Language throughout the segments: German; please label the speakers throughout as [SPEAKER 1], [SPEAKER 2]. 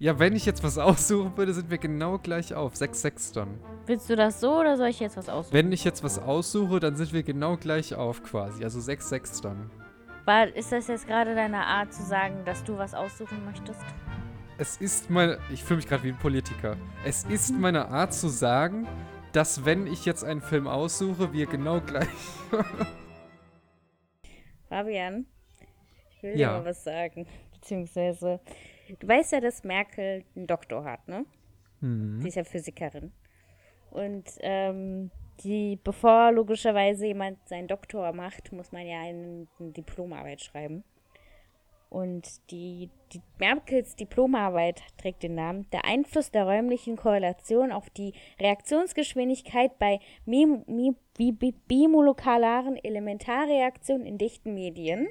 [SPEAKER 1] Ja, wenn ich jetzt was aussuchen würde, sind wir genau gleich auf. 6-6 dann.
[SPEAKER 2] Willst du das so oder soll ich jetzt was aussuchen?
[SPEAKER 1] Wenn ich jetzt was aussuche, dann sind wir genau gleich auf quasi. Also 6-6 dann.
[SPEAKER 2] War, ist das jetzt gerade deine Art zu sagen, dass du was aussuchen möchtest?
[SPEAKER 1] Es ist meine. Ich fühle mich gerade wie ein Politiker. Es ist meine Art zu sagen, dass wenn ich jetzt einen Film aussuche, wir genau gleich.
[SPEAKER 2] Fabian, ich will
[SPEAKER 1] Ja.
[SPEAKER 2] dir mal was sagen. Beziehungsweise, du weißt ja, dass Merkel einen Doktor hat, ne?
[SPEAKER 1] Hm.
[SPEAKER 2] Sie ist ja Physikerin. Und ähm, die, bevor logischerweise jemand seinen Doktor macht, muss man ja eine, eine Diplomarbeit schreiben. Und die, die Merkels Diplomarbeit trägt den Namen Der Einfluss der räumlichen Korrelation auf die Reaktionsgeschwindigkeit bei mim- mi- bi- bi- bimolekularen Elementarreaktionen in dichten Medien.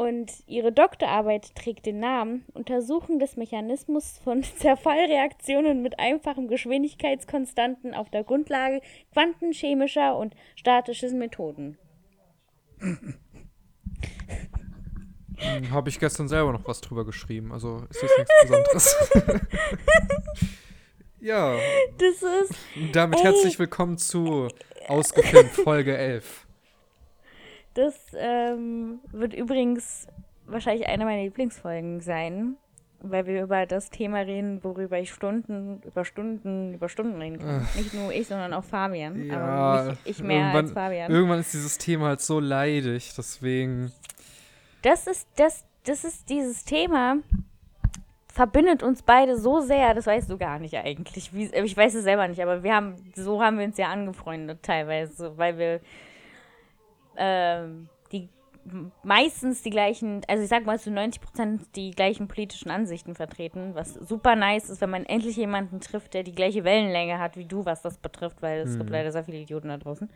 [SPEAKER 2] Und ihre Doktorarbeit trägt den Namen Untersuchung des Mechanismus von Zerfallreaktionen mit einfachen Geschwindigkeitskonstanten auf der Grundlage quantenchemischer und statischer Methoden.
[SPEAKER 1] Habe ich gestern selber noch was drüber geschrieben. Also ist jetzt nichts Besonderes. ja,
[SPEAKER 2] Das ist
[SPEAKER 1] damit
[SPEAKER 2] Ey.
[SPEAKER 1] herzlich willkommen zu Ausgefilmt Folge 11.
[SPEAKER 2] Das ähm, wird übrigens wahrscheinlich eine meiner Lieblingsfolgen sein, weil wir über das Thema reden, worüber ich Stunden, über Stunden, über Stunden reden kann. Nicht nur ich, sondern auch Fabian.
[SPEAKER 1] Ja,
[SPEAKER 2] aber nicht ich mehr als Fabian.
[SPEAKER 1] Irgendwann ist dieses Thema halt so leidig, deswegen.
[SPEAKER 2] Das ist, das, das ist dieses Thema, verbindet uns beide so sehr, das weißt du gar nicht eigentlich. Wie, ich weiß es selber nicht, aber wir haben, so haben wir uns ja angefreundet teilweise, weil wir ähm, die meistens die gleichen, also ich sag mal zu 90 Prozent die gleichen politischen Ansichten vertreten, was super nice ist, wenn man endlich jemanden trifft, der die gleiche Wellenlänge hat wie du, was das betrifft, weil es gibt leider sehr viele Idioten da draußen.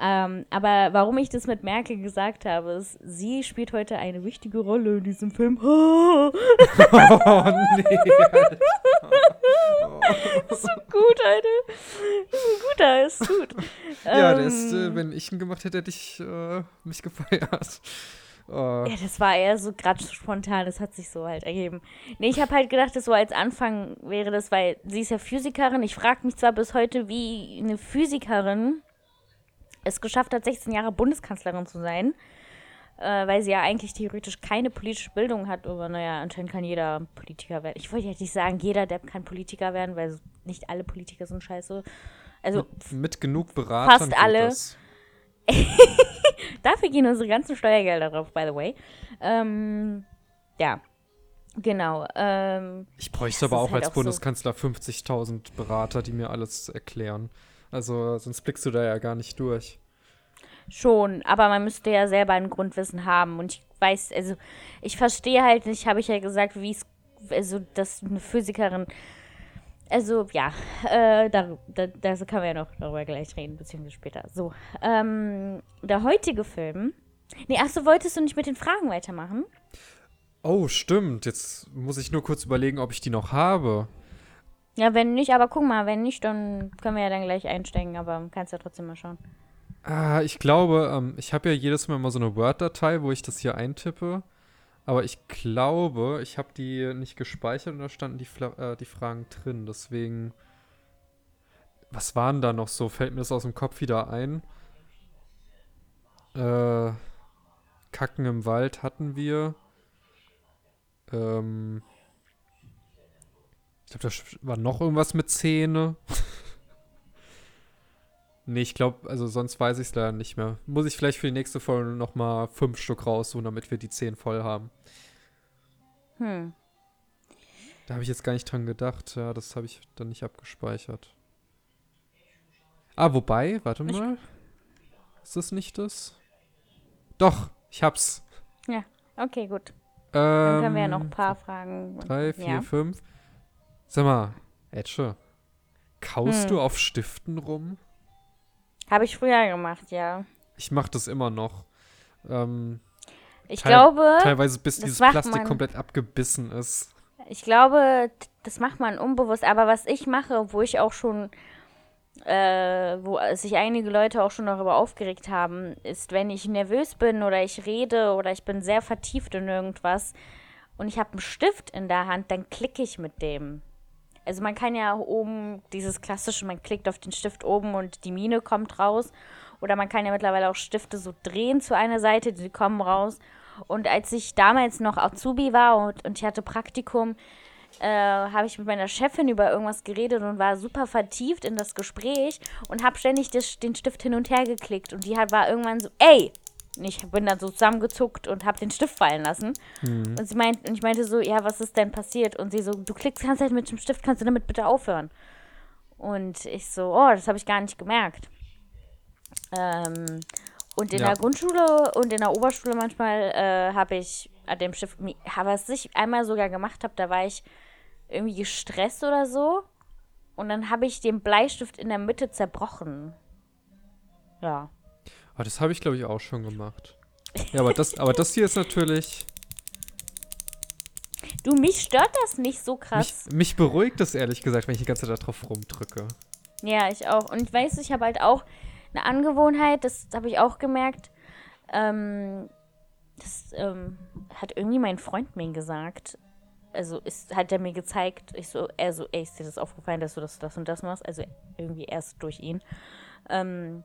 [SPEAKER 2] Ähm, aber warum ich das mit Merkel gesagt habe, ist, sie spielt heute eine wichtige Rolle in diesem Film.
[SPEAKER 1] Oh nee. Alter.
[SPEAKER 2] ist so gut, Alter. Ist ein guter, ist gut.
[SPEAKER 1] Ja,
[SPEAKER 2] Ähm,
[SPEAKER 1] der ist, äh, wenn ich ihn gemacht hätte, hätte ich äh, mich gefeiert. Oh.
[SPEAKER 2] Ja, das war eher so gerade spontan, das hat sich so halt ergeben. Nee, ich habe halt gedacht, das so als Anfang wäre das, weil sie ist ja Physikerin. Ich frage mich zwar bis heute, wie eine Physikerin es geschafft hat, 16 Jahre Bundeskanzlerin zu sein, äh, weil sie ja eigentlich theoretisch keine politische Bildung hat, aber naja, anscheinend kann jeder Politiker werden. Ich wollte jetzt nicht sagen, jeder, der kann Politiker werden, weil nicht alle Politiker sind scheiße. Also
[SPEAKER 1] Mit, mit genug Beratern
[SPEAKER 2] Fast alle. Dafür gehen unsere ganzen Steuergelder drauf, by the way. Ähm, ja, genau. Ähm,
[SPEAKER 1] Ich bräuchte aber auch
[SPEAKER 2] halt
[SPEAKER 1] als
[SPEAKER 2] auch so-
[SPEAKER 1] Bundeskanzler 50.000 Berater, die mir alles erklären. Also sonst blickst du da ja gar nicht durch.
[SPEAKER 2] schon, aber man müsste ja selber ein Grundwissen haben. Und ich weiß, also, ich verstehe halt nicht, habe ich ja gesagt, wie es, also, dass eine Physikerin, also, ja, äh, da, da, da können wir ja noch darüber gleich reden, beziehungsweise später. So, ähm, der heutige Film. Nee, achso, wolltest du nicht mit den Fragen weitermachen?
[SPEAKER 1] Oh, stimmt. Jetzt muss ich nur kurz überlegen, ob ich die noch habe.
[SPEAKER 2] Ja, wenn nicht, aber guck mal, wenn nicht, dann können wir ja dann gleich einsteigen, aber kannst ja trotzdem mal schauen.
[SPEAKER 1] Ah, ich glaube, ähm, ich habe ja jedes Mal mal so eine Word-Datei, wo ich das hier eintippe. Aber ich glaube, ich habe die nicht gespeichert und da standen die, Fla äh, die Fragen drin. Deswegen. Was waren da noch so? Fällt mir das aus dem Kopf wieder ein? Äh, Kacken im Wald hatten wir. Ähm. Ich glaube, da war noch irgendwas mit Zähne. Nee, ich glaube, also sonst weiß ich es leider nicht mehr. Muss ich vielleicht für die nächste Folge nochmal fünf Stück raussuchen, damit wir die zehn voll haben.
[SPEAKER 2] Hm.
[SPEAKER 1] Da habe ich jetzt gar nicht dran gedacht. Ja, das habe ich dann nicht abgespeichert. Ah, wobei, warte mal. Ist das nicht das? Doch, ich hab's.
[SPEAKER 2] Okay, gut.
[SPEAKER 1] Ähm,
[SPEAKER 2] Dann können wir ja noch ein paar Fragen.
[SPEAKER 1] Drei, vier,
[SPEAKER 2] ja.
[SPEAKER 1] fünf. Sag mal, Etche, kaust
[SPEAKER 2] Hm.
[SPEAKER 1] du auf Stiften rum?
[SPEAKER 2] Habe ich früher gemacht, ja.
[SPEAKER 1] Ich mach das immer noch. Ähm,
[SPEAKER 2] Ich
[SPEAKER 1] Teil-
[SPEAKER 2] glaube,
[SPEAKER 1] teilweise bis dieses Plastik
[SPEAKER 2] man-
[SPEAKER 1] komplett abgebissen ist.
[SPEAKER 2] ich glaube, das macht man unbewusst. Aber was ich mache, wo ich auch schon, äh, wo sich einige Leute auch schon darüber aufgeregt haben, ist, wenn ich nervös bin oder ich rede oder ich bin sehr vertieft in irgendwas und ich habe einen Stift in der Hand, dann klicke ich mit dem. Also man kann ja oben dieses klassische, man klickt auf den Stift oben und die Mine kommt raus. Oder man kann ja mittlerweile auch Stifte so drehen zu einer Seite, die kommen raus. Und als ich damals noch Azubi war und, und ich hatte Praktikum, äh, habe ich mit meiner Chefin über irgendwas geredet und war super vertieft in das Gespräch und habe ständig das, den Stift hin und her geklickt. Und die hat, war irgendwann so, ey, und ich bin dann so zusammengezuckt und habe den Stift fallen lassen. Mhm. Und sie meint, und ich meinte so, ja, was ist denn passiert? Und sie so, du klickst die ganze Zeit mit dem Stift, kannst du damit bitte aufhören? Und ich so, oh, das habe ich gar nicht gemerkt. Ähm, und in ja. der Grundschule und in der Oberschule manchmal äh, habe ich an dem Stift, was ich einmal sogar gemacht habe, da war ich irgendwie gestresst oder so. Und dann habe ich den Bleistift in der Mitte zerbrochen. Ja.
[SPEAKER 1] Aber das habe ich, glaube ich, auch schon gemacht. Ja, aber das, aber das hier ist natürlich.
[SPEAKER 2] Du, mich stört das nicht so krass.
[SPEAKER 1] Mich, mich beruhigt das ehrlich gesagt, wenn ich die ganze Zeit darauf rumdrücke.
[SPEAKER 2] Ja, ich auch. Und ich weiß, ich habe halt auch eine Angewohnheit, das habe ich auch gemerkt. Ähm, das ähm, hat irgendwie mein Freund mir gesagt. Also ist, hat er mir gezeigt, ich so, er so, ey, ist dir das aufgefallen, dass du das, das und das machst? Also irgendwie erst durch ihn. Ähm,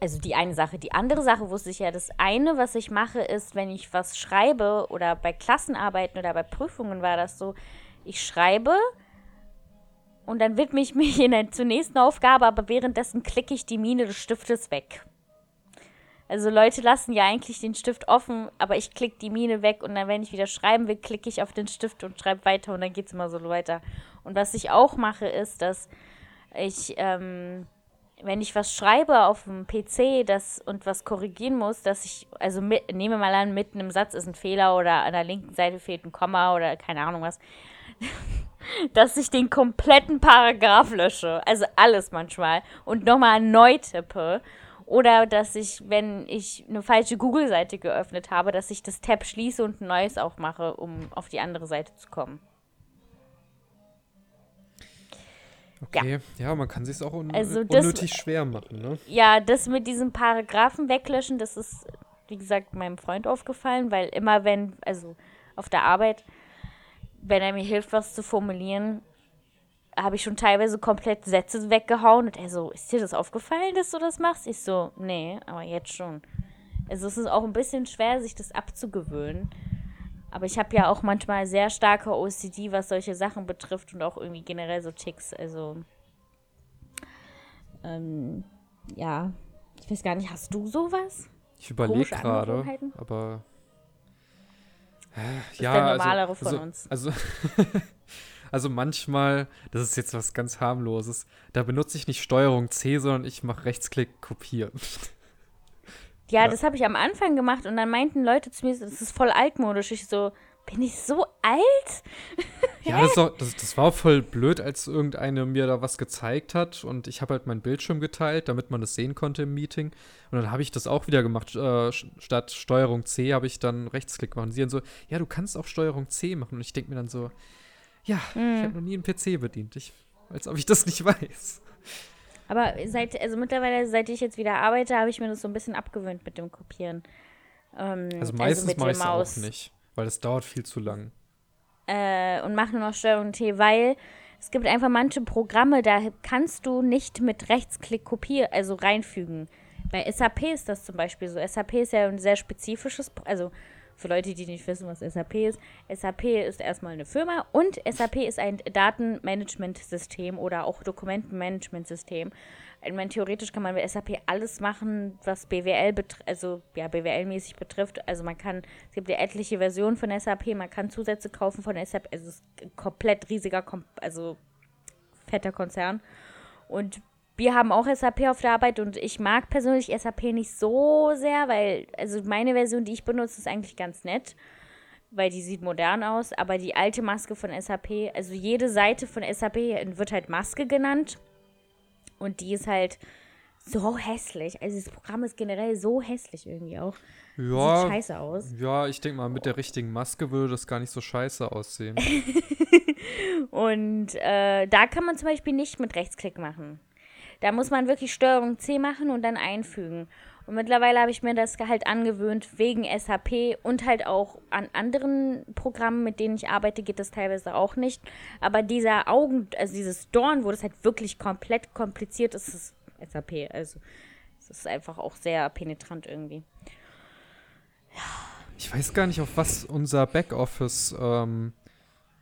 [SPEAKER 2] also die eine Sache. Die andere Sache wusste ich ja, das eine, was ich mache, ist, wenn ich was schreibe oder bei Klassenarbeiten oder bei Prüfungen war das so, ich schreibe und dann widme ich mich in der, zur nächsten Aufgabe, aber währenddessen klicke ich die Mine des Stiftes weg. Also Leute lassen ja eigentlich den Stift offen, aber ich klicke die Mine weg und dann, wenn ich wieder schreiben will, klicke ich auf den Stift und schreibe weiter und dann geht es immer so weiter. Und was ich auch mache, ist, dass ich ähm, wenn ich was schreibe auf dem PC das, und was korrigieren muss, dass ich, also mit, nehme mal an, mitten im Satz ist ein Fehler oder an der linken Seite fehlt ein Komma oder keine Ahnung was, dass ich den kompletten Paragraph lösche, also alles manchmal, und nochmal neu tippe. Oder dass ich, wenn ich eine falsche Google-Seite geöffnet habe, dass ich das Tab schließe und ein neues aufmache, um auf die andere Seite zu kommen.
[SPEAKER 1] Okay, ja, ja man kann sich auch un also das, unnötig schwer machen, ne?
[SPEAKER 2] Ja, das mit diesem Paragraphen weglöschen, das ist, wie gesagt, meinem Freund aufgefallen, weil immer wenn, also auf der Arbeit, wenn er mir hilft, was zu formulieren, habe ich schon teilweise komplett Sätze weggehauen und er so, ist dir das aufgefallen, dass du das machst? Ich so, nee, aber jetzt schon. Also es ist auch ein bisschen schwer, sich das abzugewöhnen. Aber ich habe ja auch manchmal sehr starke OCD, was solche Sachen betrifft und auch irgendwie generell so Ticks. Also, ähm, ja, ich weiß gar nicht, hast du sowas?
[SPEAKER 1] Ich überlege gerade, aber.
[SPEAKER 2] Äh, ja, der normalere also, von
[SPEAKER 1] also,
[SPEAKER 2] uns.
[SPEAKER 1] Also, also manchmal, das ist jetzt was ganz harmloses, da benutze ich nicht Steuerung C, sondern ich mache Rechtsklick kopieren.
[SPEAKER 2] Ja, ja. das habe ich am Anfang gemacht und dann meinten Leute zu mir, das ist voll altmodisch. Ich so, bin ich so alt?
[SPEAKER 1] ja, das, auch, das, das, war voll blöd, als irgendeine mir da was gezeigt hat und ich habe halt meinen Bildschirm geteilt, damit man das sehen konnte im Meeting. Und dann habe ich das auch wieder gemacht. Äh, statt Steuerung C habe ich dann Rechtsklick gemacht. Und sie dann so, ja, du kannst auch Steuerung C machen. Und ich denke mir dann so, ja, hm. ich habe noch nie einen PC bedient. Ich, als ob ich das nicht weiß.
[SPEAKER 2] Aber seit, also mittlerweile, seit ich jetzt wieder arbeite, habe ich mir das so ein bisschen abgewöhnt mit dem Kopieren.
[SPEAKER 1] Ähm, also meistens also mache ich es auch nicht, weil es dauert viel zu lang.
[SPEAKER 2] Äh, und mache nur noch Steuerung T, weil es gibt einfach manche Programme, da kannst du nicht mit Rechtsklick kopieren, also reinfügen. Bei SAP ist das zum Beispiel so. SAP ist ja ein sehr spezifisches, also für Leute, die nicht wissen, was SAP ist. SAP ist erstmal eine Firma und SAP ist ein Datenmanagementsystem oder auch Dokumentenmanagementsystem. Ich meine, theoretisch kann man bei SAP alles machen, was BWL betrifft, also ja, BWL-mäßig betrifft. Also man kann, es gibt ja etliche Versionen von SAP, man kann Zusätze kaufen von SAP, also es ist ein komplett riesiger, also fetter Konzern. Und wir haben auch SAP auf der Arbeit und ich mag persönlich SAP nicht so sehr, weil, also meine Version, die ich benutze, ist eigentlich ganz nett, weil die sieht modern aus, aber die alte Maske von SAP, also jede Seite von SAP wird halt Maske genannt und die ist halt so hässlich. Also das Programm ist generell so hässlich irgendwie auch.
[SPEAKER 1] Ja,
[SPEAKER 2] Sieht scheiße aus.
[SPEAKER 1] Ja, ich denke mal, mit der richtigen Maske würde das gar nicht so scheiße aussehen.
[SPEAKER 2] und äh, da kann man zum Beispiel nicht mit Rechtsklick machen. Da muss man wirklich Steuerung C machen und dann einfügen. Und mittlerweile habe ich mir das halt angewöhnt, wegen SAP und halt auch an anderen Programmen, mit denen ich arbeite, geht das teilweise auch nicht. Aber dieser Augen, also dieses Dorn, wo das halt wirklich komplett kompliziert ist, ist SAP. Also es ist einfach auch sehr penetrant irgendwie.
[SPEAKER 1] Ich weiß gar nicht, auf was unser Backoffice, ähm,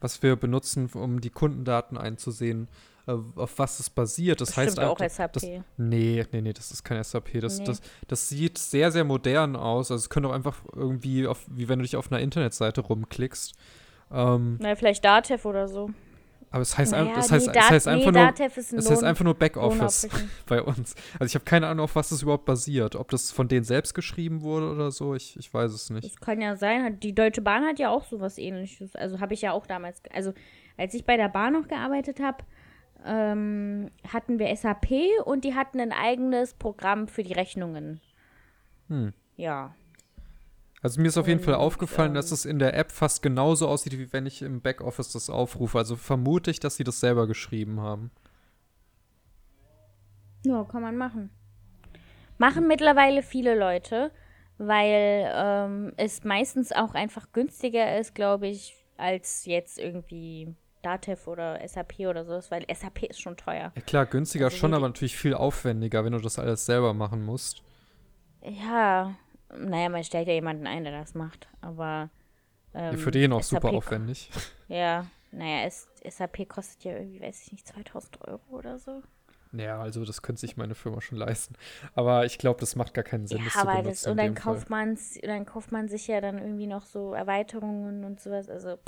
[SPEAKER 1] was wir benutzen, um die Kundendaten einzusehen, auf was es basiert. Das
[SPEAKER 2] Bestimmt
[SPEAKER 1] heißt
[SPEAKER 2] auch
[SPEAKER 1] einfach-
[SPEAKER 2] SAP.
[SPEAKER 1] Das, nee, nee, nee, das ist kein SAP. Das,
[SPEAKER 2] Nee.
[SPEAKER 1] das, das sieht sehr, sehr modern aus. Also es könnte auch einfach irgendwie, auf, wie wenn du dich auf einer Internetseite rumklickst. Ähm,
[SPEAKER 2] Na, vielleicht Datev oder so.
[SPEAKER 1] aber es heißt,
[SPEAKER 2] Naja,
[SPEAKER 1] das heißt,
[SPEAKER 2] nee, Dat-
[SPEAKER 1] heißt einfach
[SPEAKER 2] nee,
[SPEAKER 1] nur,
[SPEAKER 2] Datev ist ein
[SPEAKER 1] es heißt einfach nur Backoffice bei uns. Also ich habe keine Ahnung, auf was das überhaupt basiert. Ob das von denen selbst geschrieben wurde oder so, ich, ich weiß es nicht.
[SPEAKER 2] Das kann ja sein. Die Deutsche Bahn hat ja auch sowas ähnliches. Also habe ich ja auch damals. Also als ich bei der Bahn noch gearbeitet habe, ähm, hatten wir SAP und die hatten ein eigenes Programm für die Rechnungen.
[SPEAKER 1] Hm.
[SPEAKER 2] Ja.
[SPEAKER 1] Also mir ist auf jeden Fall
[SPEAKER 2] Und,
[SPEAKER 1] aufgefallen, dass
[SPEAKER 2] ähm,
[SPEAKER 1] es in der App fast genauso aussieht, wie wenn ich im Backoffice das aufrufe. Also vermute ich, dass sie das selber geschrieben haben.
[SPEAKER 2] Ja, kann man machen. Machen mittlerweile viele Leute, weil ähm, es meistens auch einfach günstiger ist, glaube ich, als jetzt irgendwie Datev oder SAP oder sowas, weil SAP ist schon teuer.
[SPEAKER 1] Ja klar, günstiger
[SPEAKER 2] Also
[SPEAKER 1] schon, aber natürlich viel aufwendiger, wenn du das alles selber machen musst.
[SPEAKER 2] Ja, naja, man stellt ja jemanden ein, der das macht, aber.
[SPEAKER 1] Ja,
[SPEAKER 2] Ähm,
[SPEAKER 1] für den auch
[SPEAKER 2] SAP
[SPEAKER 1] super aufwendig.
[SPEAKER 2] Ja, naja, SAP kostet ja irgendwie, weiß ich nicht, 2000 Euro oder so.
[SPEAKER 1] Ja, also das könnte sich meine Firma schon leisten. Aber ich glaube, das macht gar keinen Sinn,
[SPEAKER 2] ja,
[SPEAKER 1] das
[SPEAKER 2] aber das, und dann kauft, man's, dann kauft man sich ja dann irgendwie noch so Erweiterungen und sowas. Also,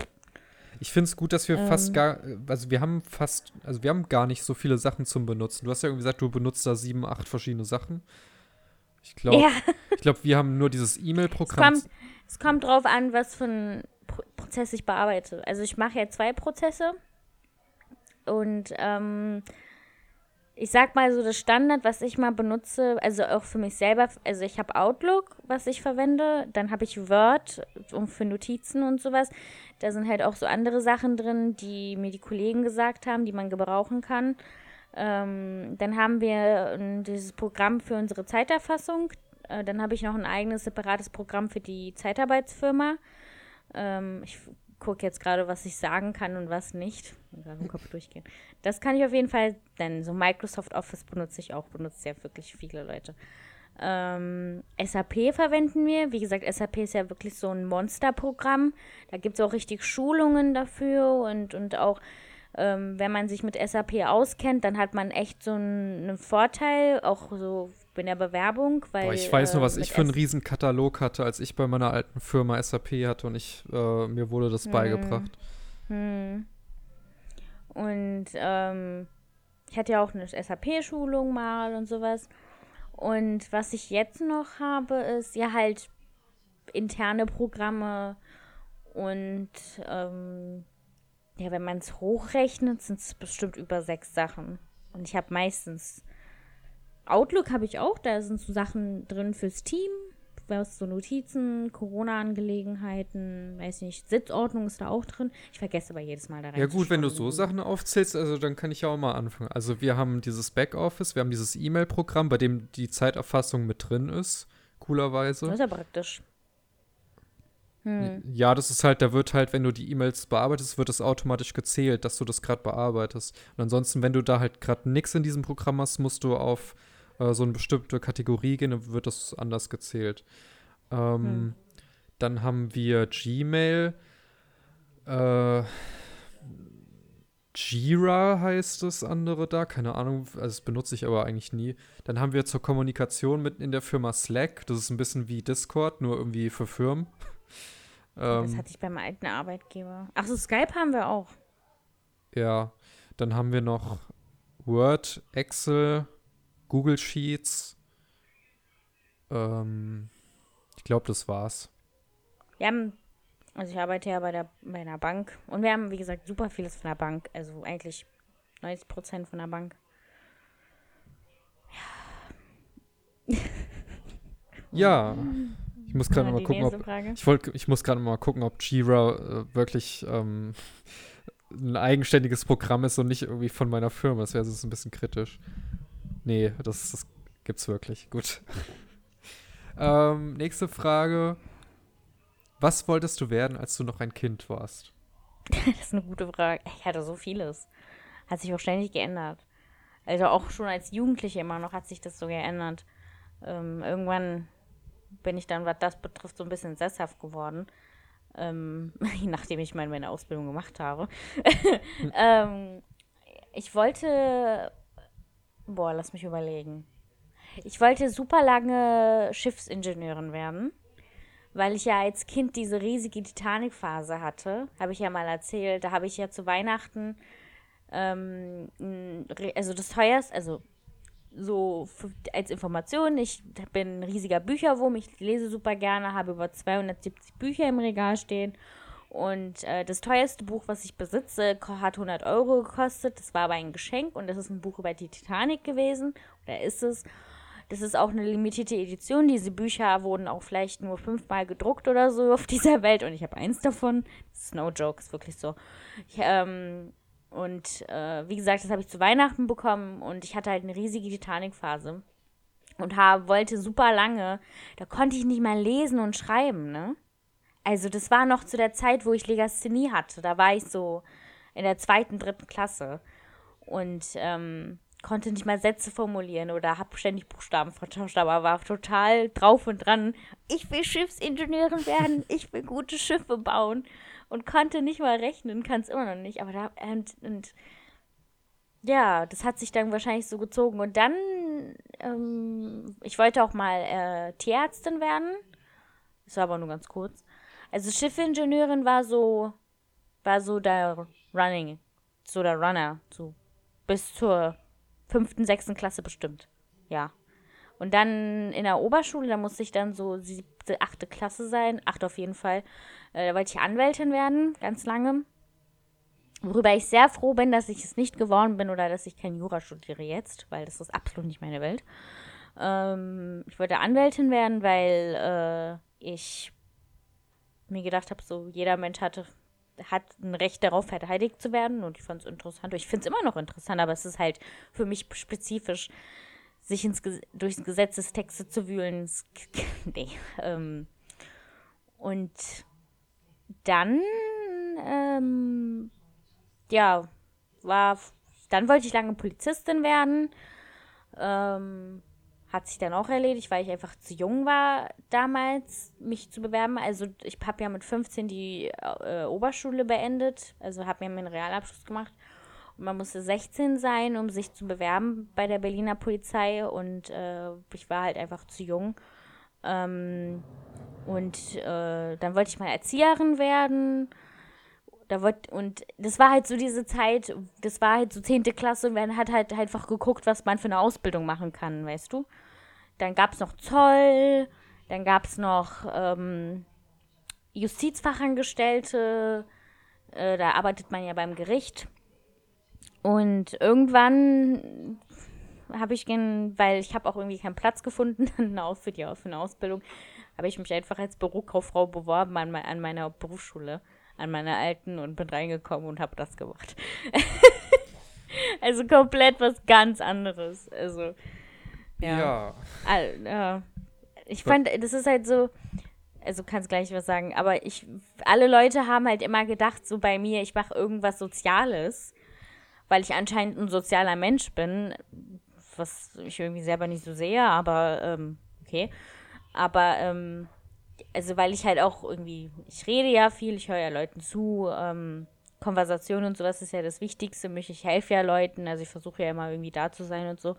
[SPEAKER 1] Ich finde es gut, dass wir fast
[SPEAKER 2] Ähm.
[SPEAKER 1] gar, also wir haben fast, also wir haben gar nicht so viele Sachen zum Benutzen. Du hast ja irgendwie gesagt, du benutzt da sieben, acht verschiedene Sachen. Ich glaube,
[SPEAKER 2] ja,
[SPEAKER 1] ich glaube, wir haben nur dieses
[SPEAKER 2] es
[SPEAKER 1] E-Mail-Programm.
[SPEAKER 2] kommt, es kommt drauf an, was für ein Pro Prozess ich bearbeite. Also, ich mache ja zwei Prozesse und ähm, ich sag mal so das Standard, was ich mal benutze, also auch für mich selber, also ich habe Outlook, was ich verwende, dann habe ich Word um für Notizen und sowas. Da sind halt auch so andere Sachen drin, die mir die Kollegen gesagt haben, die man gebrauchen kann. Ähm, dann haben wir ähm, dieses Programm für unsere Zeiterfassung. Äh, dann habe ich noch ein eigenes separates Programm für die Zeitarbeitsfirma. Ähm, ich gucke jetzt gerade, was ich sagen kann und was nicht. Im Kopf durchgehen. Das kann ich auf jeden Fall, denn so Microsoft Office benutze ich auch, benutzt ja wirklich viele Leute. Ähm, SAP verwenden wir. Wie gesagt, SAP ist ja wirklich so ein Monsterprogramm. Da gibt es auch richtig Schulungen dafür und, und auch, ähm, wenn man sich mit SAP auskennt, dann hat man echt so einen, einen Vorteil, auch so in der Bewerbung. Weil,
[SPEAKER 1] Boah, ich weiß nur,
[SPEAKER 2] äh,
[SPEAKER 1] was ich für einen riesen Katalog hatte, als ich bei meiner alten Firma SAP hatte und ich, äh, mir wurde das beigebracht.
[SPEAKER 2] Hm. Und ähm, ich hatte ja auch eine SAP-Schulung mal und sowas. Und was ich jetzt noch habe, ist ja halt interne Programme und ähm, ja, wenn man es hochrechnet, sind es bestimmt über sechs Sachen. Und ich habe meistens Outlook habe ich auch, da sind so Sachen drin fürs Team, was so Notizen, Corona-Angelegenheiten, weiß nicht, Sitzordnung ist da auch drin. Ich vergesse aber jedes Mal da rein.
[SPEAKER 1] Ja gut, wenn du so Sachen aufzählst, also dann kann ich ja auch mal anfangen. Also wir haben dieses Backoffice, wir haben dieses E-Mail-Programm, bei dem die Zeiterfassung mit drin ist,
[SPEAKER 2] Das
[SPEAKER 1] coolerweise.
[SPEAKER 2] ist ja praktisch. Hm.
[SPEAKER 1] Ja, das ist halt, da wird halt, wenn du die E-Mails bearbeitest, wird es automatisch gezählt, dass du das gerade bearbeitest. Und ansonsten, wenn du da halt gerade nichts in diesem Programm hast, musst du auf äh, so eine bestimmte Kategorie gehen, dann wird das anders gezählt. Ähm,
[SPEAKER 2] Hm.
[SPEAKER 1] Dann haben wir Gmail. Äh, Jira heißt das andere da, keine Ahnung, also das benutze ich aber eigentlich nie. Dann haben wir zur Kommunikation mit in der Firma Slack, das ist ein bisschen wie Discord, nur irgendwie für Firmen.
[SPEAKER 2] Das
[SPEAKER 1] Ähm,
[SPEAKER 2] hatte ich beim alten Arbeitgeber. Ach so, Skype haben wir auch.
[SPEAKER 1] ja, dann haben wir noch Word, Excel, Google Sheets. Ähm, ich glaube, das war's.
[SPEAKER 2] Wir haben, also ich arbeite ja bei, der, bei einer Bank und wir haben, wie gesagt, super vieles von der Bank. Also eigentlich 90 Prozent von der Bank.
[SPEAKER 1] Ja, ich muss gerade
[SPEAKER 2] Ja,
[SPEAKER 1] mal gucken, ob
[SPEAKER 2] Frage.
[SPEAKER 1] Ich wollte, ich muss gerade mal gucken, ob Jira äh, wirklich ähm, ein eigenständiges Programm ist und nicht irgendwie von meiner Firma. Das wäre sonst ein bisschen kritisch. Nee, das, das gibt's wirklich. Gut. Ähm, nächste Frage. Was wolltest du werden, als du noch ein Kind warst?
[SPEAKER 2] das ist eine gute Frage. Ich hatte so vieles. Hat sich auch ständig geändert. Also auch schon als Jugendliche immer noch hat sich das so geändert. Ähm, irgendwann bin ich dann, was das betrifft, so ein bisschen sesshaft geworden. Ähm, nachdem ich meine, meine Ausbildung gemacht habe. ähm, ich wollte. Boah, lass mich überlegen. Ich wollte super lange Schiffsingenieurin werden, weil ich ja als Kind diese riesige Titanic-Phase hatte. Habe ich ja mal erzählt. Da habe ich ja zu Weihnachten, ähm, also das teuerste, also so als Information, ich bin ein riesiger Bücherwurm, ich lese super gerne, habe über 270 Bücher im Regal stehen und äh, das teuerste Buch, was ich besitze, hat 100 Euro gekostet. Das war aber ein Geschenk und das ist ein Buch über die Titanic gewesen. Oder ist es? Das ist auch eine limitierte Edition. Diese Bücher wurden auch vielleicht nur fünfmal gedruckt oder so auf dieser Welt und ich habe eins davon. Das ist no joke, ist wirklich so. Ich, ähm, und äh, wie gesagt, das habe ich zu Weihnachten bekommen und ich hatte halt eine riesige Titanic-Phase und hab, wollte super lange. Da konnte ich nicht mal lesen und schreiben, ne? Also das war noch zu der Zeit, wo ich Legasthenie hatte. Da war ich so in der zweiten, dritten Klasse und ähm, konnte nicht mal Sätze formulieren oder habe ständig Buchstaben vertauscht, aber war total drauf und dran. Ich will Schiffsingenieurin werden, ich will gute Schiffe bauen und konnte nicht mal rechnen, kann es immer noch nicht. Aber da, und, und ja, das hat sich dann wahrscheinlich so gezogen. Und dann, ähm, ich wollte auch mal äh, Tierärztin werden. Das war aber nur ganz kurz. Also Schiffingenieurin war so, war so der Running, so der Runner, so bis zur fünften, sechsten Klasse bestimmt. Ja. Und dann in der Oberschule, da musste ich dann so siebte, achte Klasse sein, acht auf jeden Fall. Äh, da wollte ich Anwältin werden, ganz lange. Worüber ich sehr froh bin, dass ich es nicht geworden bin oder dass ich kein Jura studiere jetzt, weil das ist absolut nicht meine Welt. Ähm, ich wollte Anwältin werden, weil äh, ich mir gedacht habe, so jeder Mensch hatte, hat ein Recht darauf, verteidigt zu werden. Und ich fand es interessant. Ich finde es immer noch interessant, aber es ist halt für mich spezifisch, sich ins, durchs Gesetzestexte zu wühlen. nee. Ähm, und dann, ähm, ja, war, dann wollte ich lange Polizistin werden. Ähm, hat sich dann auch erledigt, weil ich einfach zu jung war damals, mich zu bewerben. Also ich habe ja mit 15 die äh, Oberschule beendet, also habe mir meinen Realabschluss gemacht. Man musste 16 sein, um sich zu bewerben bei der Berliner Polizei. Und äh, ich war halt einfach zu jung. Ähm, und äh, dann wollte ich mal Erzieherin werden. Da wollt, und das war halt so diese Zeit, das war halt so 10. Klasse und man hat halt einfach geguckt, was man für eine Ausbildung machen kann, weißt du? Dann gab es noch Zoll, dann gab es noch ähm, Justizfachangestellte, äh, da arbeitet man ja beim Gericht. Und irgendwann habe ich, weil ich habe auch irgendwie keinen Platz gefunden für, die, für eine Ausbildung, habe ich mich einfach als Bürokauffrau beworben an, an meiner Berufsschule an meiner alten und bin reingekommen und habe das gemacht. also komplett was ganz anderes. Also, ja. ja. All, ja. Ich fand, das ist halt so, also kannst gleich was sagen, aber ich, alle Leute haben halt immer gedacht, so bei mir, ich mache irgendwas Soziales, weil ich anscheinend ein sozialer Mensch bin, was ich irgendwie selber nicht so sehe, aber ähm, okay. Aber ähm, also weil ich halt auch irgendwie, ich rede ja viel, ich höre ja Leuten zu, ähm, Konversation und sowas ist ja das Wichtigste. Mich, ich helfe ja Leuten, also ich versuche ja immer irgendwie da zu sein und so.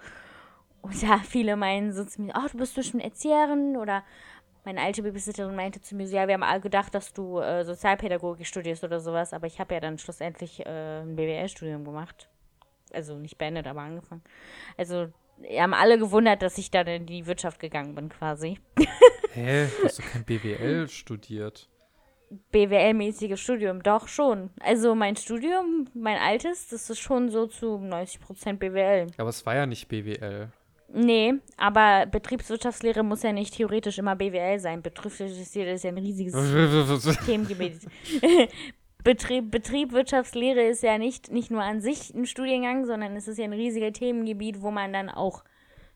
[SPEAKER 2] Und ja, viele meinen so zu mir, ach, oh, du bist bestimmt Erzieherin oder meine alte Babysitterin meinte zu mir so, ja, wir haben alle gedacht, dass du äh, Sozialpädagogik studierst oder sowas, aber ich habe ja dann schlussendlich äh, ein BWL-Studium gemacht. Also nicht beendet, aber angefangen. Also haben alle gewundert, dass ich dann in die Wirtschaft gegangen bin, quasi.
[SPEAKER 1] Hä? Hast du kein BWL studiert?
[SPEAKER 2] BWL-mäßiges Studium, doch schon. Also mein Studium, mein altes, das ist schon so zu 90% BWL.
[SPEAKER 1] Aber es war ja nicht BWL.
[SPEAKER 2] Nee, aber Betriebswirtschaftslehre muss ja nicht theoretisch immer BWL sein. Betriebswirtschaftslehre ist ja ein riesiges Themengebiet. Betrieb, Betrieb, Wirtschaftslehre ist ja nicht, nicht nur an sich ein Studiengang, sondern es ist ja ein riesiger Themengebiet, wo man dann auch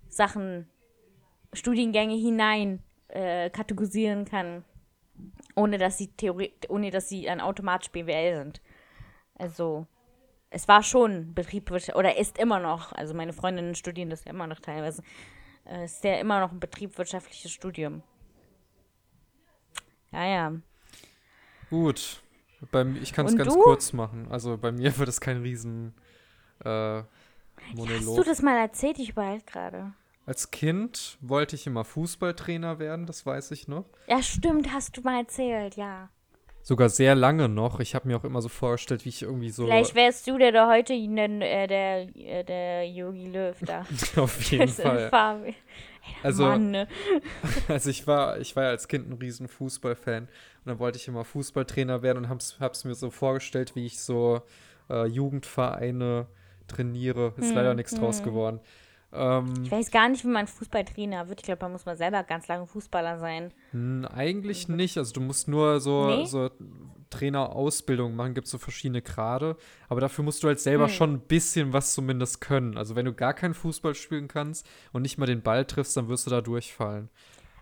[SPEAKER 2] Sachen, Studiengänge hinein äh, kategorisieren kann, ohne dass sie Theorie, ohne dass sie dann automatisch BWL sind. Also es war schon Betriebswirtschaft oder ist immer noch, also meine Freundinnen studieren das ja immer noch teilweise, äh, ist ja immer noch ein betriebswirtschaftliches Studium. Ja, ja.
[SPEAKER 1] Gut. Beim, ich kann es ganz
[SPEAKER 2] du?
[SPEAKER 1] kurz machen. Also bei mir wird es kein riesen äh, Monolog.
[SPEAKER 2] Hast du das mal erzählt? Ich überhalte gerade.
[SPEAKER 1] Als Kind wollte ich immer Fußballtrainer werden, das weiß ich noch.
[SPEAKER 2] Ja, stimmt, hast du mal erzählt, ja.
[SPEAKER 1] Sogar sehr lange noch. Ich habe mir auch immer so vorgestellt, wie ich irgendwie so.
[SPEAKER 2] Vielleicht wärst du der, der heute äh, der, äh, der Yogi Löw da.
[SPEAKER 1] Auf jeden Fall.
[SPEAKER 2] Farbe. Ey,
[SPEAKER 1] Also-
[SPEAKER 2] Mann, ne?
[SPEAKER 1] Also ich war, ich war ja als Kind ein riesen Fußballfan und dann wollte ich immer Fußballtrainer werden und hab's, hab's mir so vorgestellt, wie ich so äh, Jugendvereine trainiere. Ist
[SPEAKER 2] Hm,
[SPEAKER 1] leider nichts draus
[SPEAKER 2] hm.
[SPEAKER 1] geworden. Ähm,
[SPEAKER 2] Ich weiß gar nicht, wie man Fußballtrainer wird. Ich glaube, da muss man selber ganz lange Fußballer sein.
[SPEAKER 1] mh, eigentlich nicht. Also du musst nur so,
[SPEAKER 2] Nee?
[SPEAKER 1] so Trainerausbildung machen, gibt so verschiedene Grade. Aber dafür musst du halt selber
[SPEAKER 2] Hm.
[SPEAKER 1] schon ein bisschen was zumindest können. Also wenn du gar keinen Fußball spielen kannst und nicht mal den Ball triffst, dann wirst du da durchfallen.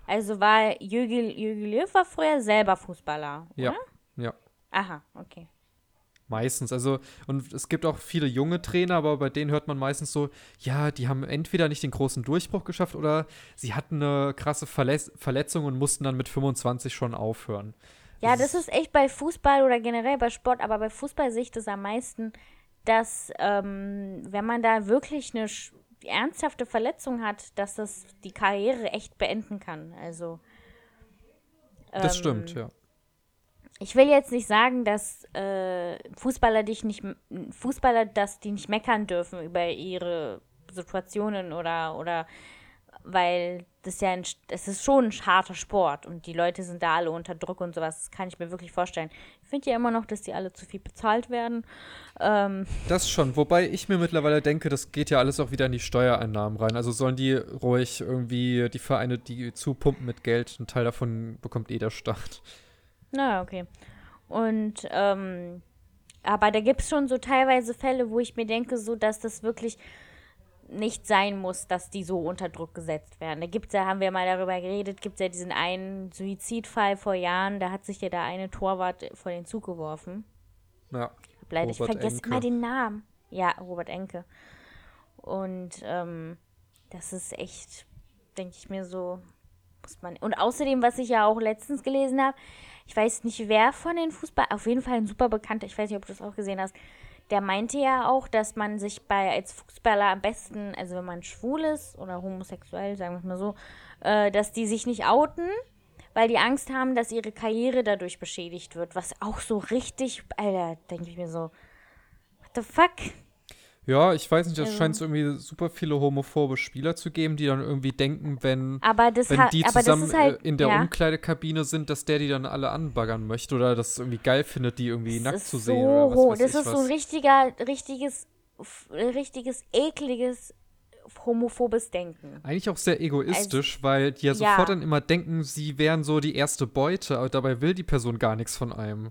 [SPEAKER 2] Also war Jürgen, Löw war früher selber Fußballer,
[SPEAKER 1] Ja.
[SPEAKER 2] oder?
[SPEAKER 1] Ja.
[SPEAKER 2] Aha, okay.
[SPEAKER 1] Meistens. Also, und es gibt auch viele junge Trainer, aber bei denen hört man meistens so, ja, die haben entweder nicht den großen Durchbruch geschafft oder sie hatten eine krasse Verletz Verletzung und mussten dann mit 25 schon aufhören.
[SPEAKER 2] Ja, das ist echt bei Fußball oder generell bei Sport, aber bei Fußball sehe ich das am meisten, dass ähm, wenn man da wirklich eine ernsthafte Verletzung hat, dass das die Karriere echt beenden kann. Also
[SPEAKER 1] Das
[SPEAKER 2] ähm,
[SPEAKER 1] stimmt, ja.
[SPEAKER 2] Ich will jetzt nicht sagen, dass äh, Fußballer dich nicht Fußballer, dass die nicht meckern dürfen über ihre Situationen oder oder weil das ja ein, es ist schon ein harter Sport und die Leute sind da alle unter Druck und sowas. Das kann ich mir wirklich vorstellen. Ich finde ja immer noch, dass die alle zu viel bezahlt werden. Ähm,
[SPEAKER 1] Das schon. Wobei ich mir mittlerweile denke, das geht ja alles auch wieder in die Steuereinnahmen rein. Also sollen die ruhig irgendwie die Vereine, die zupumpen mit Geld, einen Teil davon bekommt eh der Staat.
[SPEAKER 2] Na, okay. Und, ähm, aber da gibt es schon so teilweise Fälle, wo ich mir denke, so, dass das wirklich nicht sein muss, dass die so unter Druck gesetzt werden. Da gibt's ja, haben wir mal darüber geredet, gibt es ja diesen einen Suizidfall vor Jahren, da hat sich ja der eine Torwart vor den Zug geworfen.
[SPEAKER 1] Ja.
[SPEAKER 2] Leider, ich vergesse
[SPEAKER 1] Enke.
[SPEAKER 2] immer den Namen. Ja, Robert Enke. Und ähm, das ist echt, denke ich mir so, muss man. Und außerdem, was ich ja auch letztens gelesen habe, ich weiß nicht, wer von den Fußball, auf jeden Fall ein super bekannter, ich weiß nicht, ob du das auch gesehen hast, der meinte ja auch, dass man sich bei als Fußballer am besten, also wenn man schwul ist oder homosexuell, sagen wir es mal so, äh, dass die sich nicht outen, weil die Angst haben, dass ihre Karriere dadurch beschädigt wird. Was auch so richtig, Alter, denke ich mir so, what the fuck?
[SPEAKER 1] Ja, ich weiß nicht, es
[SPEAKER 2] Also-
[SPEAKER 1] scheint so irgendwie super viele homophobe Spieler zu geben, die dann irgendwie denken, wenn
[SPEAKER 2] Aber das,
[SPEAKER 1] wenn die zusammen
[SPEAKER 2] halt,
[SPEAKER 1] äh, in der
[SPEAKER 2] ja,
[SPEAKER 1] Umkleidekabine sind, dass der die dann alle anbaggern möchte oder das irgendwie geil findet, die irgendwie
[SPEAKER 2] das
[SPEAKER 1] nackt zu
[SPEAKER 2] so
[SPEAKER 1] sehen oder was
[SPEAKER 2] Das ist
[SPEAKER 1] was.
[SPEAKER 2] so ein richtiger, richtiges, richtiges, ekliges, homophobes Denken.
[SPEAKER 1] Eigentlich auch sehr egoistisch, weil die ja
[SPEAKER 2] Also Ja.
[SPEAKER 1] sofort dann immer denken, sie wären so die erste Beute, aber dabei will die Person gar nichts von einem.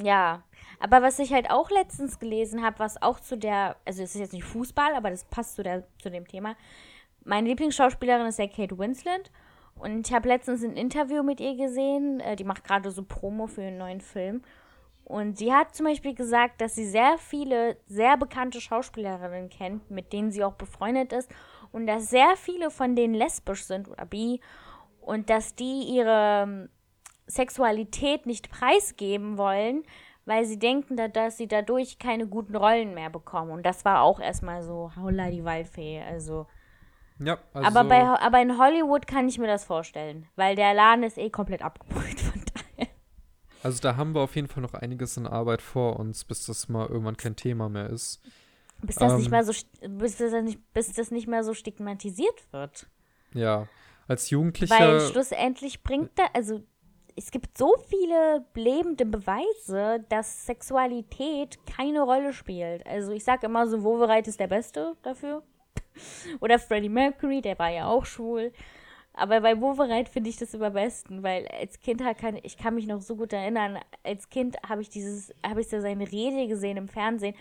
[SPEAKER 2] Ja, aber was ich halt auch letztens gelesen habe, was auch zu der, also es ist jetzt nicht Fußball, aber das passt zu, der, zu dem Thema. Meine Lieblingsschauspielerin ist ja Kate Winslet und ich habe letztens ein Interview mit ihr gesehen. Äh, die macht gerade so Promo für einen neuen Film. Und sie hat zum Beispiel gesagt, dass sie sehr viele sehr bekannte Schauspielerinnen kennt, mit denen sie auch befreundet ist. Und dass sehr viele von denen lesbisch sind oder bi. Und dass die ihre Sexualität nicht preisgeben wollen, weil sie denken, da, dass sie dadurch keine guten Rollen mehr bekommen. Und das war auch erstmal so, holla die Waldfee. Also.
[SPEAKER 1] Ja, also
[SPEAKER 2] aber, bei, aber in Hollywood kann ich mir das vorstellen, weil der Laden ist eh komplett abgebrüht. Von daher.
[SPEAKER 1] also da haben wir auf jeden Fall noch einiges in Arbeit vor uns, bis das mal irgendwann kein Thema mehr ist.
[SPEAKER 2] Bis das, nicht
[SPEAKER 1] Ähm.
[SPEAKER 2] mehr so, bis, das nicht, bis das nicht mehr so stigmatisiert wird.
[SPEAKER 1] Ja, als
[SPEAKER 2] Weil
[SPEAKER 1] Jugendlicher
[SPEAKER 2] schlussendlich bringt da, also es gibt so viele lebende Beweise, dass Sexualität keine Rolle spielt. Also ich sage immer so, Wovereit ist der Beste dafür. Oder Freddie Mercury, der war ja auch schwul. Aber bei Wovereit finde ich das immer besten, weil als Kind kann ich kann mich noch so gut erinnern, als Kind habe ich dieses, habe ich so seine Rede gesehen im Fernsehen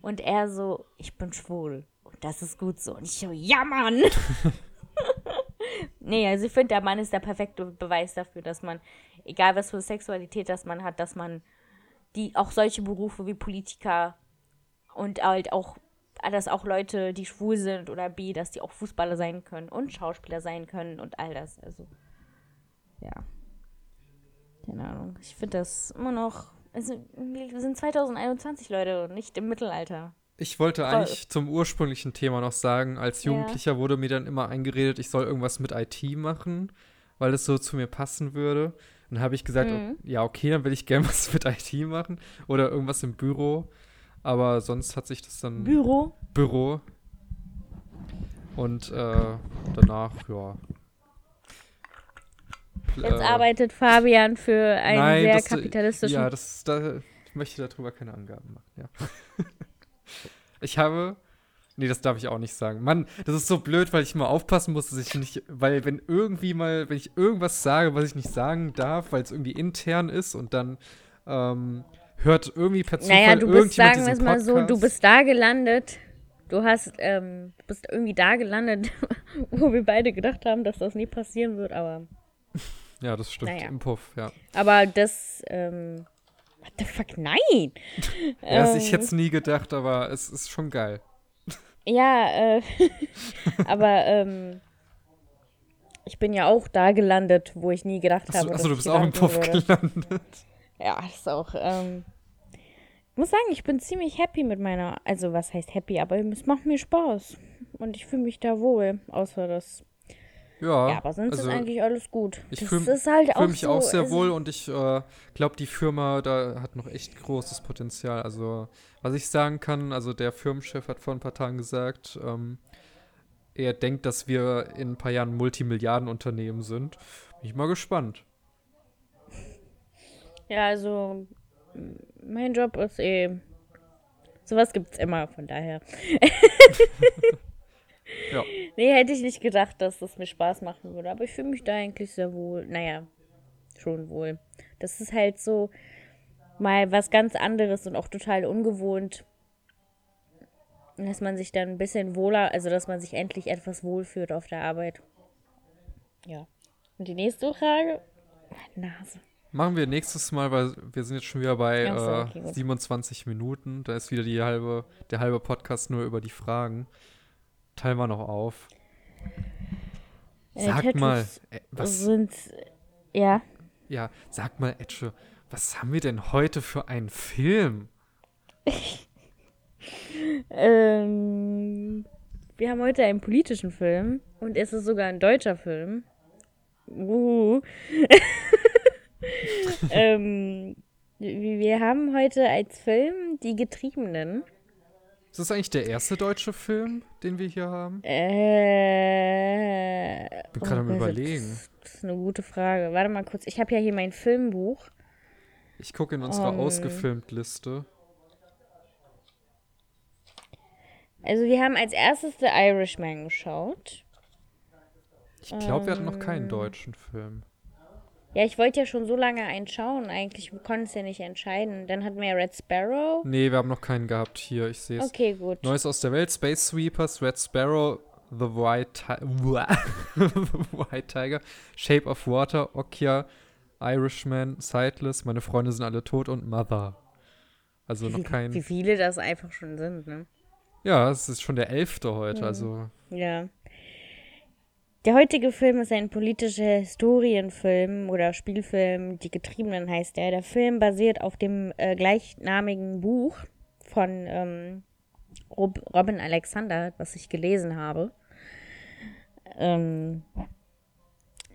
[SPEAKER 2] und er so, ich bin schwul und das ist gut so und ich so, ja Mann. nee, also ich finde, der Mann ist der perfekte Beweis dafür, dass man, egal was für Sexualität das man hat, dass man die auch solche Berufe wie Politiker und halt auch, dass auch Leute, die schwul sind oder B, dass die auch Fußballer sein können und Schauspieler sein können und all das. Also, ja. Keine Ahnung. Ich finde das immer noch. Also, wir sind 2021, Leute, und nicht im Mittelalter.
[SPEAKER 1] Ich wollte eigentlich zum ursprünglichen Thema noch sagen, als
[SPEAKER 2] Ja.
[SPEAKER 1] Jugendlicher wurde mir dann immer eingeredet, ich soll irgendwas mit IT machen, weil es so zu mir passen würde. Dann habe ich gesagt,
[SPEAKER 2] Mhm.
[SPEAKER 1] ja, okay, dann will ich gerne was mit IT machen oder irgendwas im Büro. Aber sonst hat sich das dann
[SPEAKER 2] Büro.
[SPEAKER 1] Büro. Und äh, danach, ja.
[SPEAKER 2] Jetzt
[SPEAKER 1] äh,
[SPEAKER 2] arbeitet Fabian für einen
[SPEAKER 1] nein,
[SPEAKER 2] sehr
[SPEAKER 1] das-
[SPEAKER 2] kapitalistischen.
[SPEAKER 1] Ja, das, da, ich möchte darüber keine Angaben machen, ja. ich habe. Nee, das darf ich auch nicht sagen. Mann, das ist so blöd, weil ich immer aufpassen muss, dass ich nicht. Weil, wenn irgendwie mal, wenn ich irgendwas sage, was ich nicht sagen darf, weil es irgendwie intern ist und dann ähm, hört irgendwie per Zufall
[SPEAKER 2] naja, du bist, sagen wir es mal so, du bist da gelandet. Du hast, ähm, du bist irgendwie da gelandet, wo wir beide gedacht haben, dass das nie passieren wird, aber.
[SPEAKER 1] Ja, das stimmt.
[SPEAKER 2] Naja.
[SPEAKER 1] Im Puff, ja.
[SPEAKER 2] Aber das, ähm. What the fuck? Nein!
[SPEAKER 1] Ja, ich
[SPEAKER 2] Ähm,
[SPEAKER 1] hätte es nie gedacht, aber es ist schon geil.
[SPEAKER 2] Ja, äh, aber ähm, ich bin ja auch da gelandet, wo ich nie gedacht
[SPEAKER 1] Achso,
[SPEAKER 2] habe.
[SPEAKER 1] achso, du
[SPEAKER 2] dass
[SPEAKER 1] bist
[SPEAKER 2] ich
[SPEAKER 1] auch im Puff
[SPEAKER 2] würde.
[SPEAKER 1] gelandet.
[SPEAKER 2] Ja, das ist auch. Ähm, ich muss sagen, ich bin ziemlich happy mit meiner. Also, was heißt happy? Aber es macht mir Spaß. Und ich fühle mich da wohl. Außer das.
[SPEAKER 1] Ja,
[SPEAKER 2] Ja, aber sonst
[SPEAKER 1] also
[SPEAKER 2] ist eigentlich alles gut.
[SPEAKER 1] ich fühl-
[SPEAKER 2] ist halt
[SPEAKER 1] fühle mich
[SPEAKER 2] so,
[SPEAKER 1] auch sehr
[SPEAKER 2] also,
[SPEAKER 1] wohl und ich äh, glaube, die Firma da hat noch echt großes Potenzial. Also, was ich sagen kann, also der Firmenchef hat vor ein paar Tagen gesagt, ähm, er denkt, dass wir in ein paar Jahren Multimilliardenunternehmen sind. Bin ich mal gespannt.
[SPEAKER 2] Ja, also. Mein Job ist eh. Sowas gibt's immer, von daher.
[SPEAKER 1] Ja.
[SPEAKER 2] Nee, hätte ich nicht gedacht, dass das mir Spaß machen würde. Aber ich fühle mich da eigentlich sehr wohl. Naja, schon wohl. Das ist halt so mal was ganz anderes und auch total ungewohnt. Dass man sich dann ein bisschen wohler, also dass man sich endlich etwas wohlfühlt auf der Arbeit. Ja. Und die nächste Frage? Nase.
[SPEAKER 1] Machen wir nächstes Mal, weil wir sind jetzt schon wieder bei
[SPEAKER 2] so,
[SPEAKER 1] äh,
[SPEAKER 2] okay, gut.
[SPEAKER 1] 27 Minuten. Da ist wieder die halbe, der halbe Podcast nur über die Fragen. Teilen wir noch auf.
[SPEAKER 2] Äh,
[SPEAKER 1] Sag
[SPEAKER 2] Tattoos
[SPEAKER 1] mal, äh, was,
[SPEAKER 2] Sind. Ja.
[SPEAKER 1] ja, sag mal, Etche, was haben wir denn heute für einen Film?
[SPEAKER 2] Ähm, wir haben heute einen politischen Film und es ist sogar ein deutscher Film. Uh. ähm, wir haben heute als Film Die Getriebenen.
[SPEAKER 1] Ist das eigentlich der erste deutsche Film, den wir hier haben?
[SPEAKER 2] Äh,
[SPEAKER 1] Bin gerade am
[SPEAKER 2] Gott,
[SPEAKER 1] Überlegen.
[SPEAKER 2] Das, das ist eine gute Frage. Warte mal kurz. Ich habe ja hier mein Filmbuch.
[SPEAKER 1] Ich gucke in unserer
[SPEAKER 2] Ähm.
[SPEAKER 1] Ausgefilmt-Liste.
[SPEAKER 2] Also wir haben als erstes The Irishman geschaut.
[SPEAKER 1] Ich glaube, wir hatten noch keinen
[SPEAKER 2] ähm.
[SPEAKER 1] deutschen Film.
[SPEAKER 2] Ja, ich wollte ja schon so lange einen schauen. Eigentlich wir konnten es ja nicht entscheiden. Dann hatten wir ja Red Sparrow.
[SPEAKER 1] Nee, wir haben noch keinen gehabt. Hier, ich sehe es.
[SPEAKER 2] Okay, gut.
[SPEAKER 1] Neues aus der Welt, Space Sweepers, Red Sparrow, The White, The White Tiger, Shape of Water, Okja, Irishman, Sightless, Meine Freunde sind alle tot und Mother. Also noch
[SPEAKER 2] Wie
[SPEAKER 1] kein.
[SPEAKER 2] viele das einfach schon sind, ne?
[SPEAKER 1] Ja, es ist schon der elfte heute,
[SPEAKER 2] Mhm.
[SPEAKER 1] also.
[SPEAKER 2] Ja. Der heutige Film ist ein politischer Historienfilm oder Spielfilm. Die Getriebenen heißt der. Der Film basiert auf dem äh, gleichnamigen Buch von ähm, Rob Robin Alexander, was ich gelesen habe. Ähm,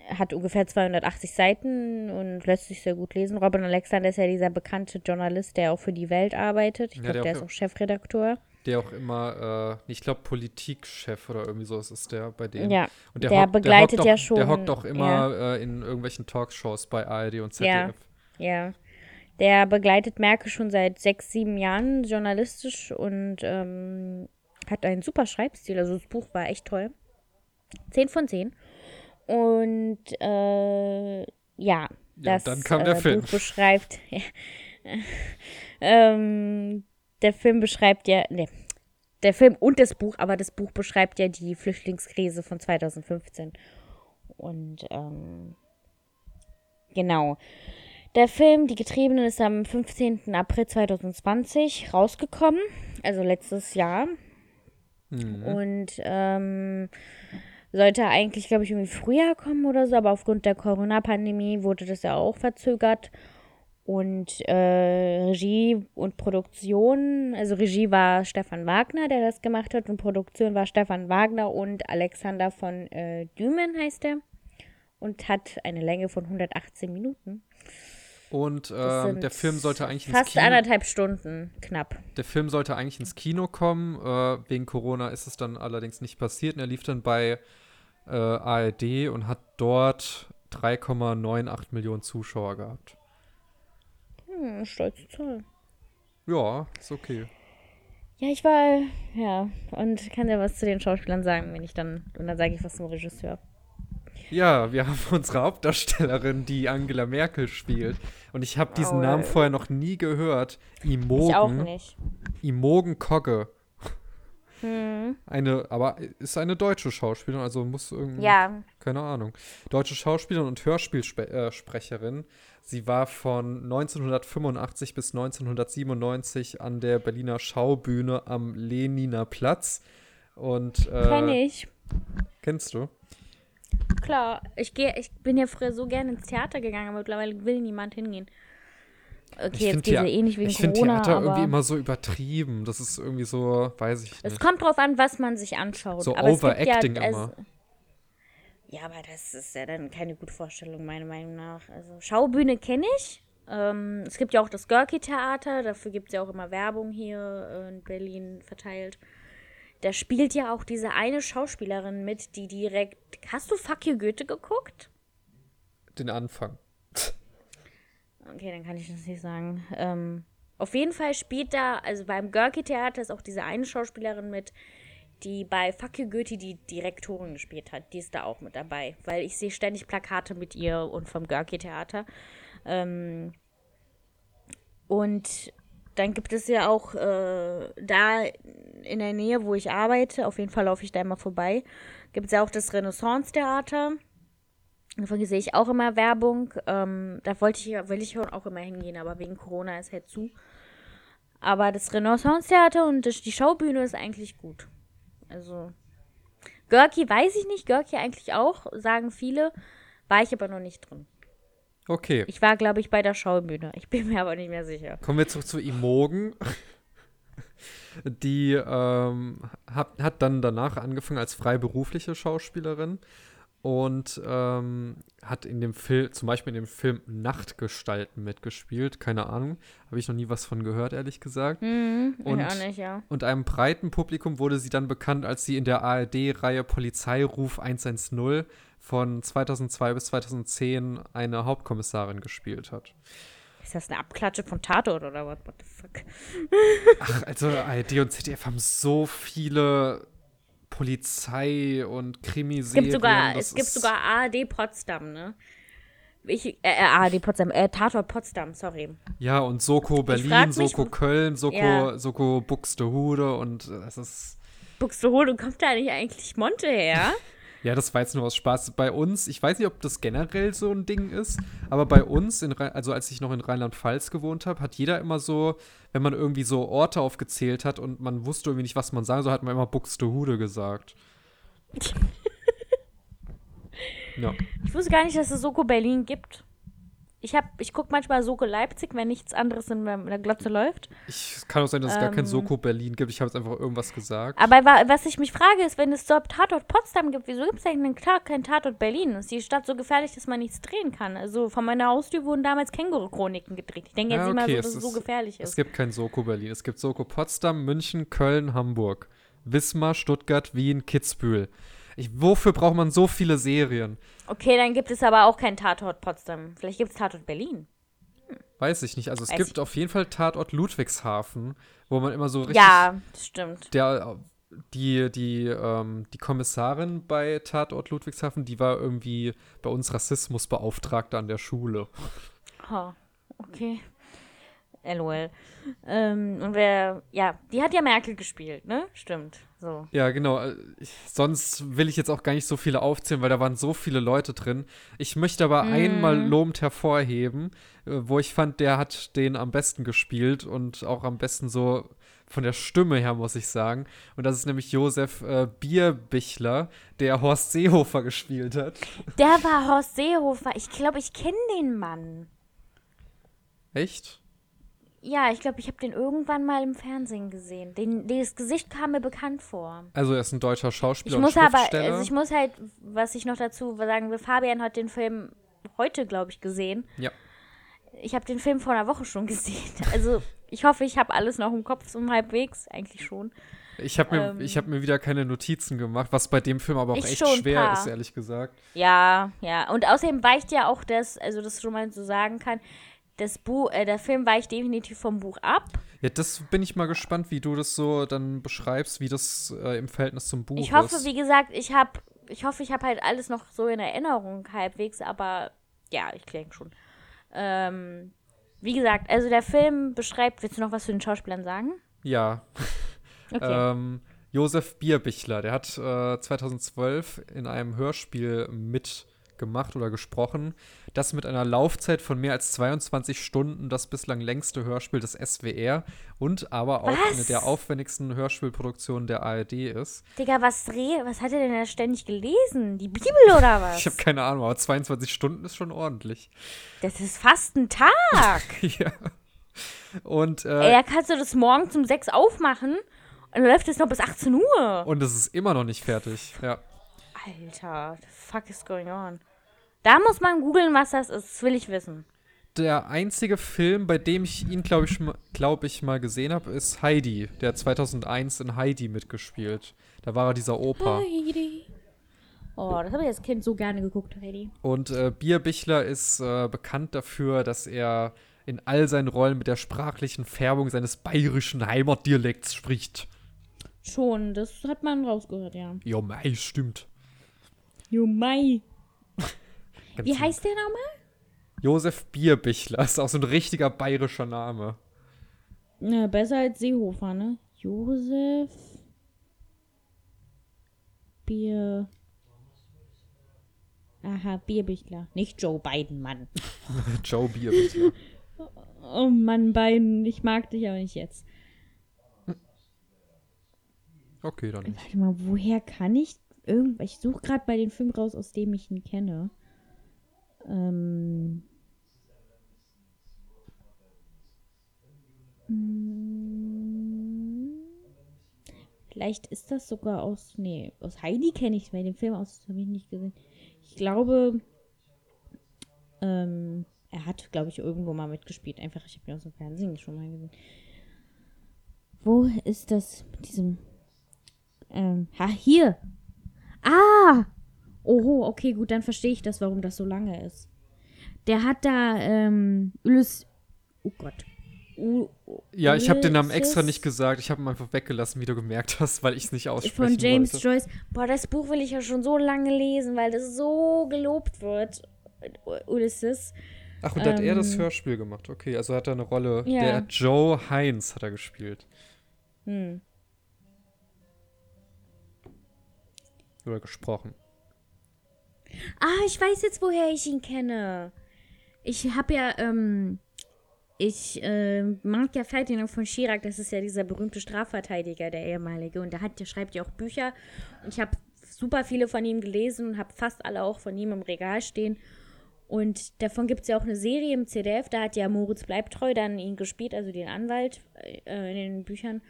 [SPEAKER 2] hat ungefähr 280 Seiten und lässt sich sehr gut lesen. Robin Alexander ist ja dieser bekannte Journalist, der auch für die Welt arbeitet. Ich
[SPEAKER 1] Ja,
[SPEAKER 2] glaube,
[SPEAKER 1] der
[SPEAKER 2] der ist auch Chefredakteur.
[SPEAKER 1] Der auch immer, äh, ich glaube, Politikchef oder irgendwie so ist der bei dem.
[SPEAKER 2] Ja,
[SPEAKER 1] Und
[SPEAKER 2] der
[SPEAKER 1] hockt-
[SPEAKER 2] begleitet ja
[SPEAKER 1] auch,
[SPEAKER 2] schon,
[SPEAKER 1] Der hockt auch immer äh, in irgendwelchen Talkshows bei ARD und
[SPEAKER 2] Ja.
[SPEAKER 1] ZDF.
[SPEAKER 2] Ja. Der begleitet Merkel schon seit sechs, sieben Jahren journalistisch und ähm, hat einen super Schreibstil. Also das Buch war echt toll. Zehn von zehn. Und äh, ja, das
[SPEAKER 1] dann kam der
[SPEAKER 2] äh,
[SPEAKER 1] Film.
[SPEAKER 2] Buch beschreibt. ähm, der Film beschreibt ja. Nee, der Film und das Buch, aber das Buch beschreibt ja die Flüchtlingskrise von 2015. Und ähm, genau. Der Film Die Getriebenen ist am 15. April 2020 rausgekommen, also letztes Jahr. Mhm. Und ähm, sollte eigentlich, glaube ich, irgendwie früher kommen oder so, aber aufgrund der Corona-Pandemie wurde das ja auch verzögert. Und äh, Regie und Produktion, also Regie war Stefan Wagner, der das gemacht hat, und Produktion war Stefan Wagner und Alexander von äh, Dümen heißt er. Und hat eine Länge von 118 Minuten.
[SPEAKER 1] Und äh, der Film sollte eigentlich
[SPEAKER 2] ins fast Kino. Fast anderthalb Stunden, knapp.
[SPEAKER 1] Der Film sollte eigentlich ins Kino kommen. Äh, wegen Corona ist es dann allerdings nicht passiert. Und er lief dann bei äh, ARD und hat dort 3,98 Millionen Zuschauer gehabt.
[SPEAKER 2] Hm, stolze Zahl.
[SPEAKER 1] Ja, ist okay.
[SPEAKER 2] Ja, ich war, ja, und kann ja was zu den Schauspielern sagen, wenn ich dann, und dann sage ich was zum Regisseur.
[SPEAKER 1] Ja, wir haben unsere Hauptdarstellerin, die Angela Merkel spielt. Und ich habe diesen oh, Namen vorher noch nie gehört. Imogen. Ich auch nicht. Imogen Kogge. Hm. Eine, aber ist eine deutsche Schauspielerin, also muss irgendwie. Ja. Keine Ahnung. Deutsche Schauspielerin und Hörspielsprecherin. Sie war von 1985 bis 1997 an der Berliner Schaubühne am Leniner Platz. Und. Äh,
[SPEAKER 2] Kenn ich.
[SPEAKER 1] Kennst du?
[SPEAKER 2] Klar, ich, geh, ich bin ja früher so gerne ins Theater gegangen, aber mittlerweile will niemand hingehen.
[SPEAKER 1] Okay, ich jetzt geht ja eh nicht wegen ich Corona. Ich finde Theater irgendwie immer so übertrieben. Das ist irgendwie so, weiß ich nicht.
[SPEAKER 2] Es kommt drauf an, was man sich anschaut.
[SPEAKER 1] So aber Overacting ja, also, immer.
[SPEAKER 2] Ja, aber das ist ja dann keine gute Vorstellung, meiner Meinung nach. Also Schaubühne kenne ich. Ähm, es gibt ja auch das Görki-Theater, dafür gibt es ja auch immer Werbung hier in Berlin verteilt. Da spielt ja auch diese eine Schauspielerin mit, die direkt. Hast du Fuck you Goethe geguckt?
[SPEAKER 1] Den Anfang.
[SPEAKER 2] Okay, dann kann ich das nicht sagen. Ähm, auf jeden Fall spielt da, also beim Görki-Theater ist auch diese eine Schauspielerin mit, die bei you Goethe die Direktorin gespielt hat. Die ist da auch mit dabei, weil ich sehe ständig Plakate mit ihr und vom Görki-Theater. Ähm, und dann gibt es ja auch äh, da in der Nähe, wo ich arbeite, auf jeden Fall laufe ich da immer vorbei, gibt es ja auch das Renaissance-Theater. Davon sehe ich auch immer Werbung. Ähm, da wollte ich, will ich auch immer hingehen, aber wegen Corona ist halt zu. Aber das Renaissance-Theater und das, die Schaubühne ist eigentlich gut. Also, Görki weiß ich nicht, Görki eigentlich auch, sagen viele. War ich aber noch nicht drin.
[SPEAKER 1] Okay.
[SPEAKER 2] Ich war, glaube ich, bei der Schaubühne. Ich bin mir aber nicht mehr sicher.
[SPEAKER 1] Kommen wir zurück zu Imogen. Die ähm, hat, hat dann danach angefangen als freiberufliche Schauspielerin und ähm, hat in dem Film, zum Beispiel in dem Film Nachtgestalten mitgespielt. Keine Ahnung, habe ich noch nie was von gehört, ehrlich gesagt.
[SPEAKER 2] Mhm, und, auch nicht, ja.
[SPEAKER 1] und einem breiten Publikum wurde sie dann bekannt, als sie in der ARD-Reihe Polizeiruf 110 von 2002 bis 2010 eine Hauptkommissarin gespielt hat.
[SPEAKER 2] Ist das eine Abklatsche von Tatort oder was? What the fuck?
[SPEAKER 1] Ach, also ARD und ZDF haben so viele Polizei und Krimiserien.
[SPEAKER 2] Es gibt sogar, es gibt sogar ARD Potsdam, ne? Ich, äh, äh ARD Potsdam, äh, Tatort Potsdam, sorry.
[SPEAKER 1] Ja, und Soko Berlin, mich, Soko Köln, Soko, ja. Soko Buxtehude und das ist.
[SPEAKER 2] Buxtehude, kommt da nicht eigentlich Monte her?
[SPEAKER 1] Ja, das war jetzt nur aus Spaß. Bei uns, ich weiß nicht, ob das generell so ein Ding ist, aber bei uns, in, also als ich noch in Rheinland-Pfalz gewohnt habe, hat jeder immer so, wenn man irgendwie so Orte aufgezählt hat und man wusste irgendwie nicht, was man sagen soll, hat man immer Buxtehude gesagt.
[SPEAKER 2] ja. Ich wusste gar nicht, dass es Soko Berlin gibt. Ich, hab, ich gucke manchmal Soko Leipzig, wenn nichts anderes in der Glotze läuft.
[SPEAKER 1] Ich, es kann auch sein, dass es ähm, gar kein ähm. Soko Berlin gibt. Ich habe jetzt einfach irgendwas gesagt.
[SPEAKER 2] Aber was ich mich frage, ist, wenn es dort Tatort Potsdam gibt, wieso gibt es eigentlich keinen Tatort Berlin? Ist die Stadt so gefährlich, dass man nichts drehen kann? Also von meiner Haustür wurden damals Känguru-Chroniken gedreht. Ich denke jetzt ja, okay, mal so, dass es, ist, so gefährlich ist.
[SPEAKER 1] Es gibt kein Soko Berlin. Es gibt Soko Potsdam, München, Köln, Hamburg. Wismar, Stuttgart, Wien, Kitzbühel. Ich, wofür braucht man so viele Serien?
[SPEAKER 2] Okay, dann gibt es aber auch keinen Tatort Potsdam. Vielleicht gibt es Tatort Berlin.
[SPEAKER 1] Hm. Weiß ich nicht. Also es Weiß gibt auf jeden Fall Tatort Ludwigshafen, wo man immer so richtig.
[SPEAKER 2] Ja, das stimmt.
[SPEAKER 1] Der, die, die, ähm, die Kommissarin bei Tatort Ludwigshafen, die war irgendwie bei uns Rassismusbeauftragte an der Schule.
[SPEAKER 2] Oh, okay. LOL. Ähm, und wer, ja, die hat ja Merkel gespielt, ne? Stimmt. So.
[SPEAKER 1] Ja, genau. Äh, Ich, sonst will ich jetzt auch gar nicht so viele aufzählen, weil da waren so viele Leute drin. Ich möchte aber
[SPEAKER 2] Mhm.
[SPEAKER 1] einmal lobend hervorheben, äh, wo ich fand, der hat den am besten gespielt und auch am besten so von der Stimme her, muss ich sagen. Und das ist nämlich Josef äh, Bierbichler, der Horst Seehofer gespielt hat.
[SPEAKER 2] Der war Horst Seehofer. Ich glaube, ich kenne den Mann.
[SPEAKER 1] Echt?
[SPEAKER 2] Ja, ich glaube, ich habe den irgendwann mal im Fernsehen gesehen. Den, das Gesicht kam mir bekannt vor.
[SPEAKER 1] Also er ist ein deutscher Schauspieler
[SPEAKER 2] Ich muss
[SPEAKER 1] und
[SPEAKER 2] aber, also ich muss halt, was ich noch dazu sagen will, Fabian hat den Film heute, glaube ich, gesehen.
[SPEAKER 1] ja.
[SPEAKER 2] Ich habe den Film vor einer Woche schon gesehen. Also ich hoffe, ich habe alles noch im Kopf so halbwegs. Eigentlich schon.
[SPEAKER 1] Ich habe mir,
[SPEAKER 2] ähm,
[SPEAKER 1] ich hab mir wieder keine Notizen gemacht, was bei dem Film aber auch echt schwer ist, ehrlich gesagt.
[SPEAKER 2] Ja, ja. Und außerdem weicht ja auch das, also das schon mal so sagen kann, das Buch, äh, der Film weicht definitiv vom Buch ab.
[SPEAKER 1] Ja, das bin ich mal gespannt, wie du das so dann beschreibst, wie das äh, im Verhältnis zum Buch
[SPEAKER 2] Ich hoffe,
[SPEAKER 1] ist.
[SPEAKER 2] wie gesagt, ich habe, ich hoffe, ich habe halt alles noch so in Erinnerung halbwegs, aber ja, ich denke schon. Ähm, wie gesagt, also der Film beschreibt, willst du noch was zu den Schauspielern sagen?
[SPEAKER 1] ja,
[SPEAKER 2] Okay.
[SPEAKER 1] ähm, Josef Bierbichler, der hat äh, 2012 in einem Hörspiel mitgemacht oder gesprochen, das mit einer Laufzeit von mehr als 22 Stunden das bislang längste Hörspiel des SWR und aber auch
[SPEAKER 2] Was?
[SPEAKER 1] eine der aufwendigsten Hörspielproduktionen der ARD ist.
[SPEAKER 2] Digga, was was hat er denn da ständig gelesen? Die Bibel oder was?
[SPEAKER 1] Ich habe keine Ahnung, aber 22 Stunden ist schon ordentlich.
[SPEAKER 2] das ist fast ein Tag.
[SPEAKER 1] ja. Und,
[SPEAKER 2] Ey,
[SPEAKER 1] äh,
[SPEAKER 2] da kannst du das morgens um 6 aufmachen und dann läuft es noch bis 18 Uhr.
[SPEAKER 1] und es ist immer noch nicht fertig. Ja.
[SPEAKER 2] Alter, the fuck is going on? Da muss man googeln, was das ist. Das will ich wissen.
[SPEAKER 1] Der einzige Film, bei dem ich ihn, glaube ich, glaub ich, mal gesehen habe, ist Heidi. Der hat 2001 in Heidi mitgespielt. Da war er dieser Opa.
[SPEAKER 2] Heidi. Oh, das habe ich als Kind so gerne geguckt, Heidi.
[SPEAKER 1] Und äh, Bierbichler ist äh, bekannt dafür, dass er in all seinen Rollen mit der sprachlichen Färbung seines bayerischen Heimatdialekts spricht.
[SPEAKER 2] Schon, das hat man rausgehört, ja.
[SPEAKER 1] Jo, mei, stimmt.
[SPEAKER 2] Jo, Mai.
[SPEAKER 1] Ganz
[SPEAKER 2] Wie heißt der nochmal?
[SPEAKER 1] Josef Bierbichler ist auch so ein richtiger bayerischer Name.
[SPEAKER 2] Na, besser als Seehofer, ne? Josef. Bier. Aha, Bierbichler. Nicht Joe Biden, Mann.
[SPEAKER 1] Joe Bierbichler.
[SPEAKER 2] Oh Mann, Biden, ich mag dich aber nicht jetzt.
[SPEAKER 1] Okay, dann nicht.
[SPEAKER 2] Warte mal, woher kann ich irgend Ich suche gerade bei den Filmen raus, aus dem ich ihn kenne. Ähm. Mm, Vielleicht ist das sogar aus. Nee, aus Heidi kenne ich, weil den Film aus habe ich nicht gesehen. Ich glaube. Ähm, er hat, glaube ich, irgendwo mal mitgespielt. Einfach, ich habe ihn aus dem Fernsehen schon mal gesehen. Wo ist das mit diesem ähm, ha, hier. Ah! Oho, okay, gut, dann verstehe ich das, warum das so lange ist. Der hat da, ähm, Ulys, oh Gott. U,
[SPEAKER 1] Ja, ich habe den Namen extra
[SPEAKER 2] Ulysses
[SPEAKER 1] nicht gesagt. Ich habe ihn einfach weggelassen, wie du gemerkt hast, weil ich es nicht aussprechen
[SPEAKER 2] Von James
[SPEAKER 1] wollte.
[SPEAKER 2] Joyce. Boah, das Buch will ich ja schon so lange lesen, weil das so gelobt wird. Ulysses.
[SPEAKER 1] Ach, und da hat er das
[SPEAKER 2] Ähm,
[SPEAKER 1] Hörspiel gemacht. Okay, also hat er eine Rolle.
[SPEAKER 2] Ja.
[SPEAKER 1] Der Joe Heinz hat er gespielt.
[SPEAKER 2] Hm.
[SPEAKER 1] Oder gesprochen.
[SPEAKER 2] Ah, ich weiß jetzt, woher ich ihn kenne. Ich habe ja, ähm, ich äh, mag ja Ferdinand von Schirach, das ist ja dieser berühmte Strafverteidiger, der ehemalige. Und der, hat, der schreibt ja auch Bücher. Und ich habe super viele von ihm gelesen und habe fast alle auch von ihm im Regal stehen. Und davon gibt es ja auch eine Serie im CDF. Da hat ja Moritz Bleibtreu dann ihn gespielt, also den Anwalt äh, in den Büchern.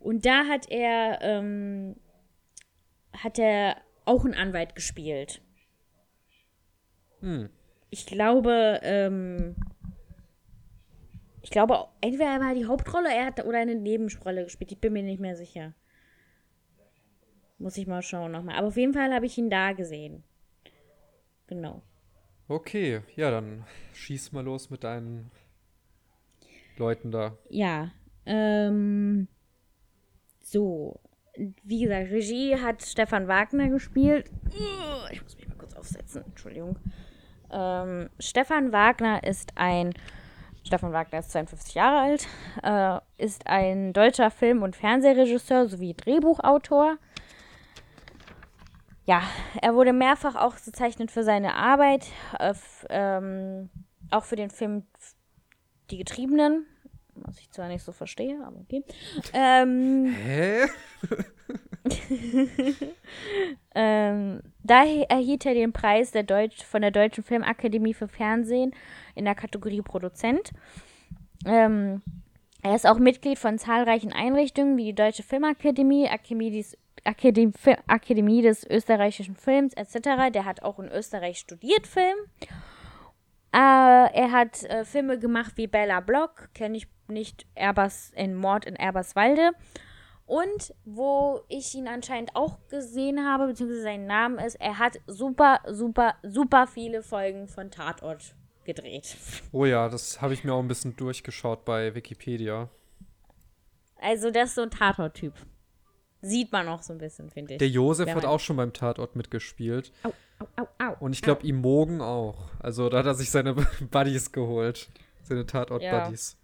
[SPEAKER 2] Und da hat er, ähm, hat er auch einen Anwalt gespielt.
[SPEAKER 1] Hm.
[SPEAKER 2] Ich glaube, ähm, ich glaube, entweder er war die Hauptrolle er hat, oder eine Nebenrolle gespielt. Ich bin mir nicht mehr sicher. Muss ich mal schauen nochmal. Aber auf jeden Fall habe ich ihn da gesehen. Genau.
[SPEAKER 1] Okay, ja, dann schieß mal los mit deinen Leuten da.
[SPEAKER 2] Ja. Ähm, so. Wie gesagt, Regie hat Stefan Wagner gespielt. Ich muss mich mal kurz aufsetzen. Entschuldigung. Ähm, Stefan Wagner ist ein Stefan Wagner ist 52 Jahre alt, äh, ist ein deutscher Film- und Fernsehregisseur sowie Drehbuchautor. Ja, er wurde mehrfach auch gezeichnet für seine Arbeit, äh, ähm, auch für den Film Die Getriebenen, was ich zwar nicht so verstehe, aber okay. Ähm,
[SPEAKER 1] Hä?
[SPEAKER 2] ähm, da erhielt er den Preis der Deutsch, von der Deutschen Filmakademie für Fernsehen in der Kategorie Produzent. Ähm, er ist auch Mitglied von zahlreichen Einrichtungen wie die Deutsche Filmakademie, Akademie des, Akademie, Akademie des österreichischen Films etc. Der hat auch in Österreich studiert Film. Äh, er hat äh, Filme gemacht wie Bella Block, kenne ich nicht, Erbers in Mord in Eberswalde. Und wo ich ihn anscheinend auch gesehen habe, beziehungsweise sein Name ist, er hat super, super, super viele Folgen von Tatort gedreht.
[SPEAKER 1] Oh ja, das habe ich mir auch ein bisschen durchgeschaut bei Wikipedia.
[SPEAKER 2] Also, das ist so ein Tatort-Typ. Sieht man auch so ein bisschen, finde ich.
[SPEAKER 1] Der Josef hat auch schon beim Tatort mitgespielt.
[SPEAKER 2] Au, au, au, au.
[SPEAKER 1] Und ich glaube, Imogen auch. Also, da hat er sich seine Buddies geholt. Seine Tatort-Buddies.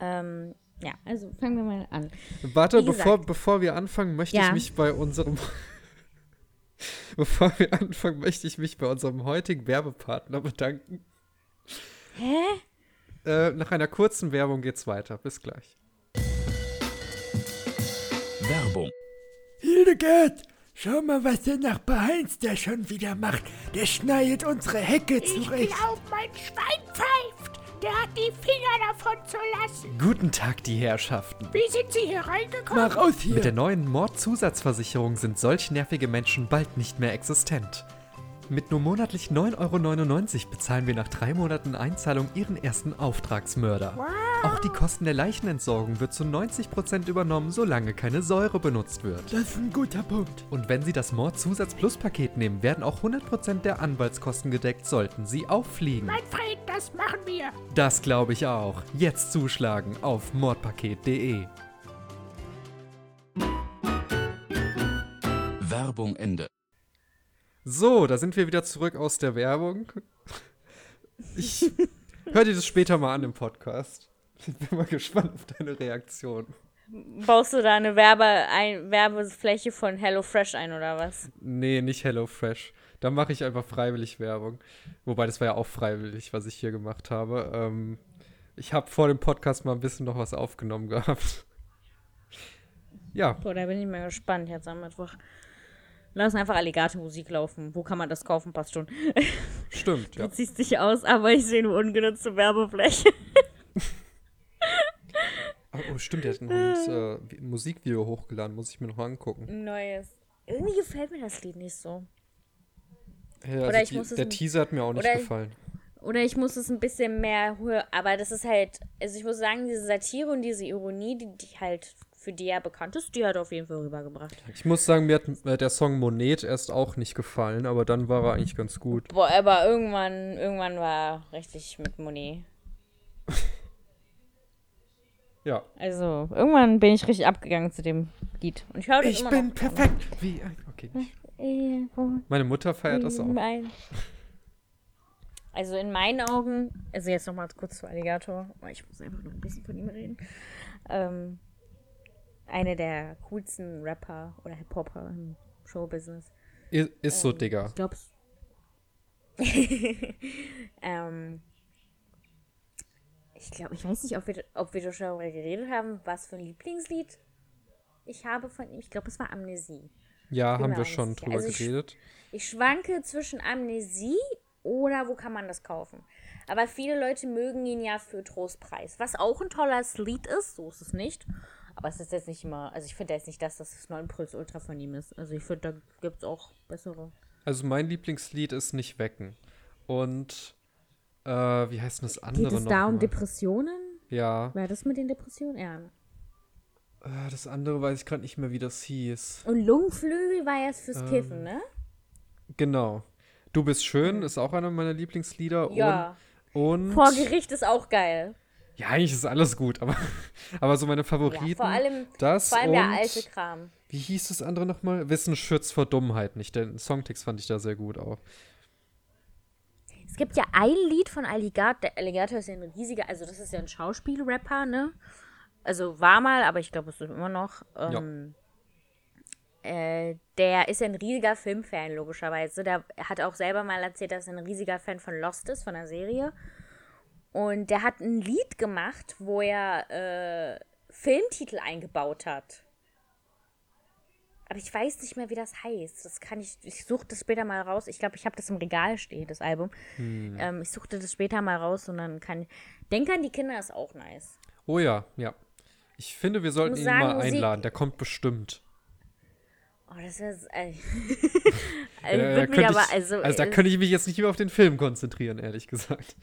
[SPEAKER 2] Ja. Ähm, ja, also fangen wir mal an.
[SPEAKER 1] Warte, bevor, bevor wir anfangen, möchte ja. ich mich bei unserem. bevor wir anfangen, möchte ich mich bei unserem heutigen Werbepartner bedanken.
[SPEAKER 2] Hä?
[SPEAKER 1] Äh, nach einer kurzen Werbung geht's weiter. Bis gleich.
[SPEAKER 3] Werbung. Hildegard, schau mal, was der Nachbar Heinz da schon wieder macht. Der schneidet unsere Hecke zurecht.
[SPEAKER 4] Ich glaub, mein Schwein pfeift. Der hat die Finger davon zu lassen.
[SPEAKER 1] Guten Tag, die Herrschaften.
[SPEAKER 4] Wie sind Sie hier reingekommen?
[SPEAKER 3] Mach aus hier.
[SPEAKER 1] Mit der neuen Mordzusatzversicherung sind solch nervige Menschen bald nicht mehr existent. Mit nur monatlich 9,99 Euro bezahlen wir nach drei Monaten Einzahlung Ihren ersten Auftragsmörder.
[SPEAKER 4] Wow.
[SPEAKER 1] Auch die Kosten der Leichenentsorgung wird zu 90% übernommen, solange keine Säure benutzt wird.
[SPEAKER 3] Das ist ein guter Punkt.
[SPEAKER 1] Und wenn Sie das Mordzusatz-Plus-Paket nehmen, werden auch 100% der Anwaltskosten gedeckt, sollten Sie auffliegen.
[SPEAKER 4] Manfred, das machen wir.
[SPEAKER 1] Das glaube ich auch. Jetzt zuschlagen auf mordpaket.de.
[SPEAKER 3] Werbung Ende.
[SPEAKER 1] So, da sind wir wieder zurück aus der Werbung. Ich höre dir das später mal an im Podcast. Ich bin mal gespannt auf deine Reaktion.
[SPEAKER 2] Baust du da eine Werbe ein Werbefläche von HelloFresh ein oder was?
[SPEAKER 1] Nee, nicht HelloFresh. Da mache ich einfach freiwillig Werbung. Wobei, das war ja auch freiwillig, was ich hier gemacht habe. Ähm, ich habe vor dem Podcast mal ein bisschen noch was aufgenommen gehabt. Ja.
[SPEAKER 2] Boah, da bin ich mal gespannt jetzt am Mittwoch. Lass einfach Alligator-Musik laufen. Wo kann man das kaufen? Passt schon.
[SPEAKER 1] Stimmt, ja.
[SPEAKER 2] Du ziehst dich aus, aber ich sehe eine ungenutzte Werbefläche.
[SPEAKER 1] oh, stimmt, der hat ein äh, Musikvideo hochgeladen. Muss ich mir noch angucken.
[SPEAKER 2] Neues. Irgendwie gefällt mir das Lied nicht so.
[SPEAKER 1] Ja, also
[SPEAKER 2] ich
[SPEAKER 1] die, der
[SPEAKER 2] ein-
[SPEAKER 1] Teaser hat mir auch nicht gefallen.
[SPEAKER 2] Oder ich muss es ein bisschen mehr hören. Aber das ist halt. Also ich muss sagen, diese Satire und diese Ironie, die, die halt für die er bekannt ist, die hat er auf jeden Fall rübergebracht.
[SPEAKER 1] Ich muss sagen, mir hat äh, der Song Monet erst auch nicht gefallen, aber dann war er eigentlich ganz gut.
[SPEAKER 2] Boah, aber irgendwann, irgendwann war er richtig mit Monet.
[SPEAKER 1] Ja.
[SPEAKER 2] Also, irgendwann bin ich richtig abgegangen zu dem Lied. Und ich höre
[SPEAKER 1] Ich
[SPEAKER 2] immer
[SPEAKER 1] bin
[SPEAKER 2] noch.
[SPEAKER 1] perfekt. Wie ein. Okay.
[SPEAKER 2] Irgendwo
[SPEAKER 1] Meine Mutter feiert das auch.
[SPEAKER 2] Also in meinen Augen, also jetzt nochmal kurz zu Alligator, weil ich muss einfach noch ein bisschen von ihm reden. Ähm, eine der coolsten Rapper oder Hip-Hopper im Showbusiness.
[SPEAKER 1] Ist so,
[SPEAKER 2] Ähm,
[SPEAKER 1] Digga.
[SPEAKER 2] Ich glaub's. ähm, ich glaube, ich weiß nicht, ob wir, ob wir schon darüber geredet haben, was für ein Lieblingslied ich habe von ihm. Ich glaube, es war Amnesie.
[SPEAKER 1] Ja,
[SPEAKER 2] bin
[SPEAKER 1] haben wir schon
[SPEAKER 2] sicher.
[SPEAKER 1] drüber
[SPEAKER 2] Also ich-
[SPEAKER 1] geredet.
[SPEAKER 2] Ich schwanke zwischen Amnesie oder wo kann man das kaufen? Aber viele Leute mögen ihn ja für Trostpreis, was auch ein tolles Lied ist, so ist es nicht. Aber es ist jetzt nicht immer, also ich finde jetzt nicht, dass das das 9 Puls Ultra von ihm ist. Also ich finde, da gibt es auch bessere.
[SPEAKER 1] Also mein Lieblingslied ist Nicht wecken. Und äh, wie heißt denn das andere
[SPEAKER 2] Geht es
[SPEAKER 1] noch
[SPEAKER 2] da um
[SPEAKER 1] mal?
[SPEAKER 2] Depressionen?
[SPEAKER 1] Ja,
[SPEAKER 2] War das mit den Depressionen? Ja.
[SPEAKER 1] äh, das andere weiß ich gerade nicht mehr, wie das hieß.
[SPEAKER 2] Und Lungenflügel war jetzt fürs
[SPEAKER 1] Ähm,
[SPEAKER 2] Kiffen, ne?
[SPEAKER 1] Genau. Du bist schön ist auch einer meiner Lieblingslieder.
[SPEAKER 2] Ja.
[SPEAKER 1] Und, und
[SPEAKER 2] Vor Gericht ist auch geil.
[SPEAKER 1] Ja, eigentlich ist alles gut, aber, aber so meine
[SPEAKER 2] Ja,
[SPEAKER 1] Favoriten.
[SPEAKER 2] vor allem,
[SPEAKER 1] das
[SPEAKER 2] vor allem der alte Kram.
[SPEAKER 1] Wie hieß das andere nochmal? Wissen schützt vor Dummheit nicht. Den Songtext fand ich da sehr gut auch.
[SPEAKER 2] Es gibt ja ein Lied von Alligator. Der Alligator ist ja ein riesiger, also das ist ja ein Schauspielrapper, ne? Also war mal, aber ich glaube, es ist immer noch. Ähm, äh, der ist ja ein riesiger Filmfan, logischerweise. Der hat auch selber mal erzählt, dass er ein riesiger Fan von Lost ist, von der Serie. Und der hat ein Lied gemacht, wo er äh, Filmtitel eingebaut hat. Aber ich weiß nicht mehr, wie das heißt. Das kann ich. Ich suche das später mal raus. Ich glaube, ich habe das im Regal stehen, das Album.
[SPEAKER 1] Hm.
[SPEAKER 2] Ähm, ich suchte das später mal raus und dann kann. Denk an die Kinder ist auch nice.
[SPEAKER 1] Oh ja, ja. Ich finde, wir sollten ihn
[SPEAKER 2] sagen,
[SPEAKER 1] mal einladen. Der kommt bestimmt.
[SPEAKER 2] Oh, das wäre. Äh,
[SPEAKER 1] Äh,
[SPEAKER 2] äh,
[SPEAKER 1] da
[SPEAKER 2] aber.
[SPEAKER 1] ich,
[SPEAKER 2] Also,
[SPEAKER 1] also da könnte ich mich jetzt nicht mehr auf den Film konzentrieren, ehrlich gesagt.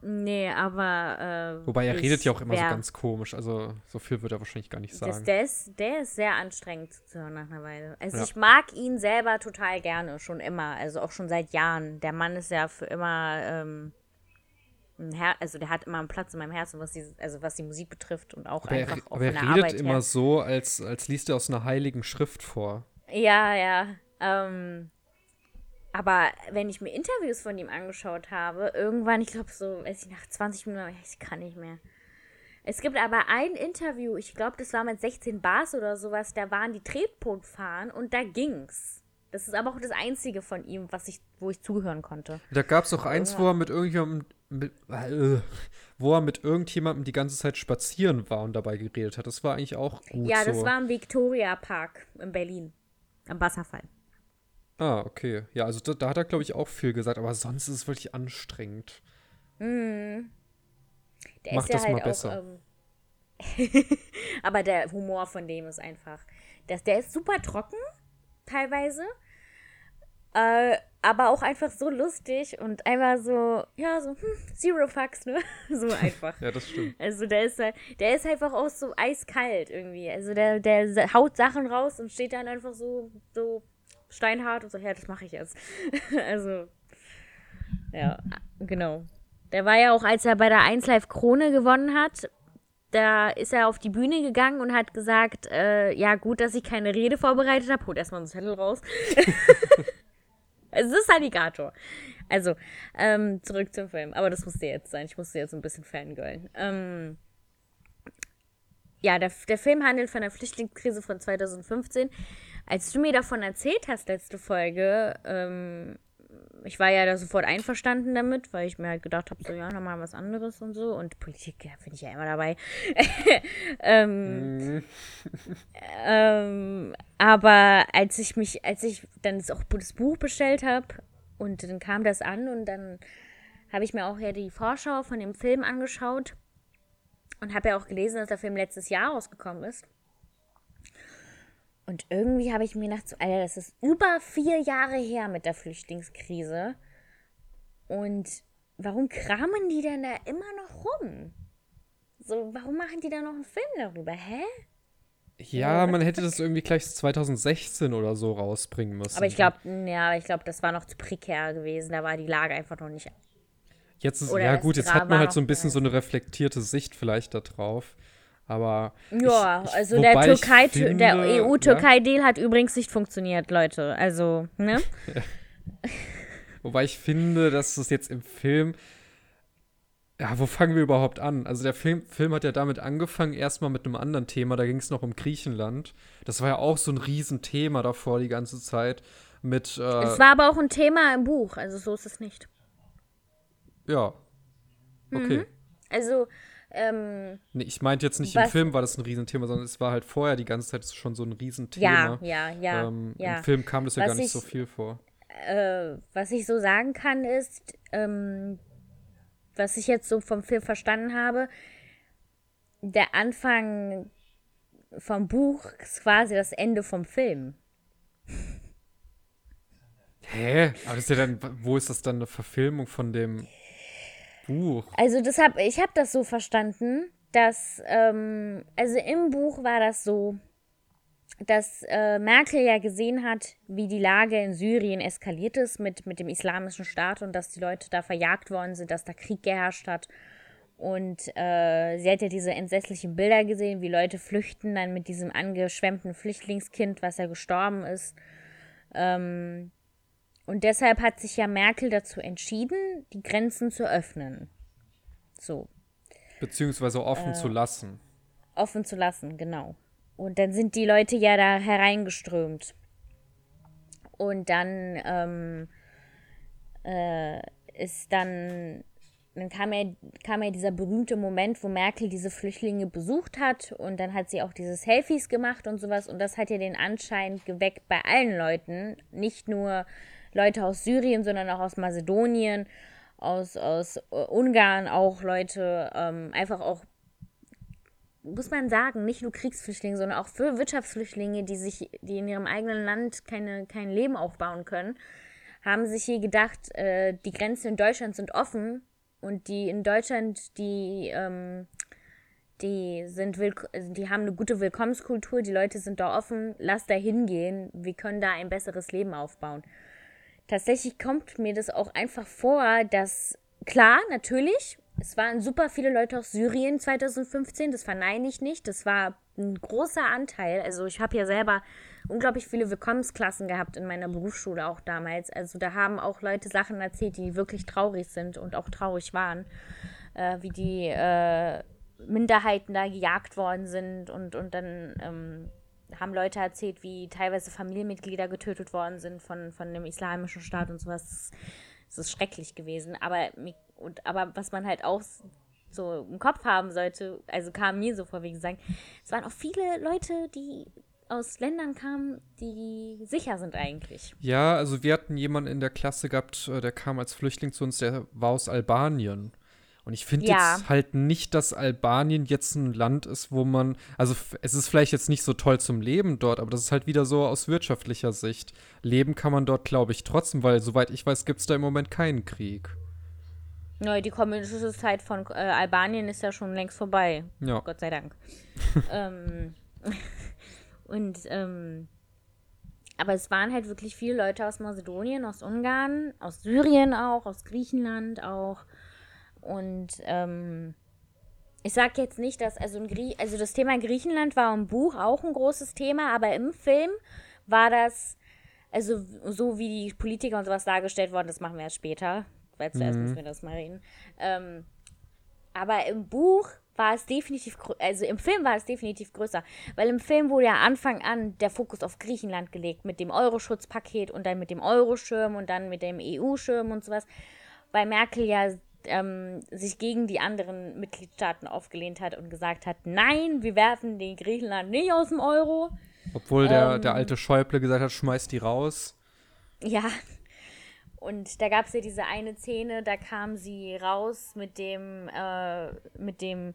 [SPEAKER 2] Nee, aber. Äh,
[SPEAKER 1] Wobei er redet ja auch immer so
[SPEAKER 2] wär-
[SPEAKER 1] ganz komisch. Also so viel wird er wahrscheinlich gar nicht
[SPEAKER 2] Das,
[SPEAKER 1] sagen.
[SPEAKER 2] der, ist, der ist sehr anstrengend zuzuhören nach einer Weile. Also
[SPEAKER 1] Ja.
[SPEAKER 2] ich mag ihn selber total gerne, schon immer. Also auch schon seit Jahren. Der Mann ist ja für immer, ähm, also der hat immer einen Platz in meinem Herzen, was die, also was die Musik betrifft und auch
[SPEAKER 1] aber er,
[SPEAKER 2] einfach auch
[SPEAKER 1] aber er redet
[SPEAKER 2] Arbeit
[SPEAKER 1] immer
[SPEAKER 2] her.
[SPEAKER 1] so, als, als liest er aus einer heiligen Schrift vor.
[SPEAKER 2] Ja, ja. Ähm, aber wenn ich mir Interviews von ihm angeschaut habe, irgendwann, ich glaube so, weiß ich, nach 20 Minuten, ich kann nicht mehr. Es gibt aber ein Interview, ich glaube, das war mit 16 Bars oder sowas, da waren die Tretboot fahren und da ging's. Das ist aber auch das einzige von ihm, was ich, wo ich zuhören konnte.
[SPEAKER 1] Da gab es auch eins, wo er mit irgendjemandem, mit, äh, wo er mit irgendjemandem die ganze Zeit spazieren war und dabei geredet hat. Das war eigentlich auch gut
[SPEAKER 2] ja,
[SPEAKER 1] so.
[SPEAKER 2] das war im Victoria Park in Berlin. Am Wasserfall.
[SPEAKER 1] Ah, okay. Ja, also da, da hat er, glaube ich, auch viel gesagt, aber sonst ist es wirklich anstrengend.
[SPEAKER 2] Der
[SPEAKER 1] Mach
[SPEAKER 2] ist ja
[SPEAKER 1] das
[SPEAKER 2] halt
[SPEAKER 1] mal
[SPEAKER 2] auch,
[SPEAKER 1] besser.
[SPEAKER 2] Ähm, aber der Humor von dem ist einfach. Das, der ist super trocken, teilweise. Äh, aber auch einfach so lustig und einfach so, ja, so, hm, Zero Fucks, ne? so einfach.
[SPEAKER 1] Ja, das stimmt.
[SPEAKER 2] Also der ist halt, der ist einfach auch so eiskalt irgendwie. Also der, der haut Sachen raus und steht dann einfach so, so steinhart und so, ja, das mache ich jetzt. also, ja, genau. Der war ja auch, als er bei der 1 Live Krone gewonnen hat, da ist er auf die Bühne gegangen und hat gesagt, äh, ja gut, dass ich keine Rede vorbereitet habe. Holt erstmal einen Zettel raus. es ist Alligator. Also, ähm, zurück zum Film. Aber das musste jetzt sein. Ich musste jetzt ein bisschen fangirlen. Ähm, ja, der, der Film handelt von der Flüchtlingskrise von 2015. Als du mir davon erzählt hast, letzte Folge, ähm, ich war ja da sofort einverstanden damit, weil ich mir halt gedacht habe, so, ja, nochmal was anderes und so. Und Politik, ja, finde ich ja immer dabei. ähm, ähm, aber als ich mich, als ich dann auch das Buch bestellt habe und dann kam das an und dann habe ich mir auch ja die Vorschau von dem Film angeschaut und habe ja auch gelesen, dass der Film letztes Jahr rausgekommen ist. Und irgendwie habe ich mir gedacht, so, Alter, das ist über vier Jahre her mit der Flüchtlingskrise. Und warum kramen die denn da immer noch rum? So, warum machen die da noch einen Film darüber? Hä?
[SPEAKER 1] Ja, man hätte das irgendwie gleich 2016 oder so rausbringen müssen.
[SPEAKER 2] Aber ich glaube, ja, ich glaube, das war noch zu prekär gewesen. Da war die Lage einfach noch nicht.
[SPEAKER 1] Jetzt ist, ja gut, jetzt hat man halt so ein bisschen so eine reflektierte Sicht vielleicht da drauf. Aber.
[SPEAKER 2] Ja,
[SPEAKER 1] ich, ich,
[SPEAKER 2] also der Türkei,
[SPEAKER 1] finde,
[SPEAKER 2] der E
[SPEAKER 1] ja,
[SPEAKER 2] EU-Türkei-Deal hat übrigens nicht funktioniert, Leute. Also, ne?
[SPEAKER 1] Wobei ich finde, dass es jetzt im Film. Ja, wo fangen wir überhaupt an? Also der Film, Film hat ja damit angefangen, erstmal mit einem anderen Thema, da ging es noch um Griechenland. Das war ja auch so ein Riesenthema davor die ganze Zeit. Mit, äh,
[SPEAKER 2] Es war aber auch ein Thema im Buch, also so ist es nicht.
[SPEAKER 1] ja. Okay.
[SPEAKER 2] Also, ähm,
[SPEAKER 1] Nee, ich meinte jetzt nicht im
[SPEAKER 2] Was-
[SPEAKER 1] Film war das ein Riesenthema, sondern es war halt vorher die ganze Zeit schon so ein Riesenthema.
[SPEAKER 2] ja, ja, ja,
[SPEAKER 1] ähm,
[SPEAKER 2] ja.
[SPEAKER 1] Im Film kam das ja
[SPEAKER 2] Was
[SPEAKER 1] gar nicht
[SPEAKER 2] ich-
[SPEAKER 1] so viel vor.
[SPEAKER 2] äh, was ich so sagen kann, ist, ähm, was ich jetzt so vom Film verstanden habe, der Anfang vom Buch ist quasi das Ende vom Film.
[SPEAKER 1] Hä? Aber das ist ja dann, wo ist das dann eine Verfilmung von dem Buch?
[SPEAKER 2] Also das hab, ich habe das so verstanden, dass, ähm, also im Buch war das so, dass äh, Merkel ja gesehen hat, wie die Lage in Syrien eskaliert ist mit, mit dem islamischen Staat und dass die Leute da verjagt worden sind, dass da Krieg geherrscht hat. Und äh, sie hat ja diese entsetzlichen Bilder gesehen, wie Leute flüchten dann mit diesem angeschwemmten Flüchtlingskind, was ja gestorben ist. Ähm, und deshalb hat sich ja Merkel dazu entschieden, die Grenzen zu öffnen. So.
[SPEAKER 1] Beziehungsweise offen äh, zu lassen.
[SPEAKER 2] Offen zu lassen, genau. Und dann sind die Leute ja da hereingeströmt. Und dann ähm, äh, ist dann, dann kam ja, kam ja dieser berühmte Moment, wo Merkel diese Flüchtlinge besucht hat und dann hat sie auch diese Selfies gemacht und sowas und das hat ja den Anschein geweckt bei allen Leuten, nicht nur Leute aus Syrien, sondern auch aus Mazedonien, aus, aus äh, Ungarn, auch Leute, ähm, einfach auch muss man sagen, nicht nur Kriegsflüchtlinge, sondern auch für Wirtschaftsflüchtlinge, die sich, die in ihrem eigenen Land keine, kein Leben aufbauen können, haben sich hier gedacht, äh, die Grenzen in Deutschland sind offen und die in Deutschland, die, ähm, die sind also die haben eine gute Willkommenskultur, die Leute sind da offen, lass da hingehen, wir können da ein besseres Leben aufbauen. Tatsächlich kommt mir das auch einfach vor, dass klar, natürlich, es waren super viele Leute aus Syrien 2015, das verneine ich nicht. Das war ein großer Anteil. Also ich habe ja selber unglaublich viele Willkommensklassen gehabt in meiner Berufsschule auch damals. Also da haben auch Leute Sachen erzählt, die wirklich traurig sind und auch traurig waren. Äh, wie die äh, Minderheiten da gejagt worden sind und, und dann ähm, haben Leute erzählt, wie teilweise Familienmitglieder getötet worden sind von, von dem islamischen Staat und sowas. Das ist schrecklich gewesen. Aber, und, aber was man halt auch so im Kopf haben sollte, also kam mir so vor, wie gesagt, es waren auch viele Leute, die aus Ländern kamen, die sicher sind eigentlich.
[SPEAKER 1] Ja, also wir hatten jemanden in der Klasse gehabt, äh, der kam als Flüchtling zu uns, der war aus Albanien. Und ich finde ja. jetzt halt nicht, dass Albanien jetzt ein Land ist, wo man, also es ist vielleicht jetzt nicht so toll zum Leben dort, aber das ist halt wieder so aus wirtschaftlicher Sicht. Leben kann man dort, glaube ich, trotzdem, weil soweit ich weiß, gibt es da im Moment keinen Krieg.
[SPEAKER 2] Neu, die kommunistische Zeit von äh, Albanien ist ja schon längst vorbei. Ja. Gott sei Dank. ähm, und, ähm, aber es waren halt wirklich viele Leute aus Mazedonien, aus Ungarn, aus Syrien auch, aus Griechenland auch. Und ähm, ich sage jetzt nicht, dass, also, also das Thema Griechenland war im Buch auch ein großes Thema, aber im Film war das, also so wie die Politiker und sowas dargestellt worden, das machen wir erst später, weil zuerst mhm. müssen wir das mal reden. Ähm, aber im Buch war es definitiv, also im Film war es definitiv größer, weil im Film wurde ja Anfang an der Fokus auf Griechenland gelegt mit dem Euroschutzpaket und dann mit dem Euroschirm und dann mit dem EU-Schirm und sowas, weil Merkel ja ähm, sich gegen die anderen Mitgliedstaaten aufgelehnt hat und gesagt hat, nein, wir werfen den Griechenland nicht aus dem Euro.
[SPEAKER 1] Obwohl der, ähm, der alte Schäuble gesagt hat, schmeißt die raus.
[SPEAKER 2] Ja. Und da gab es ja diese eine Szene, da kam sie raus mit dem, äh, mit dem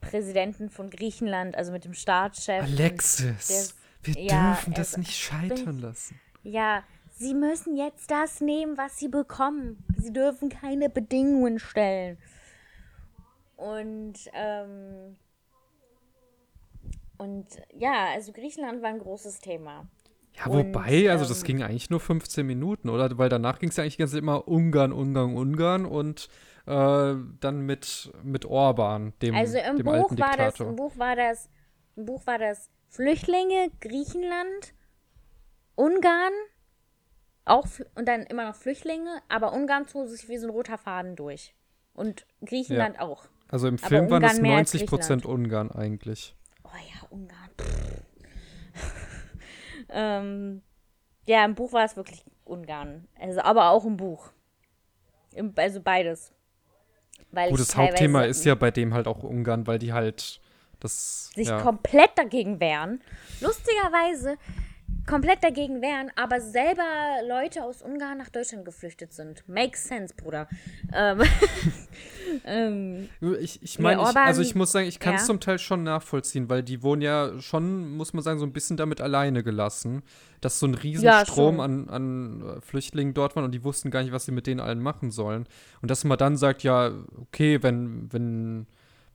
[SPEAKER 2] Präsidenten von Griechenland, also mit dem Staatschef.
[SPEAKER 1] Alexis, der, wir ja, dürfen das nicht scheitern lassen.
[SPEAKER 2] Ja, Sie müssen jetzt das nehmen, was Sie bekommen. Sie dürfen keine Bedingungen stellen. Und, ähm, und ja, also Griechenland war ein großes Thema.
[SPEAKER 1] Ja, wobei, und, also das ähm, ging eigentlich nur 15 Minuten, oder? Weil danach ging es ja eigentlich ganz immer Ungarn, Ungarn, Ungarn und äh, dann mit, mit Orban, dem,
[SPEAKER 2] also im
[SPEAKER 1] dem
[SPEAKER 2] Buch
[SPEAKER 1] alten
[SPEAKER 2] war
[SPEAKER 1] Diktator.
[SPEAKER 2] Das, Im Buch war das, im Buch war das Flüchtlinge, Griechenland, Ungarn, auch und dann immer noch Flüchtlinge, aber Ungarn zog sich wie so ein roter Faden durch. Und Griechenland ja. auch.
[SPEAKER 1] Also im Film waren es 90 Prozent Ungarn eigentlich.
[SPEAKER 2] Oh ja, Ungarn. ähm, ja, im Buch war es wirklich Ungarn. Also, aber auch im Buch. Im, also beides.
[SPEAKER 1] Weil Gut, das Hauptthema ist ja bei dem halt auch Ungarn, weil die halt das.
[SPEAKER 2] Sich
[SPEAKER 1] ja.
[SPEAKER 2] komplett dagegen wehren. Lustigerweise komplett dagegen wehren, aber selber Leute aus Ungarn nach Deutschland geflüchtet sind. Makes sense, Bruder. Ähm,
[SPEAKER 1] ähm, ich ich meine, also ich muss sagen, ich kann es ja. zum Teil schon nachvollziehen, weil die wurden ja schon, muss man sagen, so ein bisschen damit alleine gelassen, dass so ein Riesenstrom ja, an, an äh, Flüchtlingen dort waren und die wussten gar nicht, was sie mit denen allen machen sollen. Und dass man dann sagt, ja, okay, wenn, wenn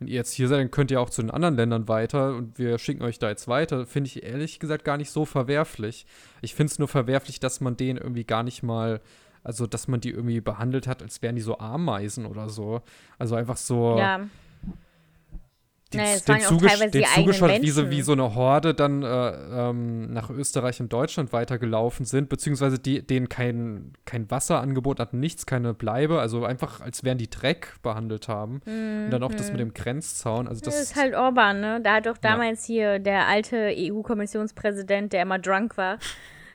[SPEAKER 1] wenn ihr jetzt hier seid, dann könnt ihr auch zu den anderen Ländern weiter und wir schicken euch da jetzt weiter. Finde ich ehrlich gesagt gar nicht so verwerflich. Ich finde es nur verwerflich, dass man denen irgendwie gar nicht mal, also dass man die irgendwie behandelt hat, als wären die so Ameisen oder so. Also einfach so. Ja. Die,
[SPEAKER 2] Naja,
[SPEAKER 1] den,
[SPEAKER 2] ja
[SPEAKER 1] zugesch den zugeschaut, wie so, wie so eine Horde dann äh, ähm, nach Österreich und Deutschland weitergelaufen sind, beziehungsweise die, denen kein, kein Wasser angeboten hatten, nichts, keine Bleibe, also einfach als wären die Dreck behandelt haben. Und dann auch das mit dem Grenzzaun, also das,
[SPEAKER 2] Das ist halt Orban, ne? Da hat doch damals hier der alte EU-Kommissionspräsident, der immer drunk war,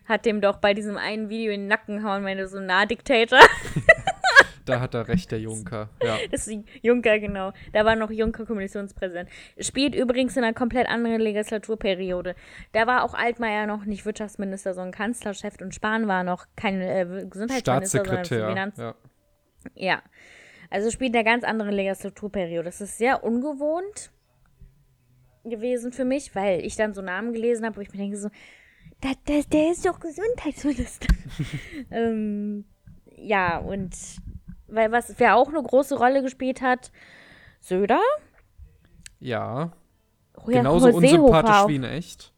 [SPEAKER 2] hat dem doch bei diesem einen Video in den Nacken hauen, wenn du so nah Diktator.
[SPEAKER 1] da hat er recht, der Juncker. Ja.
[SPEAKER 2] Das ist Juncker, genau. Da war noch Juncker Kommissionspräsident. Spielt übrigens in einer komplett anderen Legislaturperiode. Da war auch Altmaier noch nicht Wirtschaftsminister, sondern Kanzlerchef und Spahn war noch kein äh, Gesundheitsminister, sondern
[SPEAKER 1] Staatssekretär.
[SPEAKER 2] Finanz
[SPEAKER 1] Ja.
[SPEAKER 2] Ja. Also spielt in einer ganz anderen Legislaturperiode. Das ist sehr ungewohnt gewesen für mich, weil ich dann so Namen gelesen habe, wo ich mir denke so, da, da, der ist doch Gesundheitsminister. ähm, ja, und weil was, wer auch eine große Rolle gespielt hat, Söder.
[SPEAKER 1] ja.
[SPEAKER 2] Oh ja,
[SPEAKER 1] Genauso
[SPEAKER 2] Seehofer
[SPEAKER 1] unsympathisch
[SPEAKER 2] auch.
[SPEAKER 1] wie in echt.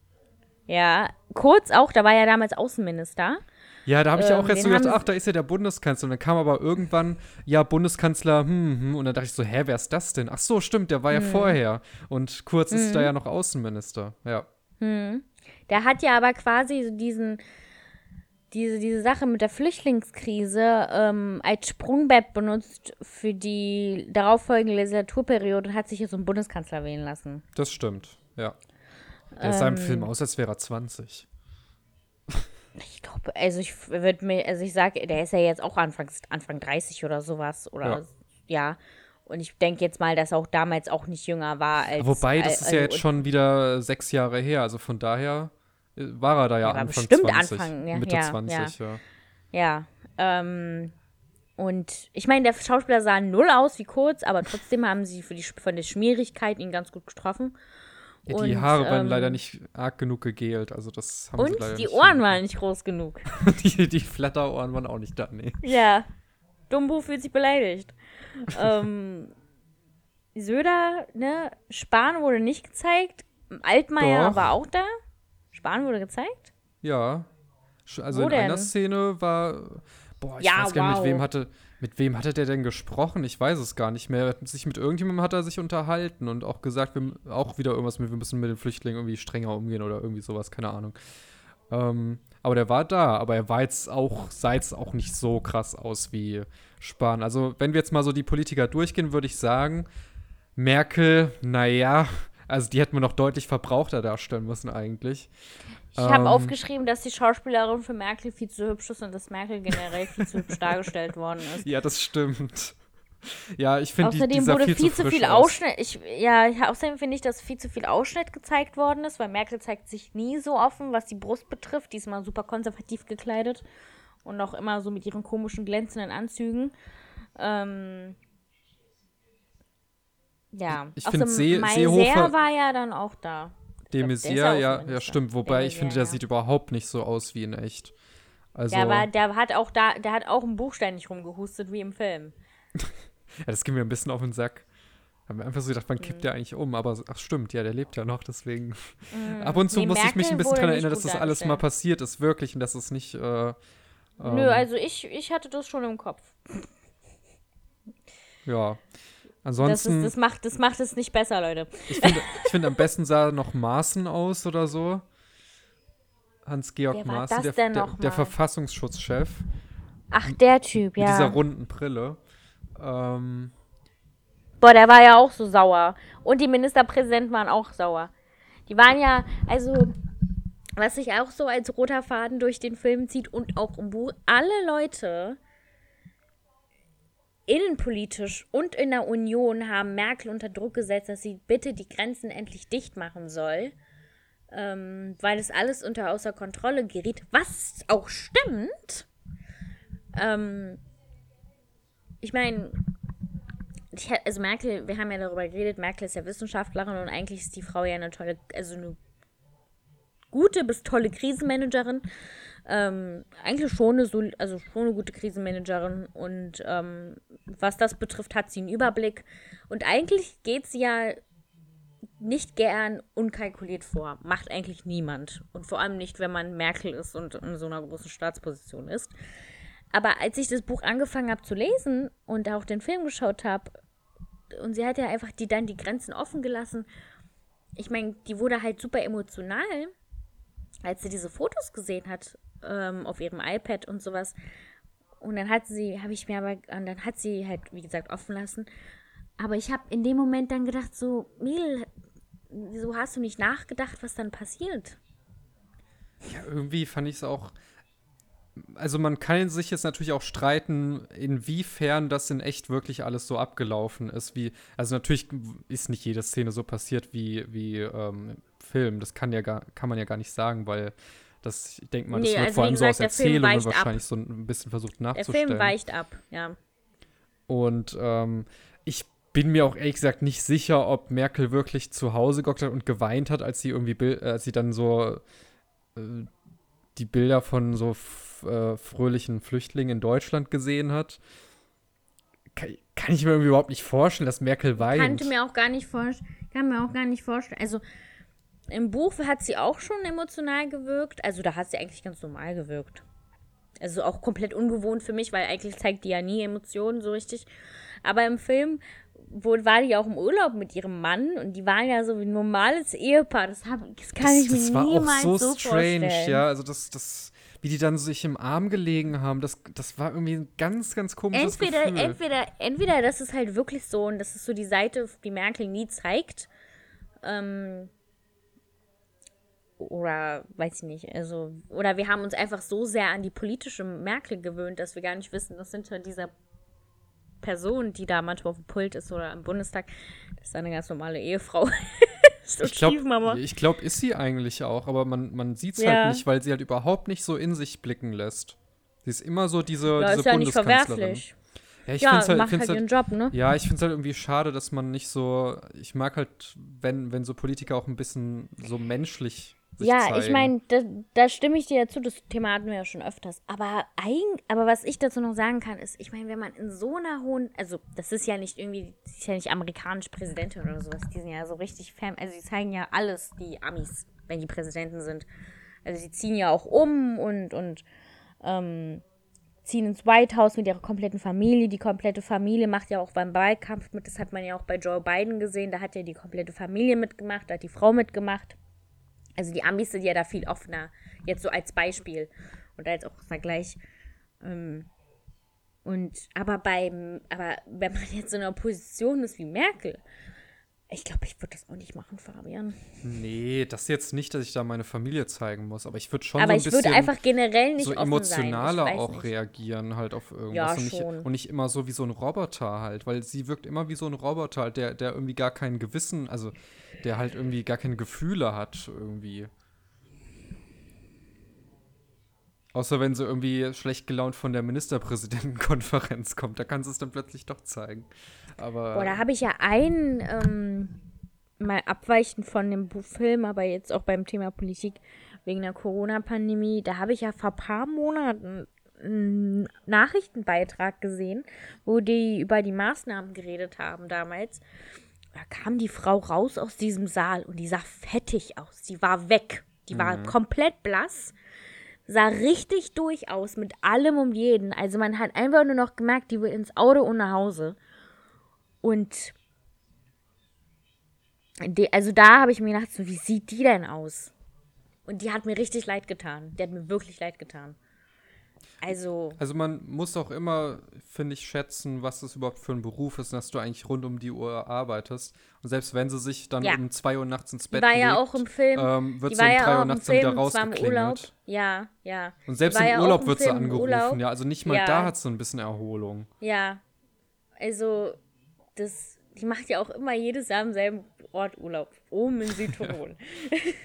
[SPEAKER 2] Ja, kurz auch, da war er damals Außenminister.
[SPEAKER 1] Ja, da habe ich ja
[SPEAKER 2] Ähm,
[SPEAKER 1] auch jetzt so gedacht, ach, da ist ja der Bundeskanzler. Und dann kam aber irgendwann, ja, Bundeskanzler, hm, hm. Und dann dachte ich so, hä, wer ist das denn? Ach so, stimmt, der war
[SPEAKER 2] Hm.
[SPEAKER 1] ja vorher. Und kurz ist da ja noch Außenminister. Ja.
[SPEAKER 2] Der hat ja aber quasi so diesen, diese, diese Sache mit der Flüchtlingskrise ähm, als Sprungbrett benutzt für die darauffolgende Legislaturperiode und hat sich jetzt zum Bundeskanzler wählen lassen.
[SPEAKER 1] Das stimmt, ja. Der sah im
[SPEAKER 2] Ähm.
[SPEAKER 1] Film aus, als wäre er 20.
[SPEAKER 2] Ich glaube, also ich würde mir, also ich sage, der ist ja jetzt auch Anfang, Anfang 30 oder sowas. Oder
[SPEAKER 1] Ja.
[SPEAKER 2] ja. Und ich denke jetzt mal, dass er auch damals auch nicht jünger war als.
[SPEAKER 1] Wobei, das ist
[SPEAKER 2] also,
[SPEAKER 1] ja jetzt schon wieder sechs Jahre her. Also von daher war er da ja
[SPEAKER 2] war
[SPEAKER 1] Anfang
[SPEAKER 2] bestimmt
[SPEAKER 1] 20.
[SPEAKER 2] Anfang, ja,
[SPEAKER 1] Mitte
[SPEAKER 2] ja,
[SPEAKER 1] 20, ja.
[SPEAKER 2] Ja. Ähm, und ich meine, der Schauspieler sah null aus wie kurz, aber trotzdem haben sie für die, von der Schmierigkeit ihn ganz gut getroffen.
[SPEAKER 1] Ja, die
[SPEAKER 2] Und,
[SPEAKER 1] Haare waren
[SPEAKER 2] ähm,
[SPEAKER 1] leider nicht arg genug gegelt. Also das haben
[SPEAKER 2] Und die Ohren waren nicht groß genug.
[SPEAKER 1] die, die Flatterohren waren auch nicht da, nee.
[SPEAKER 2] Ja. Dumbo fühlt sich beleidigt. ähm, Söder, ne? Spahn wurde nicht gezeigt. Altmaier
[SPEAKER 1] Doch.
[SPEAKER 2] war auch da. Spahn wurde gezeigt.
[SPEAKER 1] Ja. Also
[SPEAKER 2] Wo
[SPEAKER 1] in einer
[SPEAKER 2] denn?
[SPEAKER 1] Szene war. Boah, ich
[SPEAKER 2] Ja,
[SPEAKER 1] weiß gar nicht,
[SPEAKER 2] wow.
[SPEAKER 1] mit wem hatte. Mit wem hatte der denn gesprochen? Ich weiß es gar nicht mehr. Sich mit irgendjemandem hat er sich unterhalten und auch gesagt, wir, auch wieder irgendwas mit, wir müssen mit den Flüchtlingen irgendwie strenger umgehen oder irgendwie sowas, keine Ahnung. Ähm, aber der war da, aber er war jetzt auch, sah jetzt auch nicht so krass aus wie Spahn. Also, wenn wir jetzt mal so die Politiker durchgehen, würde ich sagen, Merkel, naja, also die hätten wir noch deutlich verbrauchter darstellen müssen eigentlich.
[SPEAKER 2] Ich habe
[SPEAKER 1] Ähm,
[SPEAKER 2] aufgeschrieben, dass die Schauspielerin für Merkel viel zu hübsch ist und dass Merkel generell viel zu hübsch dargestellt worden ist.
[SPEAKER 1] Ja, das stimmt. Ja, ich finde, die, die
[SPEAKER 2] Außerdem
[SPEAKER 1] sah
[SPEAKER 2] wurde
[SPEAKER 1] viel,
[SPEAKER 2] viel,
[SPEAKER 1] zu
[SPEAKER 2] viel
[SPEAKER 1] aus.
[SPEAKER 2] Ausschnitt. Ich, ja, außerdem finde ich, dass viel zu viel Ausschnitt gezeigt worden ist, weil Merkel zeigt sich nie so offen, was die Brust betrifft. Diesmal super konservativ gekleidet und auch immer so mit ihren komischen glänzenden Anzügen. Ähm, ja,
[SPEAKER 1] Ich find,
[SPEAKER 2] Außerdem
[SPEAKER 1] See-
[SPEAKER 2] Maiser
[SPEAKER 1] Seehofer-
[SPEAKER 2] war ja dann auch da.
[SPEAKER 1] De Maizière,
[SPEAKER 2] ja
[SPEAKER 1] ja, ja, stimmt. Wobei ich finde, der
[SPEAKER 2] ja.
[SPEAKER 1] sieht überhaupt nicht so aus wie in echt. Also, ja,
[SPEAKER 2] der hat auch da, der hat auch ein Buch ständig rumgehustet wie im Film.
[SPEAKER 1] das ging mir ein bisschen auf den Sack. Haben wir einfach so gedacht, wann
[SPEAKER 2] Mhm.
[SPEAKER 1] kippt der eigentlich um? Aber ach stimmt, ja, der lebt ja noch, deswegen. Ab und zu
[SPEAKER 2] Nee,
[SPEAKER 1] muss ich mich
[SPEAKER 2] Merkel
[SPEAKER 1] ein bisschen daran
[SPEAKER 2] nicht
[SPEAKER 1] erinnern, dass das alles mal passiert ist, wirklich, und dass es nicht. Äh,
[SPEAKER 2] Nö,
[SPEAKER 1] ähm,
[SPEAKER 2] also ich, ich hatte das schon im Kopf.
[SPEAKER 1] Ja.
[SPEAKER 2] Das,
[SPEAKER 1] Ansonsten,
[SPEAKER 2] ist, das, macht, das macht es nicht besser, Leute.
[SPEAKER 1] ich finde, find, am besten sah noch Maaßen aus oder so. Hans-Georg Maaßen,
[SPEAKER 2] das
[SPEAKER 1] der, der, der? Verfassungsschutzchef.
[SPEAKER 2] Ach, der Typ,
[SPEAKER 1] Mit dieser
[SPEAKER 2] ja.
[SPEAKER 1] runden Brille. Ähm,
[SPEAKER 2] Boah, der war ja auch so sauer. Und die Ministerpräsidenten waren auch sauer. Die waren ja, also, was sich auch so als roter Faden durch den Film zieht und auch im Buch, alle Leute innenpolitisch und in der Union haben Merkel unter Druck gesetzt, dass sie bitte die Grenzen endlich dicht machen soll, ähm, weil es alles unter außer Kontrolle geriet, was auch stimmt. Ähm, ich meine, also Merkel, wir haben ja darüber geredet, Merkel ist ja Wissenschaftlerin und eigentlich ist die Frau ja eine tolle, also eine gute bis tolle Krisenmanagerin. Ähm, eigentlich schon eine, sol- also schon eine gute Krisenmanagerin und ähm, was das betrifft, hat sie einen Überblick. Und eigentlich geht sie ja nicht gern unkalkuliert vor. Macht eigentlich niemand. Und vor allem nicht, wenn man Merkel ist und in so einer großen Staatsposition ist. Aber als ich das Buch angefangen habe zu lesen und auch den Film geschaut habe, und sie hat ja einfach die dann die Grenzen offen gelassen. Ich meine, die wurde halt super emotional, als sie diese Fotos gesehen hat ähm, auf ihrem iPad und sowas. Und dann hat sie, habe ich mir aber, dann hat sie halt, wie gesagt, offen lassen. Aber ich habe in dem Moment dann gedacht, so, Mädel, wieso hast du nicht nachgedacht, was dann passiert?
[SPEAKER 1] Ja, irgendwie fand ich es auch. Also man kann sich jetzt natürlich auch streiten, inwiefern das in echt wirklich alles so abgelaufen ist, wie, also natürlich ist nicht jede Szene so passiert wie, wie ähm, Film. Das kann ja gar, kann man ja gar nicht sagen, weil das, ich denke mal, das
[SPEAKER 2] Nee,
[SPEAKER 1] wird
[SPEAKER 2] also
[SPEAKER 1] vor allem so
[SPEAKER 2] gesagt,
[SPEAKER 1] aus
[SPEAKER 2] der Film
[SPEAKER 1] Erzählungen
[SPEAKER 2] weicht ab.
[SPEAKER 1] wahrscheinlich so ein bisschen versucht
[SPEAKER 2] Der
[SPEAKER 1] nachzustellen.
[SPEAKER 2] Film weicht ab, ja.
[SPEAKER 1] Und ähm, ich bin mir auch ehrlich gesagt nicht sicher, ob Merkel wirklich zu Hause gehockt hat und geweint hat, als sie irgendwie, äh, als sie dann so äh, die Bilder von so äh, fröhlichen Flüchtlingen in Deutschland gesehen hat. Kann, kann ich mir irgendwie überhaupt nicht vorstellen, dass Merkel weint.
[SPEAKER 2] Kannte mir auch gar nicht vorstellen, kann mir auch gar nicht vorstellen. Also im Buch hat sie auch schon emotional gewirkt. Also da hat sie eigentlich ganz normal gewirkt. Also auch komplett ungewohnt für mich, weil eigentlich zeigt die ja nie Emotionen so richtig. Aber im Film wo, war die ja auch im Urlaub mit ihrem Mann und die waren ja so wie ein normales Ehepaar. Das, hab, das kann ich mir
[SPEAKER 1] das war
[SPEAKER 2] niemals
[SPEAKER 1] auch so,
[SPEAKER 2] so
[SPEAKER 1] strange,
[SPEAKER 2] vorstellen.
[SPEAKER 1] ja. Also das, das, wie die dann sich im Arm gelegen haben, das, das war irgendwie ein ganz, ganz komisches
[SPEAKER 2] Entweder,
[SPEAKER 1] Gefühl.
[SPEAKER 2] entweder, entweder das ist halt wirklich so und das ist so die Seite, die Merkel nie zeigt. Ähm, oder weiß ich nicht, also, oder wir haben uns einfach so sehr an die politische Merkel gewöhnt, dass wir gar nicht wissen, dass hinter dieser Person, die da manchmal auf dem Pult ist oder im Bundestag, das ist eine ganz normale Ehefrau. so
[SPEAKER 1] ich glaube, glaub, ist sie eigentlich auch, aber man, man sieht es
[SPEAKER 2] Ja.
[SPEAKER 1] halt nicht, weil sie halt überhaupt nicht so in sich blicken lässt. Sie ist immer so diese,
[SPEAKER 2] Ja,
[SPEAKER 1] diese
[SPEAKER 2] ist ja nicht
[SPEAKER 1] Bundeskanzlerin.
[SPEAKER 2] verwerflich.
[SPEAKER 1] Ja, ich
[SPEAKER 2] ja,
[SPEAKER 1] find's halt,
[SPEAKER 2] macht
[SPEAKER 1] find's
[SPEAKER 2] halt ihren Job, ne?
[SPEAKER 1] Ja, ich finde es halt irgendwie schade, dass man nicht so. Ich mag halt, wenn, wenn so Politiker auch ein bisschen so menschlich sich
[SPEAKER 2] Ja,
[SPEAKER 1] zeigen.
[SPEAKER 2] ich meine, da, da stimme ich dir ja zu, das Thema hatten wir ja schon öfters. Aber eigen, aber was ich dazu noch sagen kann, ist, ich meine, wenn man in so einer hohen, also das ist ja nicht irgendwie, das ist ja nicht amerikanisch Präsidentin oder sowas, die sind ja so richtig fern, also die zeigen ja alles, die Amis, wenn die Präsidenten sind. Also die ziehen ja auch um und, und ähm, ziehen ins White House mit ihrer kompletten Familie. Die komplette Familie macht ja auch beim Wahlkampf mit. Das hat man ja auch bei Joe Biden gesehen. Da hat ja die komplette Familie mitgemacht, da hat die Frau mitgemacht. Also die Amis sind ja da viel offener. Jetzt so als Beispiel. Und als auch Vergleich. Ähm, und aber beim, aber wenn man jetzt in einer Position ist wie Merkel, ich glaube, ich würde das auch nicht machen, Fabian.
[SPEAKER 1] Nee, das jetzt nicht, dass ich da meine Familie zeigen muss, aber ich würde schon
[SPEAKER 2] aber
[SPEAKER 1] so ein
[SPEAKER 2] ich würde
[SPEAKER 1] bisschen
[SPEAKER 2] einfach generell nicht
[SPEAKER 1] so emotionaler auch
[SPEAKER 2] nicht.
[SPEAKER 1] reagieren halt auf irgendwas
[SPEAKER 2] Ja,
[SPEAKER 1] und, nicht, und nicht immer so wie so ein Roboter halt, weil sie wirkt immer wie so ein Roboter, halt, der, der irgendwie gar kein Gewissen, also der halt irgendwie gar keine Gefühle hat irgendwie. Außer wenn sie irgendwie schlecht gelaunt von der Ministerpräsidentenkonferenz kommt, da kann sie es dann plötzlich doch zeigen. Aber
[SPEAKER 2] Boah, da habe ich ja einen, ähm, mal abweichend von dem Film, aber jetzt auch beim Thema Politik wegen der Corona-Pandemie, da habe ich ja vor ein paar Monaten einen Nachrichtenbeitrag gesehen, wo die über die Maßnahmen geredet haben damals. Da kam die Frau raus aus diesem Saal und die sah fettig aus. Die war weg. Die war komplett blass sah richtig durch aus mit allem und jeden. Also man hat einfach nur noch gemerkt, die will ins Auto und nach Hause. Und die, also da habe ich mir gedacht, so, wie sieht die denn aus? Und die hat mir richtig leid getan. Die hat mir wirklich leid getan. Also,
[SPEAKER 1] Also man muss auch immer, finde ich, schätzen, was das überhaupt für ein Beruf ist, dass du eigentlich rund um die Uhr arbeitest. Und selbst wenn sie sich dann
[SPEAKER 2] Ja.
[SPEAKER 1] um 2 Uhr nachts ins
[SPEAKER 2] die
[SPEAKER 1] Bett
[SPEAKER 2] war ja
[SPEAKER 1] legt,
[SPEAKER 2] auch im Film.
[SPEAKER 1] ähm, wird
[SPEAKER 2] die
[SPEAKER 1] sie um
[SPEAKER 2] war
[SPEAKER 1] 3
[SPEAKER 2] ja
[SPEAKER 1] Uhr nachts wieder rausgeklingelt.
[SPEAKER 2] Ja, ja.
[SPEAKER 1] Und selbst
[SPEAKER 2] war
[SPEAKER 1] im
[SPEAKER 2] ja
[SPEAKER 1] Urlaub
[SPEAKER 2] im
[SPEAKER 1] wird sie
[SPEAKER 2] Film
[SPEAKER 1] angerufen, ja. Also nicht mal
[SPEAKER 2] Ja.
[SPEAKER 1] da hat sie ein bisschen Erholung.
[SPEAKER 2] Ja. Also, das, die macht ja auch immer jedes Jahr am selben Ort Urlaub. Oben in Südtirol.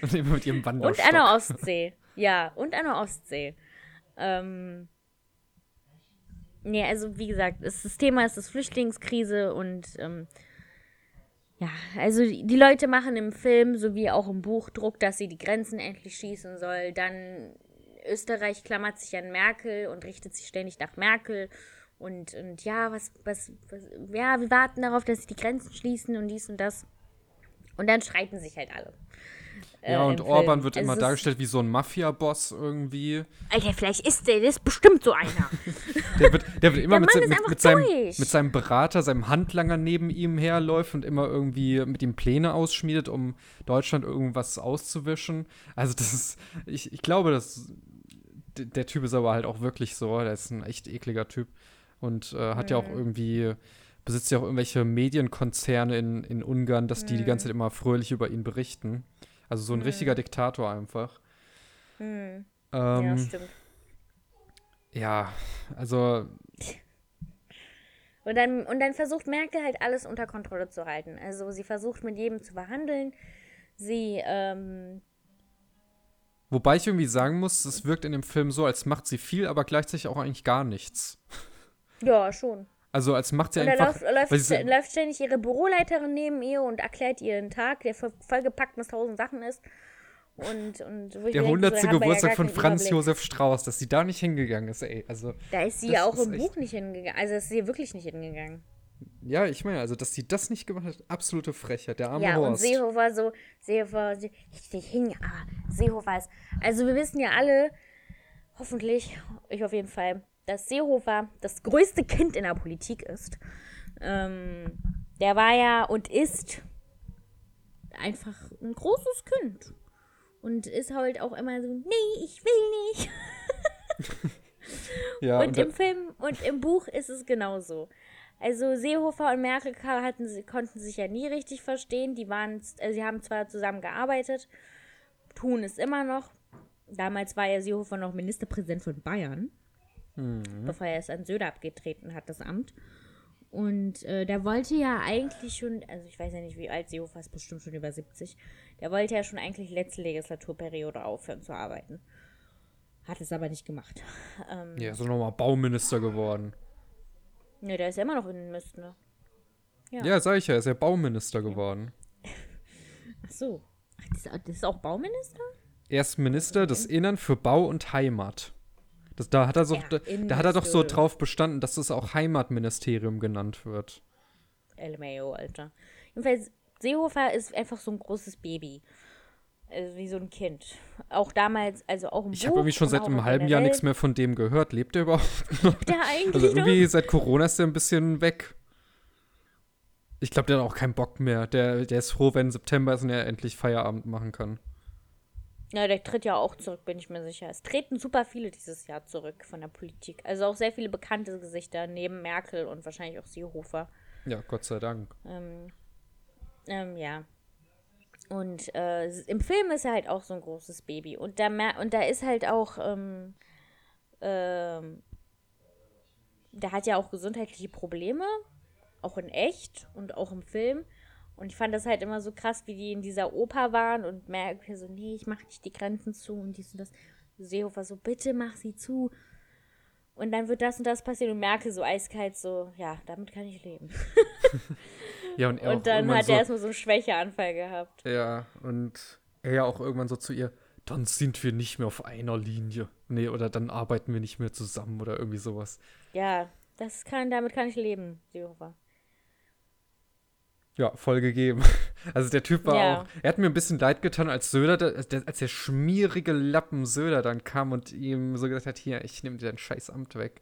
[SPEAKER 1] Und immer mit ihrem
[SPEAKER 2] Und an der Ostsee. Ja, und an der Ostsee. Ähm, nee, also wie gesagt, das, Thema ist das Flüchtlingskrise und ähm, ja, also die die Leute machen im Film sowie auch im Buch Druck, dass sie die Grenzen endlich schießen soll. Dann Österreich klammert sich an Merkel und richtet sich ständig nach Merkel. Und, und ja, was, was, was, ja, wir warten darauf, dass sie die Grenzen schließen und dies und das. Und dann streiten sich halt alle.
[SPEAKER 1] Ja,
[SPEAKER 2] äh,
[SPEAKER 1] und
[SPEAKER 2] im
[SPEAKER 1] Orban
[SPEAKER 2] Film.
[SPEAKER 1] wird
[SPEAKER 2] Also
[SPEAKER 1] immer
[SPEAKER 2] es ist-
[SPEAKER 1] dargestellt wie so ein Mafia-Boss irgendwie.
[SPEAKER 2] Alter, vielleicht ist der, das ist bestimmt so einer.
[SPEAKER 1] Der wird, der wird immer
[SPEAKER 2] Der
[SPEAKER 1] mit, se- mit, mit, seinem, mit seinem Berater, seinem Handlanger neben ihm herläuft und immer irgendwie mit ihm Pläne ausschmiedet, um Deutschland irgendwas auszuwischen. Also das ist, ich, ich glaube, dass der Typ ist aber halt auch wirklich so, der ist ein echt ekliger Typ und äh, hat ja auch
[SPEAKER 2] Mhm.
[SPEAKER 1] irgendwie, besitzt ja auch irgendwelche Medienkonzerne in, in Ungarn, dass die die ganze Zeit immer fröhlich über ihn berichten. Also so ein richtiger Diktator einfach.
[SPEAKER 2] Hm.
[SPEAKER 1] Ähm,
[SPEAKER 2] ja, stimmt.
[SPEAKER 1] ja, also
[SPEAKER 2] Und dann, und dann versucht Merkel halt alles unter Kontrolle zu halten. Also sie versucht mit jedem zu verhandeln. Sie, ähm,
[SPEAKER 1] Wobei ich irgendwie sagen muss, es wirkt in dem Film so, als macht sie viel, aber gleichzeitig auch eigentlich gar nichts.
[SPEAKER 2] Ja, schon.
[SPEAKER 1] Also als macht sie
[SPEAKER 2] Und da
[SPEAKER 1] einfach.
[SPEAKER 2] läuft, läuft, läuft ständig ihre Büroleiterin neben ihr und erklärt ihr einen Tag, der voll- vollgepackt mit tausend Sachen ist. Und, und
[SPEAKER 1] der 100.
[SPEAKER 2] so, ja
[SPEAKER 1] Geburtstag
[SPEAKER 2] gar
[SPEAKER 1] von Franz
[SPEAKER 2] Überblick.
[SPEAKER 1] Josef Strauß, dass sie da nicht hingegangen ist, ey. Also,
[SPEAKER 2] Da ist sie ja auch im Buch nicht hingegangen. Also ist sie wirklich nicht hingegangen.
[SPEAKER 1] ja, ich meine, also, dass sie das nicht gemacht hat, absolute Frechheit. Der arme
[SPEAKER 2] Ja, und
[SPEAKER 1] Horst.
[SPEAKER 2] Seehofer so, Seehofer, Se- ich nicht hing, aber Seehofer ist. Also wir wissen ja alle, hoffentlich, ich auf jeden Fall, dass Seehofer das größte Kind in der Politik ist. Ähm, der war ja und ist einfach ein großes Kind. Und ist halt auch immer so, nee, ich will nicht.
[SPEAKER 1] ja,
[SPEAKER 2] und
[SPEAKER 1] und
[SPEAKER 2] im Film und im Buch ist es genauso. Also Seehofer und Merkel hatten, konnten sich ja nie richtig verstehen. Die waren, äh, sie haben zwar zusammen gearbeitet, tun es immer noch. Damals war ja Seehofer noch Ministerpräsident von Bayern, bevor er es an Söder abgetreten hat, das Amt. Und äh, der wollte ja eigentlich schon, also ich weiß ja nicht, wie alt Seehofer ist, bestimmt schon über 70. Der wollte ja schon eigentlich letzte Legislaturperiode aufhören zu arbeiten. Hat es aber nicht gemacht. Ähm,
[SPEAKER 1] ja, so nochmal Bauminister geworden.
[SPEAKER 2] Ne, der ist ja immer noch Innenminister. Ne? Ja.
[SPEAKER 1] Ja, sag ich ja, er ist ja Bauminister geworden.
[SPEAKER 2] Ach so. Ach, das ist auch Bauminister?
[SPEAKER 1] Er ist Minister des Innern für Bau und Heimat. Das, da, hat er so,
[SPEAKER 2] Ja,
[SPEAKER 1] da, da hat er doch so drauf bestanden, dass das auch Heimatministerium genannt wird.
[SPEAKER 2] LMAO, Alter. Jedenfalls, Seehofer ist einfach so ein großes Baby. Also wie so ein Kind. Auch damals, also auch im
[SPEAKER 1] Ich habe irgendwie schon seit einem halben Jahr nichts mehr von dem gehört. Lebt er überhaupt noch?
[SPEAKER 2] Der eigentlich
[SPEAKER 1] Also irgendwie seit Corona ist er ein bisschen weg. Ich glaube, der hat auch keinen Bock mehr. Der, der ist froh, wenn September ist und er endlich Feierabend machen kann.
[SPEAKER 2] Ja, der tritt ja auch zurück, bin ich mir sicher. Es treten super viele dieses Jahr zurück von der Politik. Also auch sehr viele bekannte Gesichter, neben Merkel und wahrscheinlich auch Seehofer.
[SPEAKER 1] Ja, Gott sei Dank.
[SPEAKER 2] Ähm, ähm, ja. Und äh, im Film ist er halt auch so ein großes Baby. Und da, mer- und da ist halt auch, ähm, ähm, der hat ja auch gesundheitliche Probleme, auch in echt und auch im Film. Und ich fand das halt immer so krass, wie die in dieser Oper waren und Merkel so, nee, ich mach nicht die Grenzen zu und dies und das. Seehofer so, bitte mach sie zu. Und dann wird das und das passieren und Merkel so eiskalt so, ja, damit kann ich leben.
[SPEAKER 1] Ja, und er
[SPEAKER 2] Und dann hat
[SPEAKER 1] so,
[SPEAKER 2] er erstmal so einen Schwächeanfall gehabt.
[SPEAKER 1] Ja, und er ja auch irgendwann so zu ihr, dann sind wir nicht mehr auf einer Linie. Nee, oder dann arbeiten wir nicht mehr zusammen oder irgendwie sowas.
[SPEAKER 2] Ja, das kann, damit kann ich leben, Seehofer.
[SPEAKER 1] Ja, voll gegeben. Also der Typ war
[SPEAKER 2] Ja.
[SPEAKER 1] auch, er hat mir ein bisschen leid getan, als Söder, der, als der schmierige Lappen Söder dann kam und ihm so gesagt hat, hier, ich nehme dir dein scheiß Amt weg.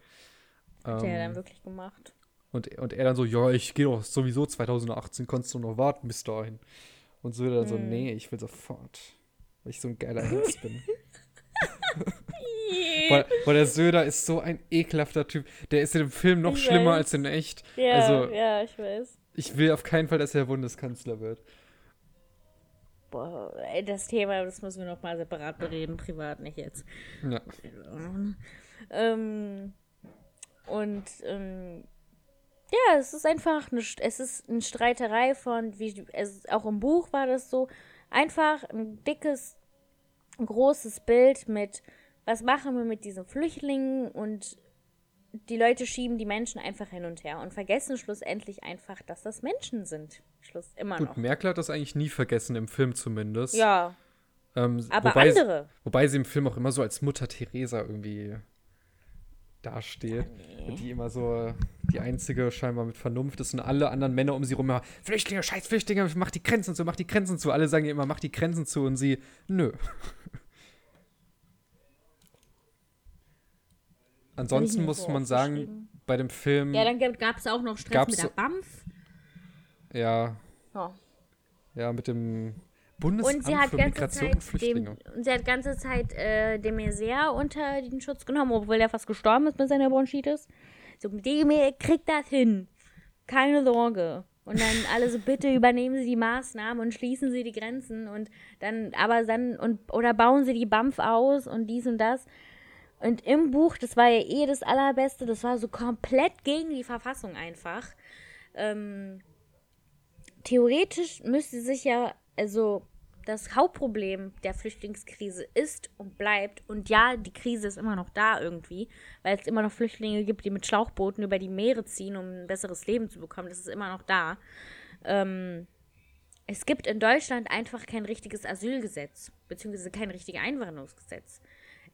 [SPEAKER 2] Hat er
[SPEAKER 1] Ähm,
[SPEAKER 2] dann wirklich gemacht.
[SPEAKER 1] Und, und er dann so, ja, ich gehe doch sowieso 2018, konntest du noch warten bis dahin. Und Söder dann so,
[SPEAKER 2] Hm.
[SPEAKER 1] nee, ich will sofort. Weil ich so ein geiler Herbst bin. weil, weil der Söder ist so ein ekelhafter Typ. Der ist in dem Film noch
[SPEAKER 2] Ich
[SPEAKER 1] schlimmer
[SPEAKER 2] weiß.
[SPEAKER 1] als in echt.
[SPEAKER 2] Ja,
[SPEAKER 1] also,
[SPEAKER 2] ja, ich weiß.
[SPEAKER 1] Ich will auf keinen Fall, dass er Bundeskanzler wird.
[SPEAKER 2] Boah, das Thema, das müssen wir noch mal separat bereden, privat nicht jetzt.
[SPEAKER 1] Ja.
[SPEAKER 2] Ähm, und ähm, ja, es ist einfach eine, es ist eine Streiterei von, wie es auch im Buch war das so, einfach ein dickes, großes Bild mit, was machen wir mit diesen Flüchtlingen und die Leute schieben die Menschen einfach hin und her und vergessen schlussendlich einfach, dass das Menschen sind. Schluss immer
[SPEAKER 1] Gut,
[SPEAKER 2] noch.
[SPEAKER 1] Merkel hat das eigentlich nie vergessen, im Film zumindest.
[SPEAKER 2] Ja,
[SPEAKER 1] Ähm,
[SPEAKER 2] aber
[SPEAKER 1] wobei,
[SPEAKER 2] andere.
[SPEAKER 1] Wobei sie im Film auch immer so als Mutter Teresa irgendwie dasteht. Und die immer so die einzige scheinbar mit Vernunft ist und alle anderen Männer um sie rum immer, Flüchtlinge, scheiß Flüchtlinge, mach die Grenzen zu, mach die Grenzen zu. Alle sagen ihr immer, mach die Grenzen zu und sie, nö. Ansonsten muss
[SPEAKER 2] so
[SPEAKER 1] man sagen, bei dem Film,
[SPEAKER 2] Ja, dann gab es auch noch Stress mit der BAMF.
[SPEAKER 1] ja,
[SPEAKER 2] Ja.
[SPEAKER 1] ja, mit dem Bundesamt
[SPEAKER 2] Und sie hat
[SPEAKER 1] für
[SPEAKER 2] ganze
[SPEAKER 1] Migration
[SPEAKER 2] Zeit
[SPEAKER 1] und Flüchtlinge.
[SPEAKER 2] dem, und sie hat ganze Zeit äh, dem Maizière unter den Schutz genommen, obwohl er fast gestorben ist mit seiner Bronchitis. So, dem kriegt das hin. Keine Sorge. Und dann alle so, bitte übernehmen Sie die Maßnahmen und schließen Sie die Grenzen und dann, aber dann, und, oder bauen Sie die BAMF aus und dies und das. Und im Buch, das war ja eh das Allerbeste, das war so komplett gegen die Verfassung einfach. Ähm, theoretisch müsste sich ja, also das Hauptproblem der Flüchtlingskrise ist und bleibt, und ja, die Krise ist immer noch da irgendwie, weil es immer noch Flüchtlinge gibt, die mit Schlauchbooten über die Meere ziehen, um ein besseres Leben zu bekommen. Das ist immer noch da. Ähm, es gibt in Deutschland einfach kein richtiges Asylgesetz, beziehungsweise kein richtiges Einwanderungsgesetz.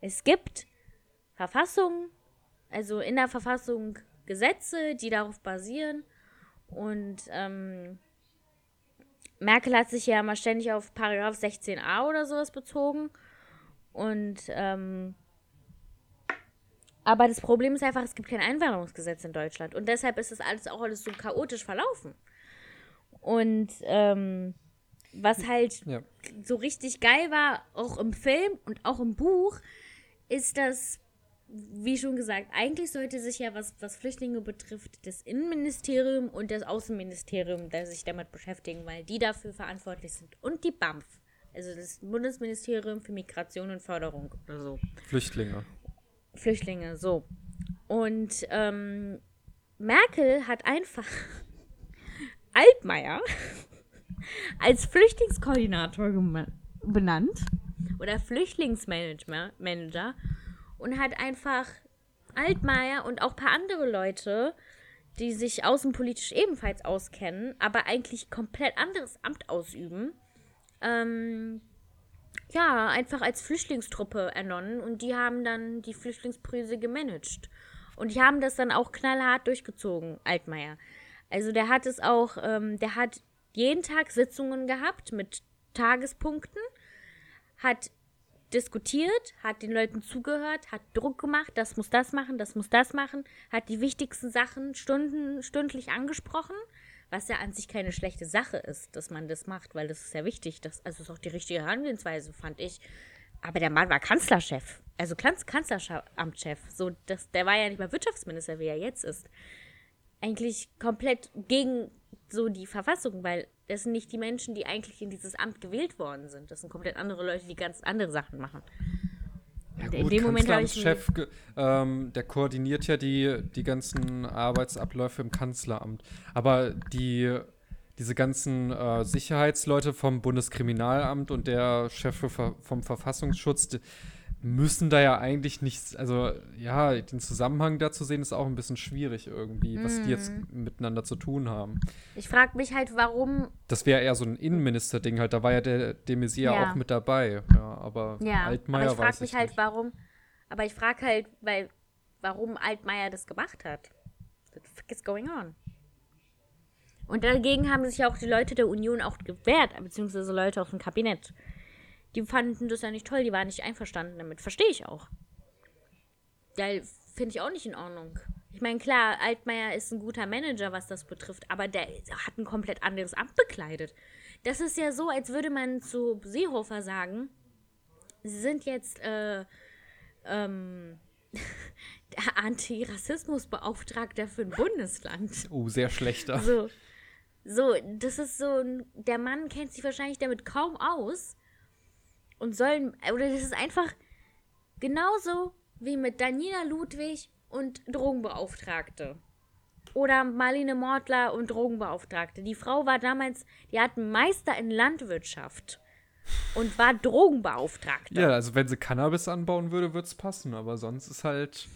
[SPEAKER 2] Es gibt Verfassungen, also in der Verfassung Gesetze, die darauf basieren. Und ähm, Merkel hat sich ja mal ständig auf Paragraph 16a oder sowas bezogen. Und ähm, aber das Problem ist einfach, es gibt kein Einwanderungsgesetz in Deutschland. Und deshalb ist das alles auch alles so chaotisch verlaufen. Und ähm, was halt
[SPEAKER 1] Ja.
[SPEAKER 2] so richtig geil war, auch im Film und auch im Buch, ist, dass, wie schon gesagt, eigentlich sollte sich ja, was, was Flüchtlinge betrifft, das Innenministerium und das Außenministerium da sich damit beschäftigen, weil die dafür verantwortlich sind. Und die BAMF, also das Bundesministerium für Migration und Förderung oder so.
[SPEAKER 1] Flüchtlinge.
[SPEAKER 2] Flüchtlinge, so. Und ähm, Merkel hat einfach Altmaier als Flüchtlingskoordinator benannt oder Flüchtlingsmanager Manager, und hat einfach Altmaier und auch ein paar andere Leute, die sich außenpolitisch ebenfalls auskennen, aber eigentlich komplett anderes Amt ausüben, ähm, ja, einfach als Flüchtlingstruppe ernonnen und die haben dann die Flüchtlingsprüse gemanagt. Und die haben das dann auch knallhart durchgezogen, Altmaier. Also der hat es auch, ähm, der hat jeden Tag Sitzungen gehabt mit Tagespunkten, hat diskutiert, hat den Leuten zugehört, hat Druck gemacht, das muss das machen, das muss das machen, hat die wichtigsten Sachen stunden, stündlich angesprochen, was ja an sich keine schlechte Sache ist, dass man das macht, weil das ist ja wichtig, das, also ist auch die richtige Herangehensweise, fand ich. Aber der Mann war Kanzlerchef, also Kanz Kanzleramtschef, so, das, der war ja nicht mal Wirtschaftsminister, wie er jetzt ist. Eigentlich komplett gegen so die Verfassung, weil das sind nicht die Menschen, die eigentlich in dieses Amt gewählt worden sind. Das sind komplett andere Leute, die ganz andere Sachen machen.
[SPEAKER 1] Ja,
[SPEAKER 2] In
[SPEAKER 1] gut,
[SPEAKER 2] dem Moment habe ich
[SPEAKER 1] Kanzleramtschef, ähm, der koordiniert ja die, die ganzen Arbeitsabläufe im Kanzleramt. Aber die, diese ganzen äh, Sicherheitsleute vom Bundeskriminalamt und der Chef vom Verfassungsschutz die müssen da ja eigentlich nichts, also ja, den Zusammenhang da zu sehen, ist auch ein bisschen schwierig irgendwie, was die jetzt
[SPEAKER 2] Mhm.
[SPEAKER 1] miteinander zu tun haben.
[SPEAKER 2] Ich frage mich halt, warum.
[SPEAKER 1] Das wäre eher so ein Innenminister-Ding halt, da war ja der de Maizière
[SPEAKER 2] Ja.
[SPEAKER 1] auch mit dabei. Ja, aber
[SPEAKER 2] Ja,
[SPEAKER 1] Altmaier
[SPEAKER 2] aber ich
[SPEAKER 1] weiß
[SPEAKER 2] frage mich
[SPEAKER 1] ich
[SPEAKER 2] halt,
[SPEAKER 1] nicht.
[SPEAKER 2] warum. Aber ich frage halt, weil, warum Altmaier das gemacht hat. What the fuck is going on? Und dagegen haben sich ja auch die Leute der Union auch gewehrt, beziehungsweise Leute aus dem Kabinett. Die fanden das ja nicht toll, die waren nicht einverstanden damit. Verstehe ich auch. Ja, finde ich auch nicht in Ordnung. Ich meine, klar, Altmaier ist ein guter Manager, was das betrifft, aber der hat ein komplett anderes Amt bekleidet. Das ist ja so, als würde man zu Seehofer sagen, Sie sind jetzt äh, ähm, der Antirassismusbeauftragter für ein Bundesland.
[SPEAKER 1] Oh, sehr schlechter.
[SPEAKER 2] So, so, das ist so, der Mann kennt sich wahrscheinlich damit kaum aus und soll, oder das ist einfach genauso wie mit Daniela Ludwig und Drogenbeauftragte. Oder Marlene Mortler und Drogenbeauftragte. Die Frau war damals, die hat einen Meister in Landwirtschaft und war Drogenbeauftragte.
[SPEAKER 1] Ja, also wenn sie Cannabis anbauen würde, würde es passen, aber sonst ist halt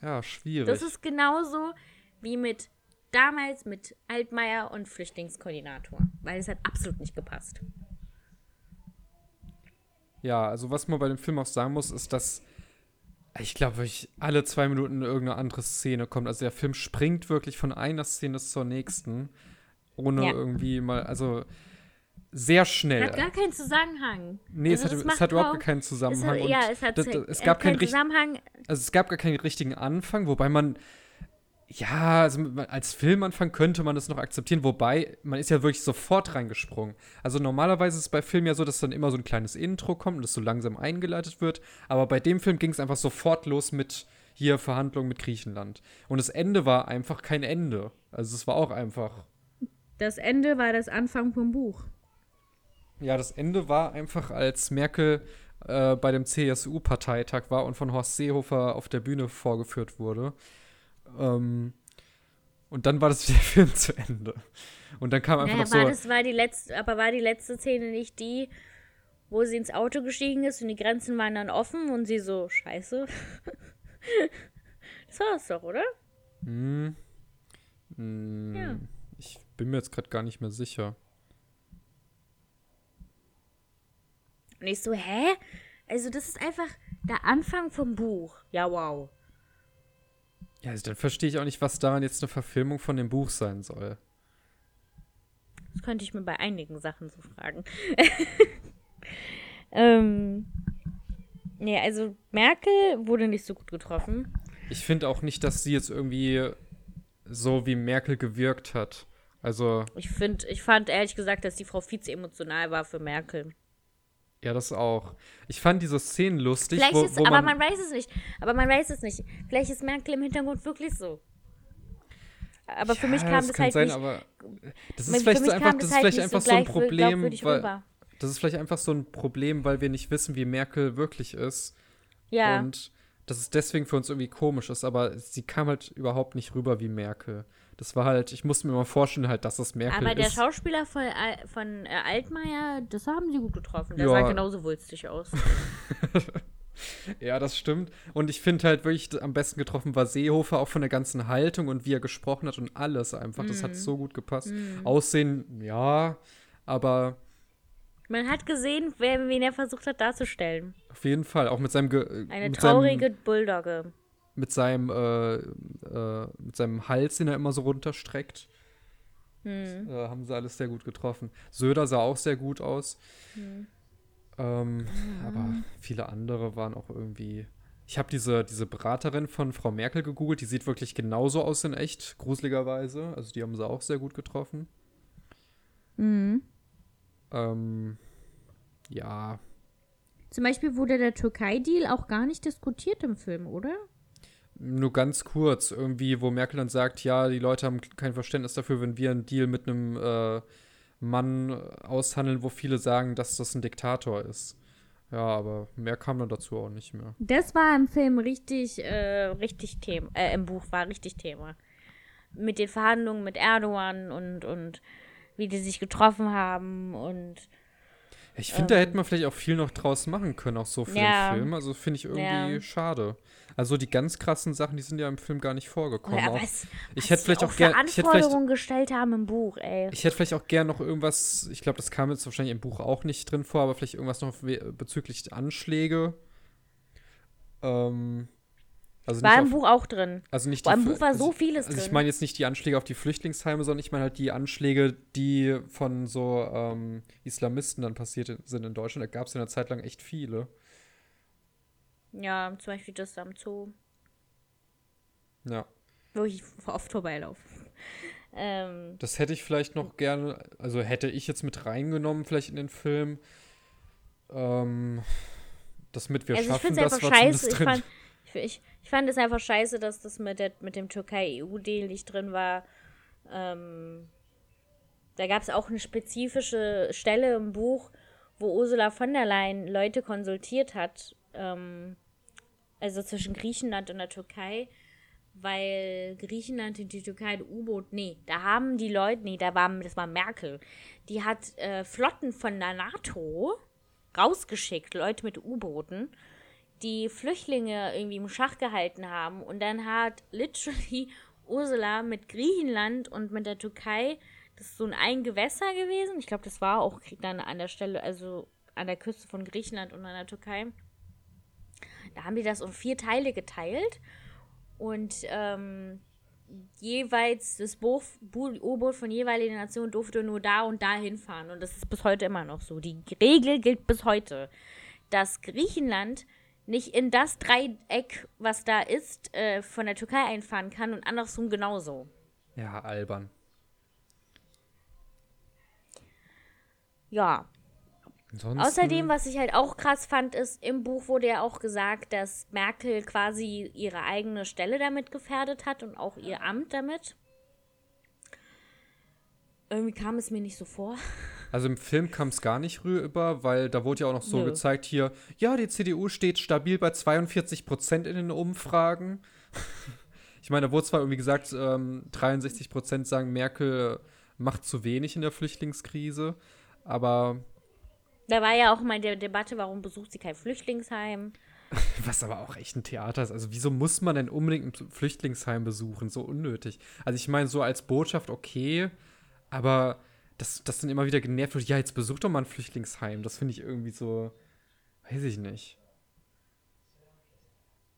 [SPEAKER 1] ja schwierig.
[SPEAKER 2] Das ist genauso wie mit damals mit Altmaier und Flüchtlingskoordinator, weil es hat absolut nicht gepasst.
[SPEAKER 1] Ja, also was man bei dem Film auch sagen muss, ist, dass Ich glaube, wirklich alle zwei Minuten irgendeine andere Szene kommt. Also der Film springt wirklich von einer Szene zur nächsten, ohne
[SPEAKER 2] Ja.
[SPEAKER 1] irgendwie mal, also sehr schnell.
[SPEAKER 2] Hat gar keinen Zusammenhang.
[SPEAKER 1] nee,
[SPEAKER 2] Also
[SPEAKER 1] es
[SPEAKER 2] das
[SPEAKER 1] hat, es hat überhaupt gar keinen
[SPEAKER 2] Es
[SPEAKER 1] Zusammenhang.
[SPEAKER 2] hat,
[SPEAKER 1] und
[SPEAKER 2] ja, es hat
[SPEAKER 1] das,
[SPEAKER 2] äh,
[SPEAKER 1] es gab keinen
[SPEAKER 2] Zusammenhang.
[SPEAKER 1] also es gab gar keinen richtigen Anfang, wobei man, ja, also als Filmanfang könnte man das noch akzeptieren, wobei man ist ja wirklich sofort reingesprungen. Also normalerweise ist es bei Filmen ja so, dass dann immer so ein kleines Intro kommt und das so langsam eingeleitet wird, aber bei dem Film ging es einfach sofort los mit hier Verhandlungen mit Griechenland. Und das Ende war einfach kein Ende. Also es war auch einfach,
[SPEAKER 2] Das Ende war das Anfang vom Buch.
[SPEAKER 1] ja, das Ende war einfach, als Merkel äh, bei dem CSU-Parteitag war und von Horst Seehofer auf der Bühne vorgeführt wurde. Ähm, und dann war das der Film zu Ende. Und dann kam einfach
[SPEAKER 2] Naja,
[SPEAKER 1] noch so.
[SPEAKER 2] war das war die letzte, aber war die letzte Szene nicht die, wo sie ins Auto gestiegen ist und die Grenzen waren dann offen und sie so, scheiße. das war es doch, oder?
[SPEAKER 1] Hm, hm,
[SPEAKER 2] Ja.
[SPEAKER 1] Ich bin mir jetzt gerade gar nicht mehr sicher.
[SPEAKER 2] Und ich so, hä? Also das ist einfach der Anfang vom Buch. Ja, wow.
[SPEAKER 1] Ja, also dann verstehe ich auch nicht, was daran jetzt eine Verfilmung von dem Buch sein soll.
[SPEAKER 2] Das könnte ich mir bei einigen Sachen so fragen. ähm, nee, also Merkel wurde nicht so gut getroffen.
[SPEAKER 1] Ich finde auch nicht, dass sie jetzt irgendwie so wie Merkel gewirkt hat. Also,
[SPEAKER 2] Ich finde, ich fand ehrlich gesagt, dass die Frau viel zu emotional war für Merkel.
[SPEAKER 1] Ja, das auch. Ich fand diese Szenen lustig,
[SPEAKER 2] Vielleicht
[SPEAKER 1] wo,
[SPEAKER 2] ist,
[SPEAKER 1] wo
[SPEAKER 2] aber
[SPEAKER 1] man,
[SPEAKER 2] man weiß es nicht. Aber man weiß es nicht. Vielleicht ist Merkel im Hintergrund wirklich so. Aber für
[SPEAKER 1] Ja,
[SPEAKER 2] mich kam das,
[SPEAKER 1] kann
[SPEAKER 2] halt
[SPEAKER 1] sein,
[SPEAKER 2] nicht.
[SPEAKER 1] aber das
[SPEAKER 2] für
[SPEAKER 1] ist vielleicht so einfach, das ist
[SPEAKER 2] halt
[SPEAKER 1] vielleicht einfach
[SPEAKER 2] so,
[SPEAKER 1] so ein Problem, weil das ist vielleicht einfach so ein Problem, weil wir nicht wissen, wie Merkel wirklich ist.
[SPEAKER 2] Ja.
[SPEAKER 1] Und dass es deswegen für uns irgendwie komisch ist, aber sie kam halt überhaupt nicht rüber wie Merkel. Das war halt, ich musste mir mal vorstellen, halt, dass das Merkel
[SPEAKER 2] aber der
[SPEAKER 1] ist.
[SPEAKER 2] Schauspieler von, von äh, Altmaier, das haben sie gut getroffen. Der
[SPEAKER 1] Ja.
[SPEAKER 2] sah genauso wulstig aus.
[SPEAKER 1] Ja, das stimmt. Und ich finde halt wirklich am besten getroffen war Seehofer auch von der ganzen Haltung und wie er gesprochen hat und alles einfach. Das
[SPEAKER 2] Mhm.
[SPEAKER 1] hat so gut gepasst. Aussehen, ja, aber
[SPEAKER 2] Man hat gesehen, wen er versucht hat darzustellen.
[SPEAKER 1] auf jeden Fall auch mit seinem Ge
[SPEAKER 2] Eine
[SPEAKER 1] mit
[SPEAKER 2] traurige
[SPEAKER 1] seinem,
[SPEAKER 2] Bulldogge.
[SPEAKER 1] Mit seinem äh, äh, mit seinem Hals, den er immer so runterstreckt.
[SPEAKER 2] Hm.
[SPEAKER 1] Äh, haben sie alles sehr gut getroffen. Söder sah auch sehr gut aus.
[SPEAKER 2] Hm.
[SPEAKER 1] Ähm, Aber viele andere waren auch irgendwie. Ich habe diese, diese Beraterin von Frau Merkel gegoogelt, die sieht wirklich genauso aus in echt, gruseligerweise. Also die haben sie auch sehr gut getroffen.
[SPEAKER 2] Mhm.
[SPEAKER 1] Ähm, ja,
[SPEAKER 2] Zum Beispiel wurde der Türkei-Deal auch gar nicht diskutiert im Film, oder?
[SPEAKER 1] Nur ganz kurz, irgendwie, wo Merkel dann sagt, ja, die Leute haben kein Verständnis dafür, wenn wir einen Deal mit einem äh, Mann aushandeln, wo viele sagen, dass das ein Diktator ist. Ja, aber mehr kam dann dazu auch nicht mehr.
[SPEAKER 2] Das war im Film richtig, äh, richtig Thema, äh, im Buch war richtig Thema. Mit den Verhandlungen mit Erdogan und, und wie die sich getroffen haben und
[SPEAKER 1] Ich finde, da hätte man vielleicht auch viel noch draus machen können, auch so für
[SPEAKER 2] Ähm. Ja.
[SPEAKER 1] den Film. Also finde ich irgendwie
[SPEAKER 2] Ja.
[SPEAKER 1] schade. Also die ganz krassen Sachen, die sind ja im Film gar nicht vorgekommen.
[SPEAKER 2] ja,
[SPEAKER 1] auch,
[SPEAKER 2] was,
[SPEAKER 1] ich hätte vielleicht auch
[SPEAKER 2] für
[SPEAKER 1] gern, ich hätte vielleicht,
[SPEAKER 2] Anforderungen gestellt haben im Buch, ey.
[SPEAKER 1] ich hätte vielleicht auch gern noch irgendwas, ich glaube, das kam jetzt wahrscheinlich im Buch auch nicht drin vor, aber vielleicht irgendwas noch bezüglich Anschläge. Ähm, also
[SPEAKER 2] War im
[SPEAKER 1] auf,
[SPEAKER 2] Buch auch drin.
[SPEAKER 1] also nicht
[SPEAKER 2] Boah,
[SPEAKER 1] die
[SPEAKER 2] im Buch war
[SPEAKER 1] also
[SPEAKER 2] so
[SPEAKER 1] ich,
[SPEAKER 2] vieles
[SPEAKER 1] Also ich
[SPEAKER 2] drin.
[SPEAKER 1] meine jetzt nicht die Anschläge auf die Flüchtlingsheime, sondern ich meine halt die Anschläge, die von so ähm, Islamisten dann passiert sind in Deutschland. Da gab es ja eine Zeit lang echt viele.
[SPEAKER 2] Ja, zum Beispiel das am Zoo,
[SPEAKER 1] Ja.
[SPEAKER 2] wo ich oft vorbeilaufe. Ähm,
[SPEAKER 1] Das hätte ich vielleicht noch gerne, also hätte ich jetzt mit reingenommen, vielleicht in den Film. Ähm, das mit wir
[SPEAKER 2] also ich
[SPEAKER 1] schaffen
[SPEAKER 2] finde es
[SPEAKER 1] das war
[SPEAKER 2] scheiße.
[SPEAKER 1] drin.
[SPEAKER 2] ich, ich, fand es einfach scheiße, dass das mit, der, mit dem Türkei-EU-Deal nicht drin war. Ähm, da gab es auch eine spezifische Stelle im Buch, wo Ursula von der Leyen Leute konsultiert hat, ähm, also zwischen Griechenland und der Türkei, weil Griechenland und die Türkei ein U-Boot, nee, da haben die Leute, nee, da war, das war Merkel, die hat äh, Flotten von der NATO rausgeschickt, Leute mit U-Booten, die Flüchtlinge irgendwie im Schach gehalten haben. Und dann hat literally Ursula mit Griechenland und mit der Türkei, das ist so ein ein Gewässer gewesen. Ich glaube, das war auch dann an der Stelle, also an der Küste von Griechenland und an der Türkei. Da haben die das um vier Teile geteilt und ähm, jeweils das U-Boot von jeweiliger Nation durfte nur da und da hinfahren. Und das ist bis heute immer noch so. Die Regel gilt bis heute, dass Griechenland nicht in das Dreieck, was da ist, äh, von der Türkei einfahren kann und andersrum genauso.
[SPEAKER 1] Ja, albern.
[SPEAKER 2] Ja. Ansonsten Außerdem, was ich halt auch krass fand, ist, im Buch wurde ja auch gesagt, dass Merkel quasi ihre eigene Stelle damit gefährdet hat und auch ihr Amt damit. Irgendwie kam es mir nicht so vor.
[SPEAKER 1] Also im Film kam es gar nicht rüber, weil da wurde ja auch noch so Nö. gezeigt hier, ja, die CDU steht stabil bei 42 Prozent in den Umfragen. ich meine, da wurde zwar irgendwie gesagt, ähm, 63 Prozent sagen, Merkel macht zu wenig in der Flüchtlingskrise, aber
[SPEAKER 2] da war ja auch mal die Debatte, warum besucht sie kein Flüchtlingsheim?
[SPEAKER 1] Was aber auch echt ein Theater ist. Also, wieso muss man denn unbedingt ein Flüchtlingsheim besuchen? So unnötig. Also, ich meine, so als Botschaft okay, aber dass das dann immer wieder genervt wird, ja, jetzt besucht doch mal ein Flüchtlingsheim. Das finde ich irgendwie so, weiß ich nicht.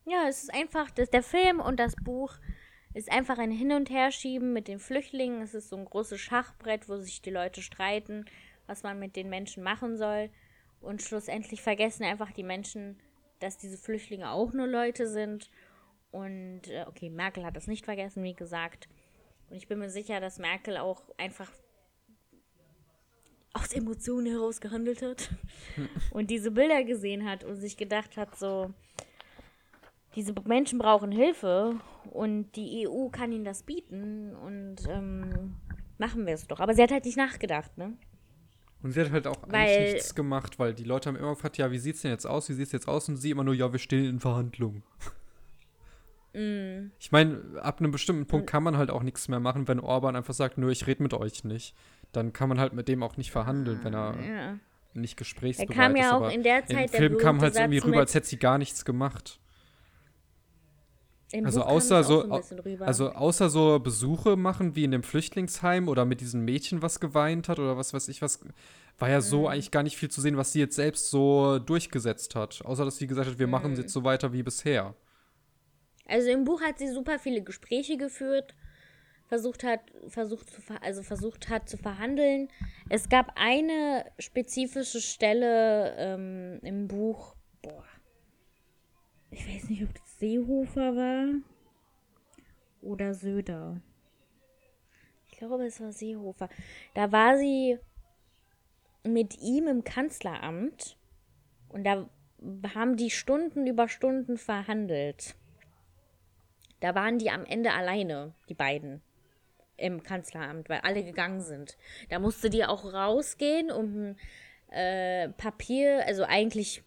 [SPEAKER 2] Ja, es ist einfach, das, der Film und das Buch ist einfach ein Hin- und Herschieben mit den Flüchtlingen. Es ist so ein großes Schachbrett, wo sich die Leute streiten was man mit den Menschen machen soll. Und schlussendlich vergessen einfach die Menschen, dass diese Flüchtlinge auch nur Leute sind. Und äh, okay, Merkel hat das nicht vergessen, wie gesagt. Und ich bin mir sicher, dass Merkel auch einfach aus Emotionen heraus gehandelt hat und diese Bilder gesehen hat und sich gedacht hat, so, diese Menschen brauchen Hilfe und die EU kann ihnen das bieten und ähm, machen wir es doch. Aber sie hat halt nicht nachgedacht, ne?
[SPEAKER 1] Und sie hat halt auch weil, eigentlich nichts gemacht, weil die Leute haben immer gefragt, ja, wie sieht's denn jetzt aus? Wie sieht's jetzt aus? Und sie immer nur, ja, wir stehen in Verhandlungen. Mm. Ich meine, ab einem bestimmten Punkt kann man halt auch nichts mehr machen, wenn Orban einfach sagt, nö, ich rede mit euch nicht. Dann kann man halt mit dem auch nicht verhandeln, wenn er ja. nicht gesprächsbereit er kam ja ist. Auch in der Zeit Im Film kam halt so irgendwie rüber, als hätte sie gar nichts gemacht. Im also Buch außer so, also außer so Besuche machen wie in dem Flüchtlingsheim oder mit diesem Mädchen, was geweint hat oder was weiß ich was, war ja so mhm. eigentlich gar nicht viel zu sehen, was sie jetzt selbst so durchgesetzt hat. Außer dass sie gesagt hat, wir mhm. machen jetzt so weiter wie bisher.
[SPEAKER 2] Also im Buch hat sie super viele Gespräche geführt, versucht hat, versucht zu, also versucht hat zu verhandeln. Es gab eine spezifische Stelle ähm, im Buch, boah, ich weiß nicht, ob das Seehofer war oder Söder. Ich glaube, es war Seehofer. Da war sie mit ihm im Kanzleramt und da haben die Stunden über Stunden verhandelt. Da waren die am Ende alleine, die beiden, im Kanzleramt, weil alle gegangen sind. Da musste die auch rausgehen, um äh, Papier, also eigentlich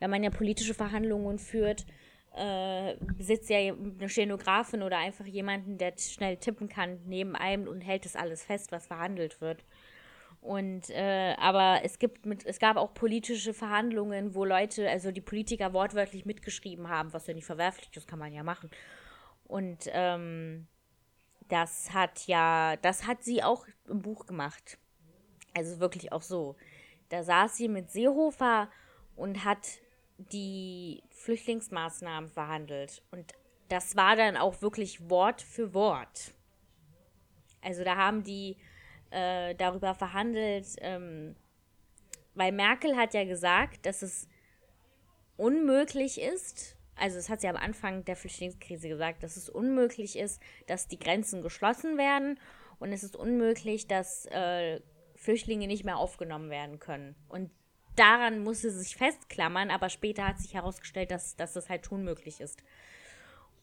[SPEAKER 2] wenn man ja politische Verhandlungen führt, äh, sitzt ja eine Stenografin oder einfach jemanden, der schnell tippen kann, neben einem und hält das alles fest, was verhandelt wird. Und äh, aber es gibt mit, es gab auch politische Verhandlungen, wo Leute, also die Politiker wortwörtlich mitgeschrieben haben, was ja nicht verwerflich ist, kann man ja machen. Und ähm, das hat ja, das hat sie auch im Buch gemacht. Also wirklich auch so. Da saß sie mit Seehofer und hat die Flüchtlingsmaßnahmen verhandelt. Und das war dann auch wirklich Wort für Wort. Also da haben die äh, darüber verhandelt, ähm, weil Merkel hat ja gesagt, dass es unmöglich ist, also es hat sie am Anfang der Flüchtlingskrise gesagt, dass es unmöglich ist, dass die Grenzen geschlossen werden und es ist unmöglich, dass äh, Flüchtlinge nicht mehr aufgenommen werden können. Und daran musste sie sich festklammern, aber später hat sich herausgestellt, dass, dass das halt unmöglich ist.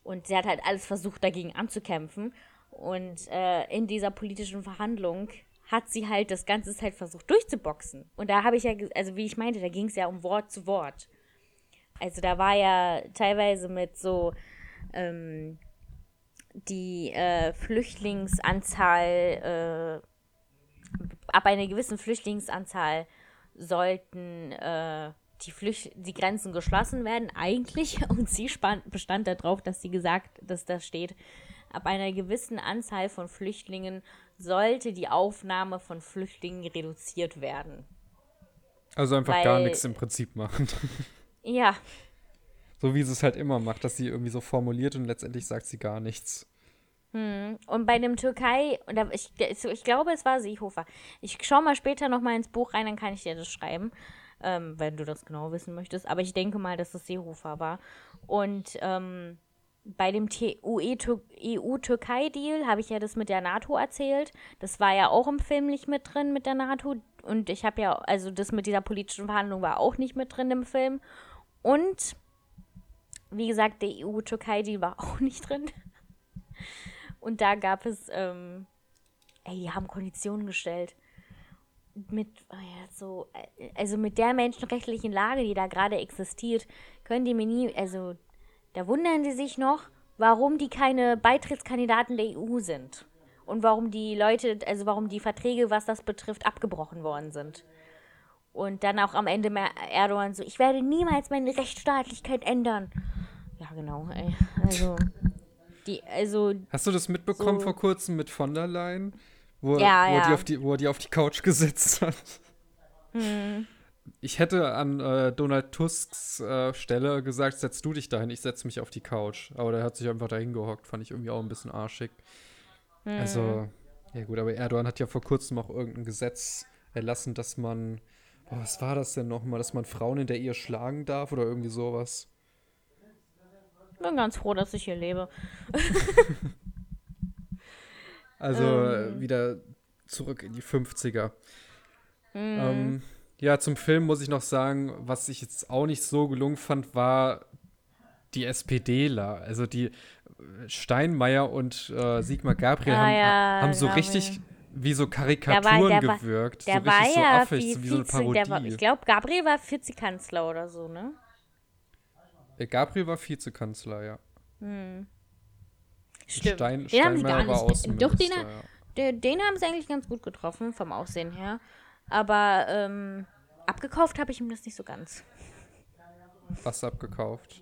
[SPEAKER 2] Und sie hat halt alles versucht, dagegen anzukämpfen. Und äh, in dieser politischen Verhandlung hat sie halt das Ganze halt versucht durchzuboxen. Und da habe ich ja, also wie ich meinte, da ging es ja um Wort zu Wort. Also da war ja teilweise mit so ähm, die äh, Flüchtlingsanzahl, äh, ab einer gewissen Flüchtlingsanzahl sollten äh, die, Flücht die Grenzen geschlossen werden, eigentlich. Und sie bestand darauf, dass sie gesagt, dass da steht, ab einer gewissen Anzahl von Flüchtlingen sollte die Aufnahme von Flüchtlingen reduziert werden.
[SPEAKER 1] Also einfach Weil, gar nichts im Prinzip machen.
[SPEAKER 2] Ja.
[SPEAKER 1] So wie sie es halt immer macht, dass sie irgendwie so formuliert und letztendlich sagt sie gar nichts.
[SPEAKER 2] Hm. Und bei dem Türkei, oder ich, ich glaube, es war Seehofer. Ich schaue mal später noch mal ins Buch rein, dann kann ich dir das schreiben, ähm, wenn du das genau wissen möchtest. Aber ich denke mal, dass es Seehofer war. Und ähm, bei dem EU-Türkei-Deal habe ich ja das mit der NATO erzählt. Das war ja auch im Film nicht mit drin mit der NATO. Und ich habe ja, also das mit dieser politischen Verhandlung war auch nicht mit drin im Film. Und wie gesagt, der EU-Türkei-Deal war auch nicht drin. Und da gab es, ähm, ey, die haben Konditionen gestellt. Mit, oh so, also mit der menschenrechtlichen Lage, die da gerade existiert, können die mir nie, also da wundern sie sich noch, warum die keine Beitrittskandidaten der EU sind. Und warum die Leute, also warum die Verträge, was das betrifft, abgebrochen worden sind. Und dann auch am Ende mehr Erdogan so, ich werde niemals meine Rechtsstaatlichkeit ändern. Ja, genau, ey. Also, die, also.
[SPEAKER 1] Hast du das mitbekommen so vor kurzem mit von der Leyen? Wo,
[SPEAKER 2] ja,
[SPEAKER 1] wo,
[SPEAKER 2] ja.
[SPEAKER 1] Die auf die, wo er die auf die Couch gesetzt hat.
[SPEAKER 2] Hm.
[SPEAKER 1] Ich hätte an äh, Donald Tusks äh, Stelle gesagt, setz du dich dahin, ich setze mich auf die Couch. Aber der hat sich einfach dahin gehockt, fand ich irgendwie auch ein bisschen arschig.
[SPEAKER 2] Hm.
[SPEAKER 1] Also, ja gut, aber Erdogan hat ja vor kurzem auch irgendein Gesetz erlassen, dass man, boah, was war das denn nochmal, dass man Frauen in der Ehe schlagen darf oder irgendwie sowas.
[SPEAKER 2] Ich bin ganz froh, dass ich hier lebe.
[SPEAKER 1] Also
[SPEAKER 2] Ähm.
[SPEAKER 1] wieder zurück in die 50er.
[SPEAKER 2] Hm.
[SPEAKER 1] Ähm, ja, zum Film muss ich noch sagen, was ich jetzt auch nicht so gelungen fand, war die SPDler. Also die äh, Steinmeier und äh, Sigmar Gabriel
[SPEAKER 2] Ah,
[SPEAKER 1] haben,
[SPEAKER 2] ja,
[SPEAKER 1] haben so
[SPEAKER 2] Gabriel.
[SPEAKER 1] richtig wie so
[SPEAKER 2] Der war-
[SPEAKER 1] Karikaturen
[SPEAKER 2] der war-
[SPEAKER 1] gewirkt.
[SPEAKER 2] Der
[SPEAKER 1] so
[SPEAKER 2] war
[SPEAKER 1] so
[SPEAKER 2] ja
[SPEAKER 1] affig,
[SPEAKER 2] wie,
[SPEAKER 1] so wie so eine Parodie.
[SPEAKER 2] der war, ich glaube, Gabriel war Vizekanzler oder so, ne?
[SPEAKER 1] Äh, Gabriel war Vizekanzler, ja.
[SPEAKER 2] Stimmt.
[SPEAKER 1] Stein,
[SPEAKER 2] den haben sie gar nicht. Doch, den,
[SPEAKER 1] ja.
[SPEAKER 2] den, den haben sie eigentlich ganz gut getroffen, vom Aussehen her. Aber ähm, abgekauft habe ich ihm das nicht so ganz.
[SPEAKER 1] Was abgekauft?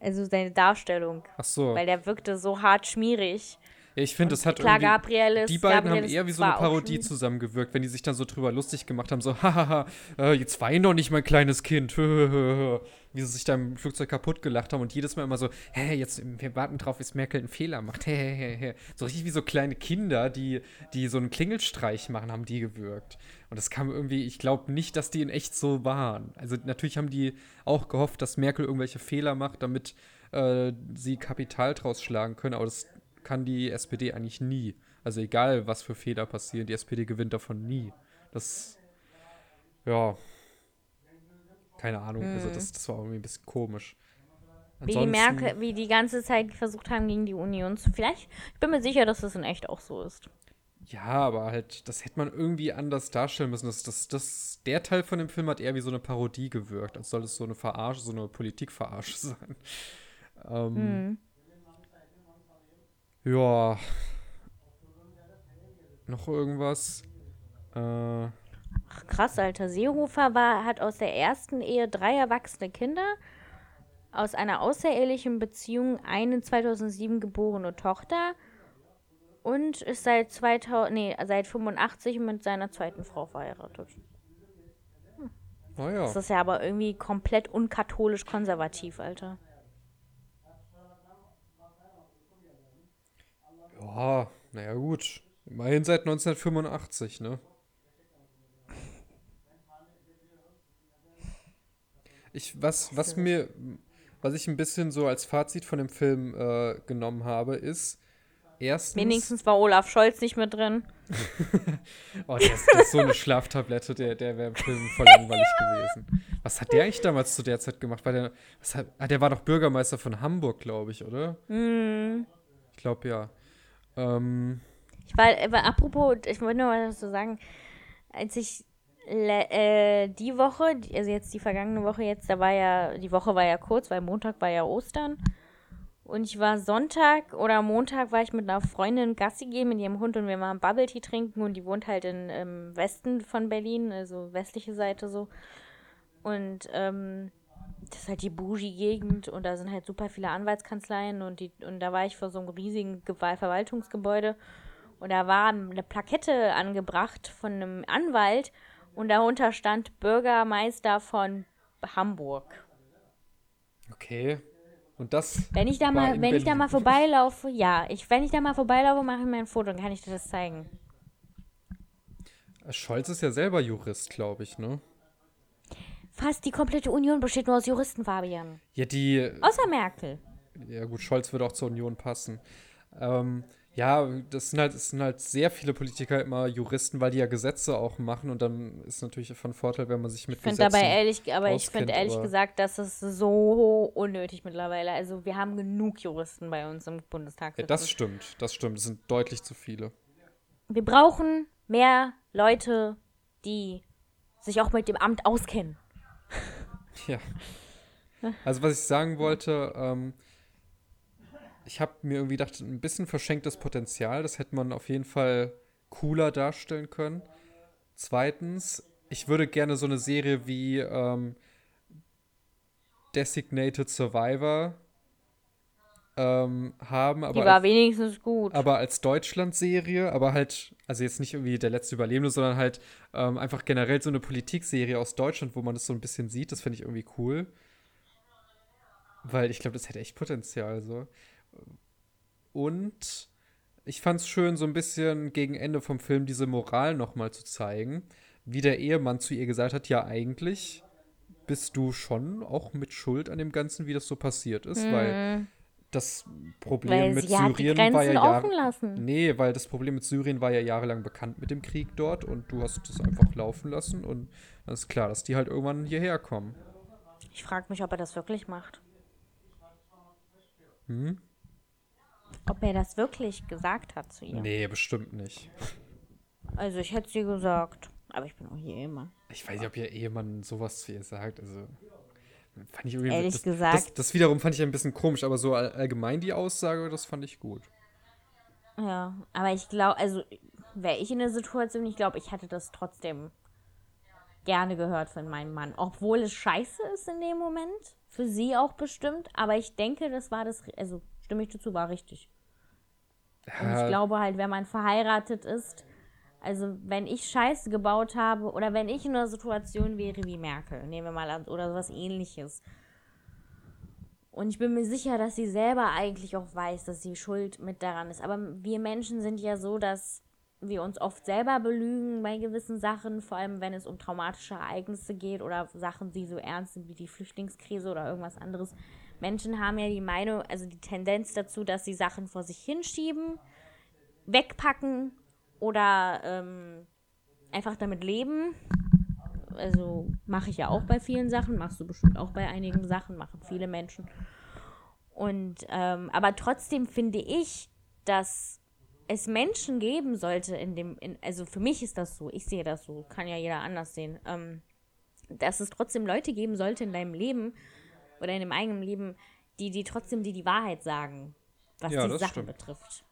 [SPEAKER 2] Also seine Darstellung.
[SPEAKER 1] Ach so.
[SPEAKER 2] Weil der wirkte so hart schmierig.
[SPEAKER 1] Ja, ich finde, das hat
[SPEAKER 2] Klar,
[SPEAKER 1] irgendwie,
[SPEAKER 2] Gabriel ist.
[SPEAKER 1] die beiden
[SPEAKER 2] Gabriel
[SPEAKER 1] haben eher wie so eine Parodie zusammengewirkt, wenn die sich dann so drüber lustig gemacht haben, so, hahaha, äh, jetzt wein doch nicht, mein kleines Kind, wie sie sich da im Flugzeug kaputt gelacht haben und jedes Mal immer so, hä, jetzt, wir warten drauf, bis Merkel einen Fehler macht, hä, hä, hä. So richtig wie so kleine Kinder, die, die so einen Klingelstreich machen, haben die gewirkt. Und das kam irgendwie, ich glaube nicht, dass die in echt so waren. Also natürlich haben die auch gehofft, dass Merkel irgendwelche Fehler macht, damit äh, sie Kapital draus schlagen können, aber das kann die SPD eigentlich nie. Also egal, was für Fehler passieren, die SPD gewinnt davon nie. Das, ja, keine Ahnung, also das, das war irgendwie ein bisschen komisch.
[SPEAKER 2] Wie die
[SPEAKER 1] Ansonsten-
[SPEAKER 2] Merkel, wie die ganze Zeit versucht haben, gegen die Union zu. Vielleicht, ich bin mir sicher, dass das in echt auch so ist.
[SPEAKER 1] Ja, aber halt, das hätte man irgendwie anders darstellen müssen. Das, das, das, der Teil von dem Film hat eher wie so eine Parodie gewirkt, als soll es so eine Verarsche, so eine Politikverarsche sein. Ähm, Ja. Noch irgendwas? Äh,
[SPEAKER 2] Ach, krass, Alter. Seehofer war, hat aus der ersten Ehe drei erwachsene Kinder, aus einer außerehelichen Beziehung eine 2007 geborene Tochter und ist seit 2000, nee, seit 85 mit seiner zweiten Frau verheiratet.
[SPEAKER 1] naja.
[SPEAKER 2] Das ist ja aber irgendwie komplett unkatholisch konservativ, Alter.
[SPEAKER 1] Ja, naja, gut. Immerhin seit 1985, ne? Ich, was, was mir, was ich ein bisschen so als Fazit von dem Film äh, genommen habe, ist erstens.
[SPEAKER 2] Wenigstens war Olaf Scholz nicht mit drin.
[SPEAKER 1] Oh, der ist, ist so eine Schlaftablette, der, der wäre im Film voll langweilig gewesen. Was hat der eigentlich damals zu der Zeit gemacht? War der, was hat, ah, der war doch Bürgermeister von Hamburg, glaube ich, oder?
[SPEAKER 2] Hm.
[SPEAKER 1] Ich glaube ja. Ähm,
[SPEAKER 2] Ich war, aber apropos, ich wollte nur mal was so sagen, als ich äh, die Woche, also jetzt die vergangene Woche jetzt, da war ja, die Woche war ja kurz, weil Montag war ja Ostern. Und ich war Sonntag oder Montag war ich mit einer Freundin Gassi gehen mit ihrem Hund und wir waren Bubble Tea trinken und die wohnt halt in, im Westen von Berlin, also westliche Seite so. Und ähm, das ist halt die Bougie-Gegend und da sind halt super viele Anwaltskanzleien und, die, und da war ich vor so einem riesigen Verwaltungsgebäude und da war eine Plakette angebracht von einem Anwalt und darunter stand Bürgermeister von Hamburg.
[SPEAKER 1] Okay. Und das.
[SPEAKER 2] Wenn ich da mal, wenn ich da mal vorbeilaufe, ja, ich, wenn ich da mal vorbeilaufe, mache ich mir ein Foto, dann kann ich dir das zeigen.
[SPEAKER 1] Scholz ist ja selber Jurist, glaube ich, ne?
[SPEAKER 2] Fast die komplette Union besteht nur aus Juristen, Fabian.
[SPEAKER 1] Ja, die.
[SPEAKER 2] Außer Merkel.
[SPEAKER 1] Ja, gut, Scholz würde auch zur Union passen. Ähm, ja, das sind, halt, das sind halt sehr viele Politiker immer Juristen, weil die ja Gesetze auch machen und dann ist natürlich von Vorteil, wenn man sich mit
[SPEAKER 2] Ich finde
[SPEAKER 1] Gesetzen
[SPEAKER 2] dabei ehrlich, aber ich
[SPEAKER 1] auskennt,
[SPEAKER 2] finde ehrlich
[SPEAKER 1] aber-
[SPEAKER 2] gesagt, das ist so unnötig mittlerweile. Also wir haben genug Juristen bei uns im Bundestag.
[SPEAKER 1] Ja, das stimmt, das stimmt. Das sind deutlich zu viele.
[SPEAKER 2] Wir brauchen mehr Leute, die sich auch mit dem Amt auskennen.
[SPEAKER 1] Ja. Also, was ich sagen wollte, ähm, ich habe mir irgendwie gedacht, ein bisschen verschenktes Potenzial, das hätte man auf jeden Fall cooler darstellen können. Zweitens, ich würde gerne so eine Serie wie ähm, Designated Survivor ähm, haben,
[SPEAKER 2] Die
[SPEAKER 1] aber
[SPEAKER 2] war
[SPEAKER 1] als,
[SPEAKER 2] wenigstens gut.
[SPEAKER 1] aber als Deutschland-Serie, aber halt, also jetzt nicht irgendwie der letzte Überlebende, sondern halt ähm, einfach generell so eine Politikserie aus Deutschland, wo man das so ein bisschen sieht, das finde ich irgendwie cool. Weil ich glaube, das hätte echt Potenzial so. Und ich fand es schön, so ein bisschen gegen Ende vom Film diese Moral nochmal zu zeigen, wie der Ehemann zu ihr gesagt hat, ja eigentlich bist du schon auch mit Schuld an dem Ganzen, wie das so passiert ist, weil das Problem.
[SPEAKER 2] Weil
[SPEAKER 1] mit Syrien war ja Jahre,
[SPEAKER 2] lassen.
[SPEAKER 1] Nee, weil das Problem mit Syrien war ja jahrelang bekannt mit dem Krieg dort und du hast es einfach laufen lassen und dann ist klar, dass die halt irgendwann hierher kommen.
[SPEAKER 2] Ich frage mich, ob er das wirklich macht.
[SPEAKER 1] Hm?
[SPEAKER 2] Ob er das wirklich gesagt hat zu ihr.
[SPEAKER 1] Nee, bestimmt nicht.
[SPEAKER 2] Also ich hätte sie gesagt. Aber ich bin auch hier immer.
[SPEAKER 1] Ich weiß nicht, ob ihr Ehemann sowas zu ihr sagt. Also fand ich irgendwie
[SPEAKER 2] Ehrlich
[SPEAKER 1] das,
[SPEAKER 2] gesagt-
[SPEAKER 1] Das, das wiederum fand ich ein bisschen komisch, aber so all, allgemein die Aussage, das fand ich gut.
[SPEAKER 2] Ja, aber ich glaube, also wäre ich in der Situation, ich glaube, ich hätte das trotzdem gerne gehört von meinem Mann. Obwohl es scheiße ist in dem Moment. Für sie auch bestimmt. Aber ich denke, das war das, also stimme ich dazu, war richtig. Und ich glaube halt, wenn man verheiratet ist, also wenn ich Scheiße gebaut habe oder wenn ich in einer Situation wäre wie Merkel, nehmen wir mal an, oder sowas ähnliches. Und ich bin mir sicher, dass sie selber eigentlich auch weiß, dass sie schuld mit daran ist. Aber wir Menschen sind ja so, dass wir uns oft selber belügen bei gewissen Sachen, vor allem wenn es um traumatische Ereignisse geht oder Sachen, die so ernst sind wie die Flüchtlingskrise oder irgendwas anderes. Menschen haben ja die Meinung, also die Tendenz dazu, dass sie Sachen vor sich hinschieben, wegpacken oder ähm, einfach damit leben. Also mache ich ja auch bei vielen Sachen, machst du bestimmt auch bei einigen Sachen, machen viele Menschen. Und ähm, aber trotzdem finde ich, dass es Menschen geben sollte in dem, in, also für mich ist das so, ich sehe das so, kann ja jeder anders sehen, ähm, dass es trotzdem Leute geben sollte in deinem Leben oder in dem eigenen Leben, die, die trotzdem dir die Wahrheit sagen, was
[SPEAKER 1] Ja,
[SPEAKER 2] die Sachen
[SPEAKER 1] stimmt.
[SPEAKER 2] betrifft.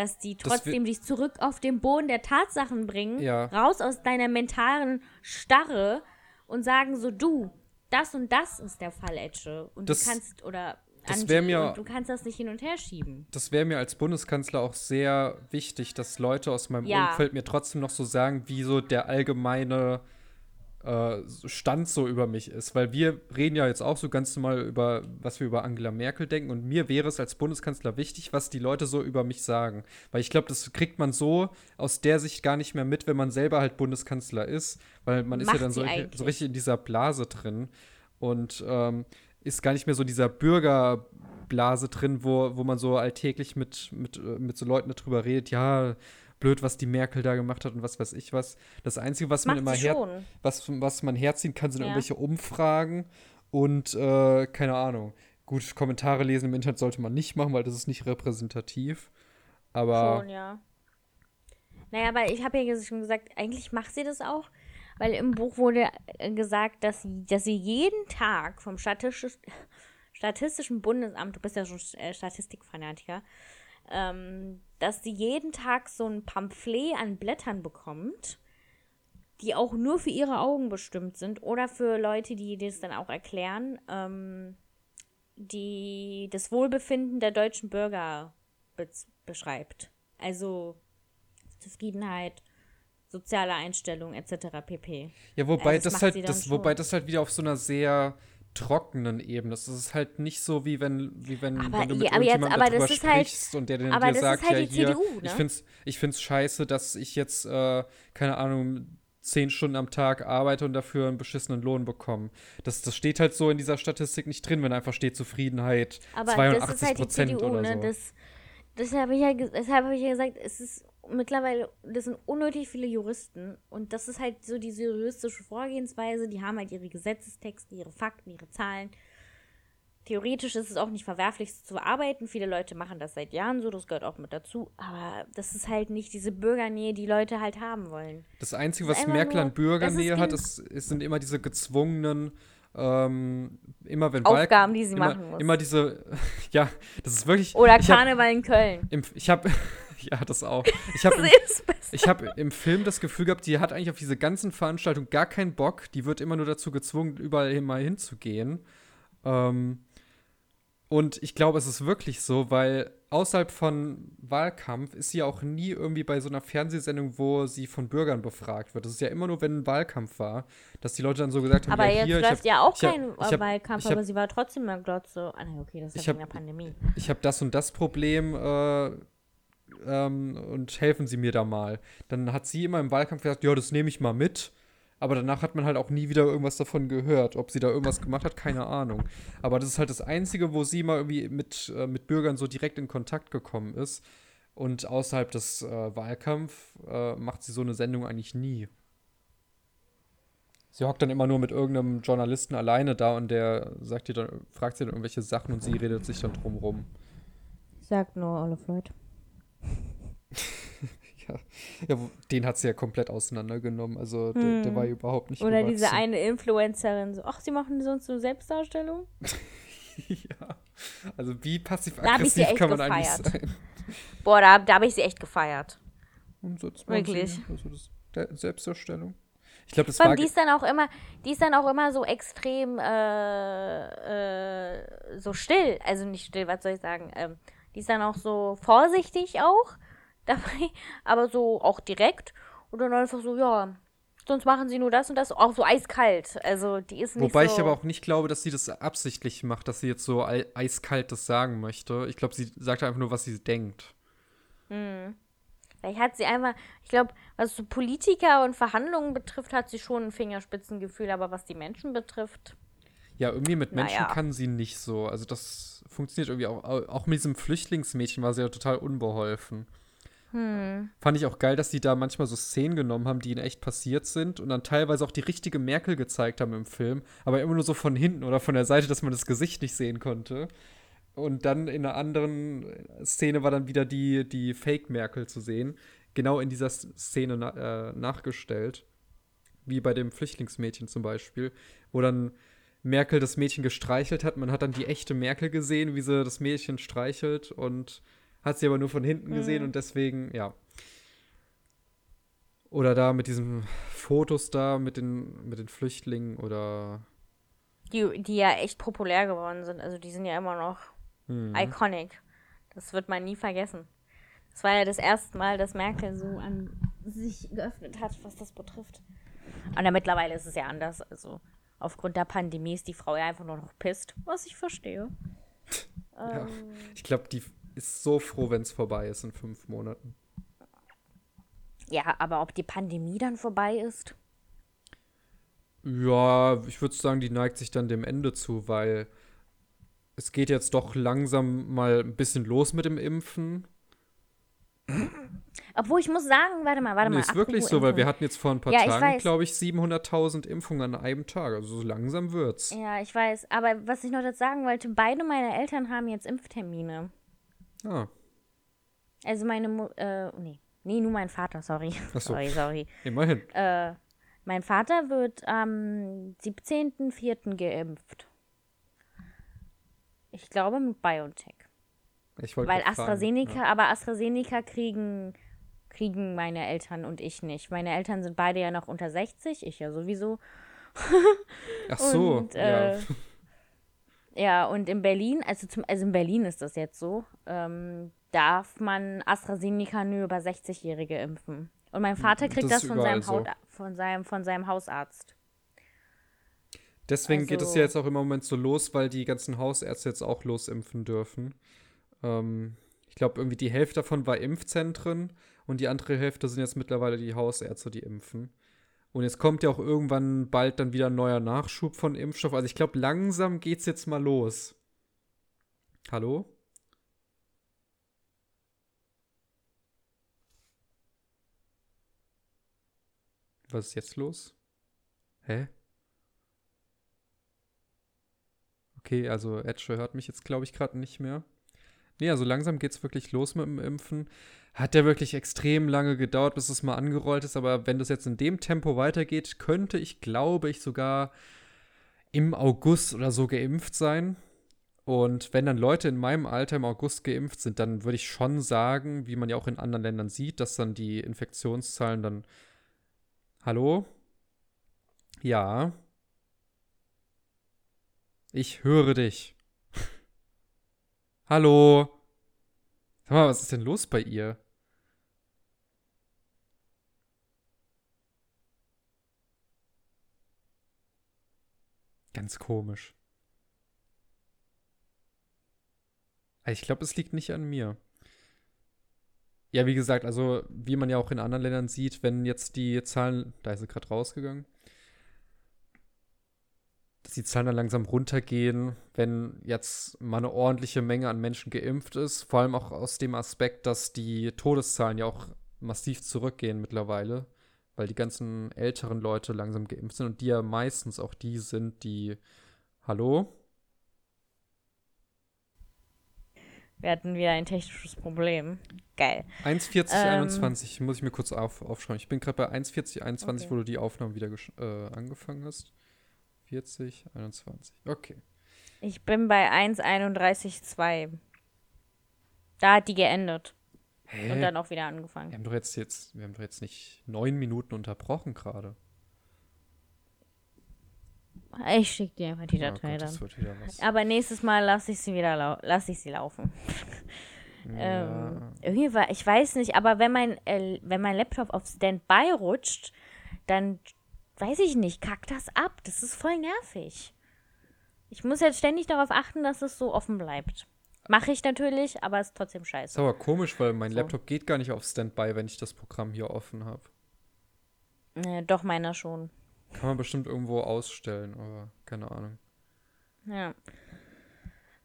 [SPEAKER 2] Dass die
[SPEAKER 1] Das
[SPEAKER 2] trotzdem dich zurück auf den Boden der Tatsachen bringen,
[SPEAKER 1] Ja.
[SPEAKER 2] raus aus deiner mentalen Starre und sagen so, du, das und das ist der Fall, Etche. Und
[SPEAKER 1] Das-
[SPEAKER 2] du kannst, oder
[SPEAKER 1] das mir-
[SPEAKER 2] du kannst das nicht hin und her schieben.
[SPEAKER 1] das wäre mir als Bundeskanzler auch sehr wichtig, dass Leute aus meinem
[SPEAKER 2] Ja.
[SPEAKER 1] Umfeld mir trotzdem noch so sagen, wie so der allgemeine Stand so über mich ist. Weil wir reden ja jetzt auch so ganz normal über, was wir über Angela Merkel denken. Und mir wäre es als Bundeskanzler wichtig, was die Leute so über mich sagen. Weil ich glaube, das kriegt man so aus der Sicht gar nicht mehr mit, wenn man selber halt Bundeskanzler ist. Weil man ist ja
[SPEAKER 2] Macht
[SPEAKER 1] dann so, so richtig in dieser Blase drin. Und ähm, ist gar nicht mehr so dieser Bürgerblase drin, wo, wo man so alltäglich mit, mit, äh, mit so Leuten darüber redet, ja, blöd, was die Merkel da gemacht hat und was weiß ich was. Das Einzige, was man
[SPEAKER 2] Macht
[SPEAKER 1] immer
[SPEAKER 2] sie
[SPEAKER 1] her was, was man herziehen kann, sind
[SPEAKER 2] Ja.
[SPEAKER 1] irgendwelche Umfragen und äh, keine Ahnung. Gut, Kommentare lesen im Internet sollte man nicht machen, weil das ist nicht repräsentativ. Aber
[SPEAKER 2] Schon, ja. Naja, aber ich habe ja schon gesagt, eigentlich macht sie das auch, weil im Buch wurde äh, gesagt, dass sie, dass sie jeden Tag vom Statistisch, Statistischen Bundesamt, du bist ja schon äh, Statistikfanatiker, ähm, dass sie jeden Tag so ein Pamphlet an Blättern bekommt, die auch nur für ihre Augen bestimmt sind oder für Leute, die das dann auch erklären, ähm, die das Wohlbefinden der deutschen Bürger bez- beschreibt. Also Zufriedenheit, soziale Einstellung etc. pp.
[SPEAKER 1] ja, wobei
[SPEAKER 2] Ja, das
[SPEAKER 1] das, halt, das, wobei das halt wieder auf so einer sehr trockenen Ebene. Es ist halt nicht so, wie wenn, wie wenn,
[SPEAKER 2] Aber
[SPEAKER 1] wenn du
[SPEAKER 2] ja,
[SPEAKER 1] mit
[SPEAKER 2] aber jetzt- aber
[SPEAKER 1] darüber
[SPEAKER 2] das halt-
[SPEAKER 1] sprichst und der dir
[SPEAKER 2] das
[SPEAKER 1] sagt,
[SPEAKER 2] halt
[SPEAKER 1] ja hier,
[SPEAKER 2] CDU,
[SPEAKER 1] ich
[SPEAKER 2] ne?
[SPEAKER 1] find's, ich find's scheiße, dass ich jetzt, äh, keine Ahnung, zehn Stunden am Tag arbeite und dafür einen beschissenen Lohn bekomme. Das, das steht halt so in dieser Statistik nicht drin, wenn einfach steht Zufriedenheit
[SPEAKER 2] Aber
[SPEAKER 1] 82
[SPEAKER 2] das ist halt
[SPEAKER 1] Prozent
[SPEAKER 2] CDU,
[SPEAKER 1] oder
[SPEAKER 2] ne?
[SPEAKER 1] so.
[SPEAKER 2] Das, deshalb habe ich, ja, hab ich ja gesagt, es ist mittlerweile, das sind unnötig viele Juristen und das ist halt so diese juristische Vorgehensweise. Die haben halt ihre Gesetzestexte, ihre Fakten, ihre Zahlen. Theoretisch ist es auch nicht verwerflich, zu arbeiten. Viele Leute machen das seit Jahren so, das gehört auch mit dazu. Aber das ist halt nicht diese Bürgernähe, die Leute halt haben wollen.
[SPEAKER 1] Das Einzige,
[SPEAKER 2] Das
[SPEAKER 1] was Merkel an Bürgernähe hat, ist, ist, sind immer diese gezwungenen, ähm, immer wenn
[SPEAKER 2] Aufgaben, die sie
[SPEAKER 1] immer,
[SPEAKER 2] machen muss.
[SPEAKER 1] Immer diese, ja, das ist wirklich.
[SPEAKER 2] Oder
[SPEAKER 1] ich hab,
[SPEAKER 2] Karneval in Köln.
[SPEAKER 1] im, Ich habe, ja, das auch. Ich habe im, hab im Film das Gefühl gehabt, die hat eigentlich auf diese ganzen Veranstaltungen gar keinen Bock. Die wird immer nur dazu gezwungen, überall mal hinzugehen. Ähm, und ich glaube, es ist wirklich so, weil außerhalb von Wahlkampf ist sie ja auch nie irgendwie bei so einer Fernsehsendung, wo sie von Bürgern befragt wird. Das ist ja immer nur, wenn ein Wahlkampf war, dass die Leute dann so gesagt haben,
[SPEAKER 2] Aber
[SPEAKER 1] ja,
[SPEAKER 2] jetzt
[SPEAKER 1] hier,
[SPEAKER 2] läuft
[SPEAKER 1] hab,
[SPEAKER 2] ja auch kein
[SPEAKER 1] hab-
[SPEAKER 2] Wahlkampf,
[SPEAKER 1] hab-
[SPEAKER 2] aber sie war trotzdem mal Glotze. Ah, okay, das ist ja wegen der Pandemie.
[SPEAKER 1] ich habe das und das Problem äh, ähm, und helfen Sie mir da mal. Dann hat sie immer im Wahlkampf gesagt, ja, das nehme ich mal mit. Aber danach hat man halt auch nie wieder irgendwas davon gehört. Ob sie da irgendwas gemacht hat, keine Ahnung. Aber das ist halt das Einzige, wo sie mal irgendwie mit, äh, mit Bürgern so direkt in Kontakt gekommen ist. Und außerhalb des äh, Wahlkampf äh, macht sie so eine Sendung eigentlich nie. Sie hockt dann immer nur mit irgendeinem Journalisten alleine da und der sagt ihr dann, fragt sie dann irgendwelche Sachen und sie redet sich dann drum rum.
[SPEAKER 2] Sagt nur Ole Floyd.
[SPEAKER 1] Ja, ja den hat sie ja komplett auseinandergenommen. Also der, der war ja überhaupt nicht
[SPEAKER 2] Hm. Oder
[SPEAKER 1] gewachsen.
[SPEAKER 2] diese eine Influencerin so, ach, sie machen sonst so Selbstdarstellung?
[SPEAKER 1] ja. Also wie passiv-aggressiv kann man eigentlich
[SPEAKER 2] gefeiert.
[SPEAKER 1] sein?
[SPEAKER 2] Boah, da, da habe ich sie echt gefeiert.
[SPEAKER 1] Und sie-
[SPEAKER 2] Wirklich.
[SPEAKER 1] Also das, Selbstdarstellung. Ich glaube, das
[SPEAKER 2] Vor
[SPEAKER 1] war.
[SPEAKER 2] allem, die ist dann auch immer, die ist dann auch immer so extrem äh, äh, so still. Also nicht still, was soll ich sagen? Ähm, die ist dann auch so vorsichtig auch dabei, aber so auch direkt. Und dann einfach so, ja, sonst machen sie nur das und das, auch so eiskalt. Also die ist nicht
[SPEAKER 1] Wobei
[SPEAKER 2] so.
[SPEAKER 1] ich aber auch nicht glaube, dass sie das absichtlich macht, dass sie jetzt so ei- eiskalt das sagen möchte. Ich glaube, sie sagt einfach nur, was sie denkt.
[SPEAKER 2] Vielleicht hat sie einfach, ich glaube, was so Politiker und Verhandlungen betrifft, hat sie schon ein Fingerspitzengefühl, aber was die Menschen betrifft,
[SPEAKER 1] Ja, irgendwie mit Menschen
[SPEAKER 2] Naja.
[SPEAKER 1] kann sie nicht so. Also das funktioniert irgendwie auch. Auch mit diesem Flüchtlingsmädchen war sie ja total unbeholfen.
[SPEAKER 2] Hm.
[SPEAKER 1] Fand ich auch geil, dass die da manchmal so Szenen genommen haben, die ihnen echt passiert sind und dann teilweise auch die richtige Merkel gezeigt haben im Film, aber immer nur so von hinten oder von der Seite, dass man das Gesicht nicht sehen konnte. Und dann in einer anderen Szene war dann wieder die, die Fake-Merkel zu sehen. Genau in dieser Szene na, äh, nachgestellt. Wie bei dem Flüchtlingsmädchen zum Beispiel, wo dann Merkel das Mädchen gestreichelt hat. Man hat dann die echte Merkel gesehen, wie sie das Mädchen streichelt und hat sie aber nur von hinten gesehen und deswegen, ja. Oder da mit diesen Fotos da mit den, mit den Flüchtlingen oder
[SPEAKER 2] die, die ja echt populär geworden sind. Also die sind ja immer noch
[SPEAKER 1] hm.
[SPEAKER 2] iconic. Das wird man nie vergessen. Das war ja das erste Mal, dass Merkel so an sich geöffnet hat, was das betrifft. Und ja, mittlerweile ist es ja anders. Also aufgrund der Pandemie ist die Frau ja einfach nur noch pisst, was ich verstehe.
[SPEAKER 1] Ja.
[SPEAKER 2] Ähm,
[SPEAKER 1] Ich glaube, die ist so froh, wenn es vorbei ist in fünf Monaten.
[SPEAKER 2] ja, aber ob die Pandemie dann vorbei ist?
[SPEAKER 1] Ja, ich würde sagen, die neigt sich dann dem Ende zu, weil es geht jetzt doch langsam mal ein bisschen los mit dem Impfen.
[SPEAKER 2] Obwohl ich muss sagen, warte mal, warte
[SPEAKER 1] Nee,
[SPEAKER 2] mal.
[SPEAKER 1] ist wirklich so, weil wir hatten jetzt vor ein paar
[SPEAKER 2] Ja,
[SPEAKER 1] Tagen, glaube ich, 700.000 Impfungen an einem Tag. Also so langsam wird's.
[SPEAKER 2] Ja, ich weiß. Aber was ich noch dazu sagen wollte, beide meine Eltern haben jetzt Impftermine.
[SPEAKER 1] Ah,
[SPEAKER 2] Also meine Mu äh, nee. Nee, nur mein Vater, sorry.
[SPEAKER 1] Ach so.
[SPEAKER 2] Sorry, sorry.
[SPEAKER 1] immerhin.
[SPEAKER 2] Äh, mein Vater wird am 17.04. geimpft. Ich glaube mit BioNTech.
[SPEAKER 1] Ich wollte
[SPEAKER 2] Weil
[SPEAKER 1] fragen,
[SPEAKER 2] AstraZeneca,
[SPEAKER 1] ja.
[SPEAKER 2] aber AstraZeneca kriegen, kriegen meine Eltern und ich nicht. Meine Eltern sind beide ja noch unter 60, ich ja sowieso.
[SPEAKER 1] Ach so,
[SPEAKER 2] und,
[SPEAKER 1] ja.
[SPEAKER 2] äh, Ja, und in Berlin, also, zum, also in Berlin ist das jetzt so, ähm, darf man AstraZeneca nur über 60-Jährige impfen. Und mein Vater kriegt
[SPEAKER 1] Das
[SPEAKER 2] das, von, seinem Haut, von, seinem, von seinem Hausarzt.
[SPEAKER 1] Deswegen geht es
[SPEAKER 2] Also-
[SPEAKER 1] ja jetzt auch im Moment so los, weil die ganzen Hausärzte jetzt auch losimpfen dürfen. Ähm, ich glaube, irgendwie die Hälfte davon war Impfzentren und die andere Hälfte sind jetzt mittlerweile die Hausärzte, die impfen. Und jetzt kommt ja auch irgendwann bald dann wieder ein neuer Nachschub von Impfstoff. Also ich glaube, langsam geht's jetzt mal los. Hallo? Was ist jetzt los? Hä? Okay, also Edge hört mich jetzt, glaube ich, gerade nicht mehr. Nee, also langsam geht's wirklich los mit dem Impfen. Hat ja wirklich extrem lange gedauert, bis es mal angerollt ist, aber wenn das jetzt in dem Tempo weitergeht, könnte ich, glaube ich, sogar im August oder so geimpft sein. Und wenn dann Leute in meinem Alter im August geimpft sind, dann würde ich schon sagen, wie man ja auch in anderen Ländern sieht, dass dann die Infektionszahlen dann. Hallo? Ja. Ich höre dich. Hallo? Sag mal, was ist denn los bei ihr? Ganz komisch. Also Ich glaube, es liegt nicht an mir. Ja, wie gesagt, also wie man ja auch in anderen Ländern sieht, wenn jetzt die Zahlen, da ist sie gerade rausgegangen, dass die Zahlen dann langsam runtergehen, wenn jetzt mal eine ordentliche Menge an Menschen geimpft ist. Vor allem auch aus dem Aspekt, dass die Todeszahlen ja auch massiv zurückgehen mittlerweile, weil die ganzen älteren Leute langsam geimpft sind und die ja meistens auch die sind, die. Hallo?
[SPEAKER 2] Wir hatten wieder ein technisches Problem. Geil.
[SPEAKER 1] 1,4021 muss ich mir kurz auf, aufschreiben. Ich bin gerade bei 1,4021,
[SPEAKER 2] Okay.
[SPEAKER 1] wo du die Aufnahme wieder äh, angefangen hast. 40, 21. Okay.
[SPEAKER 2] Ich bin bei 1,31,2. Da hat die geendet.
[SPEAKER 1] Hä?
[SPEAKER 2] Und dann auch wieder
[SPEAKER 1] wir
[SPEAKER 2] angefangen.
[SPEAKER 1] haben doch jetzt, jetzt, wir haben doch jetzt nicht neun Minuten unterbrochen gerade.
[SPEAKER 2] Ich schicke dir einfach die
[SPEAKER 1] Oh
[SPEAKER 2] Datei
[SPEAKER 1] Gott,
[SPEAKER 2] dann. Aber nächstes Mal lasse ich sie wieder lau lasse ich sie laufen. Ähm,
[SPEAKER 1] Ja.
[SPEAKER 2] irgendwie war, ich weiß nicht, aber wenn mein, äh, wenn mein Laptop auf Standby rutscht, dann weiß ich nicht, kackt das ab. Das ist voll nervig. Ich muss jetzt ständig darauf achten, dass es so offen bleibt. Mache ich natürlich, aber ist trotzdem
[SPEAKER 1] Ist
[SPEAKER 2] scheiße.
[SPEAKER 1] aber komisch, weil mein
[SPEAKER 2] So.
[SPEAKER 1] Laptop geht gar nicht auf Standby, wenn ich das Programm hier offen habe.
[SPEAKER 2] Äh, doch, meiner schon.
[SPEAKER 1] Kann man bestimmt irgendwo ausstellen, aber keine Ahnung.
[SPEAKER 2] Ja.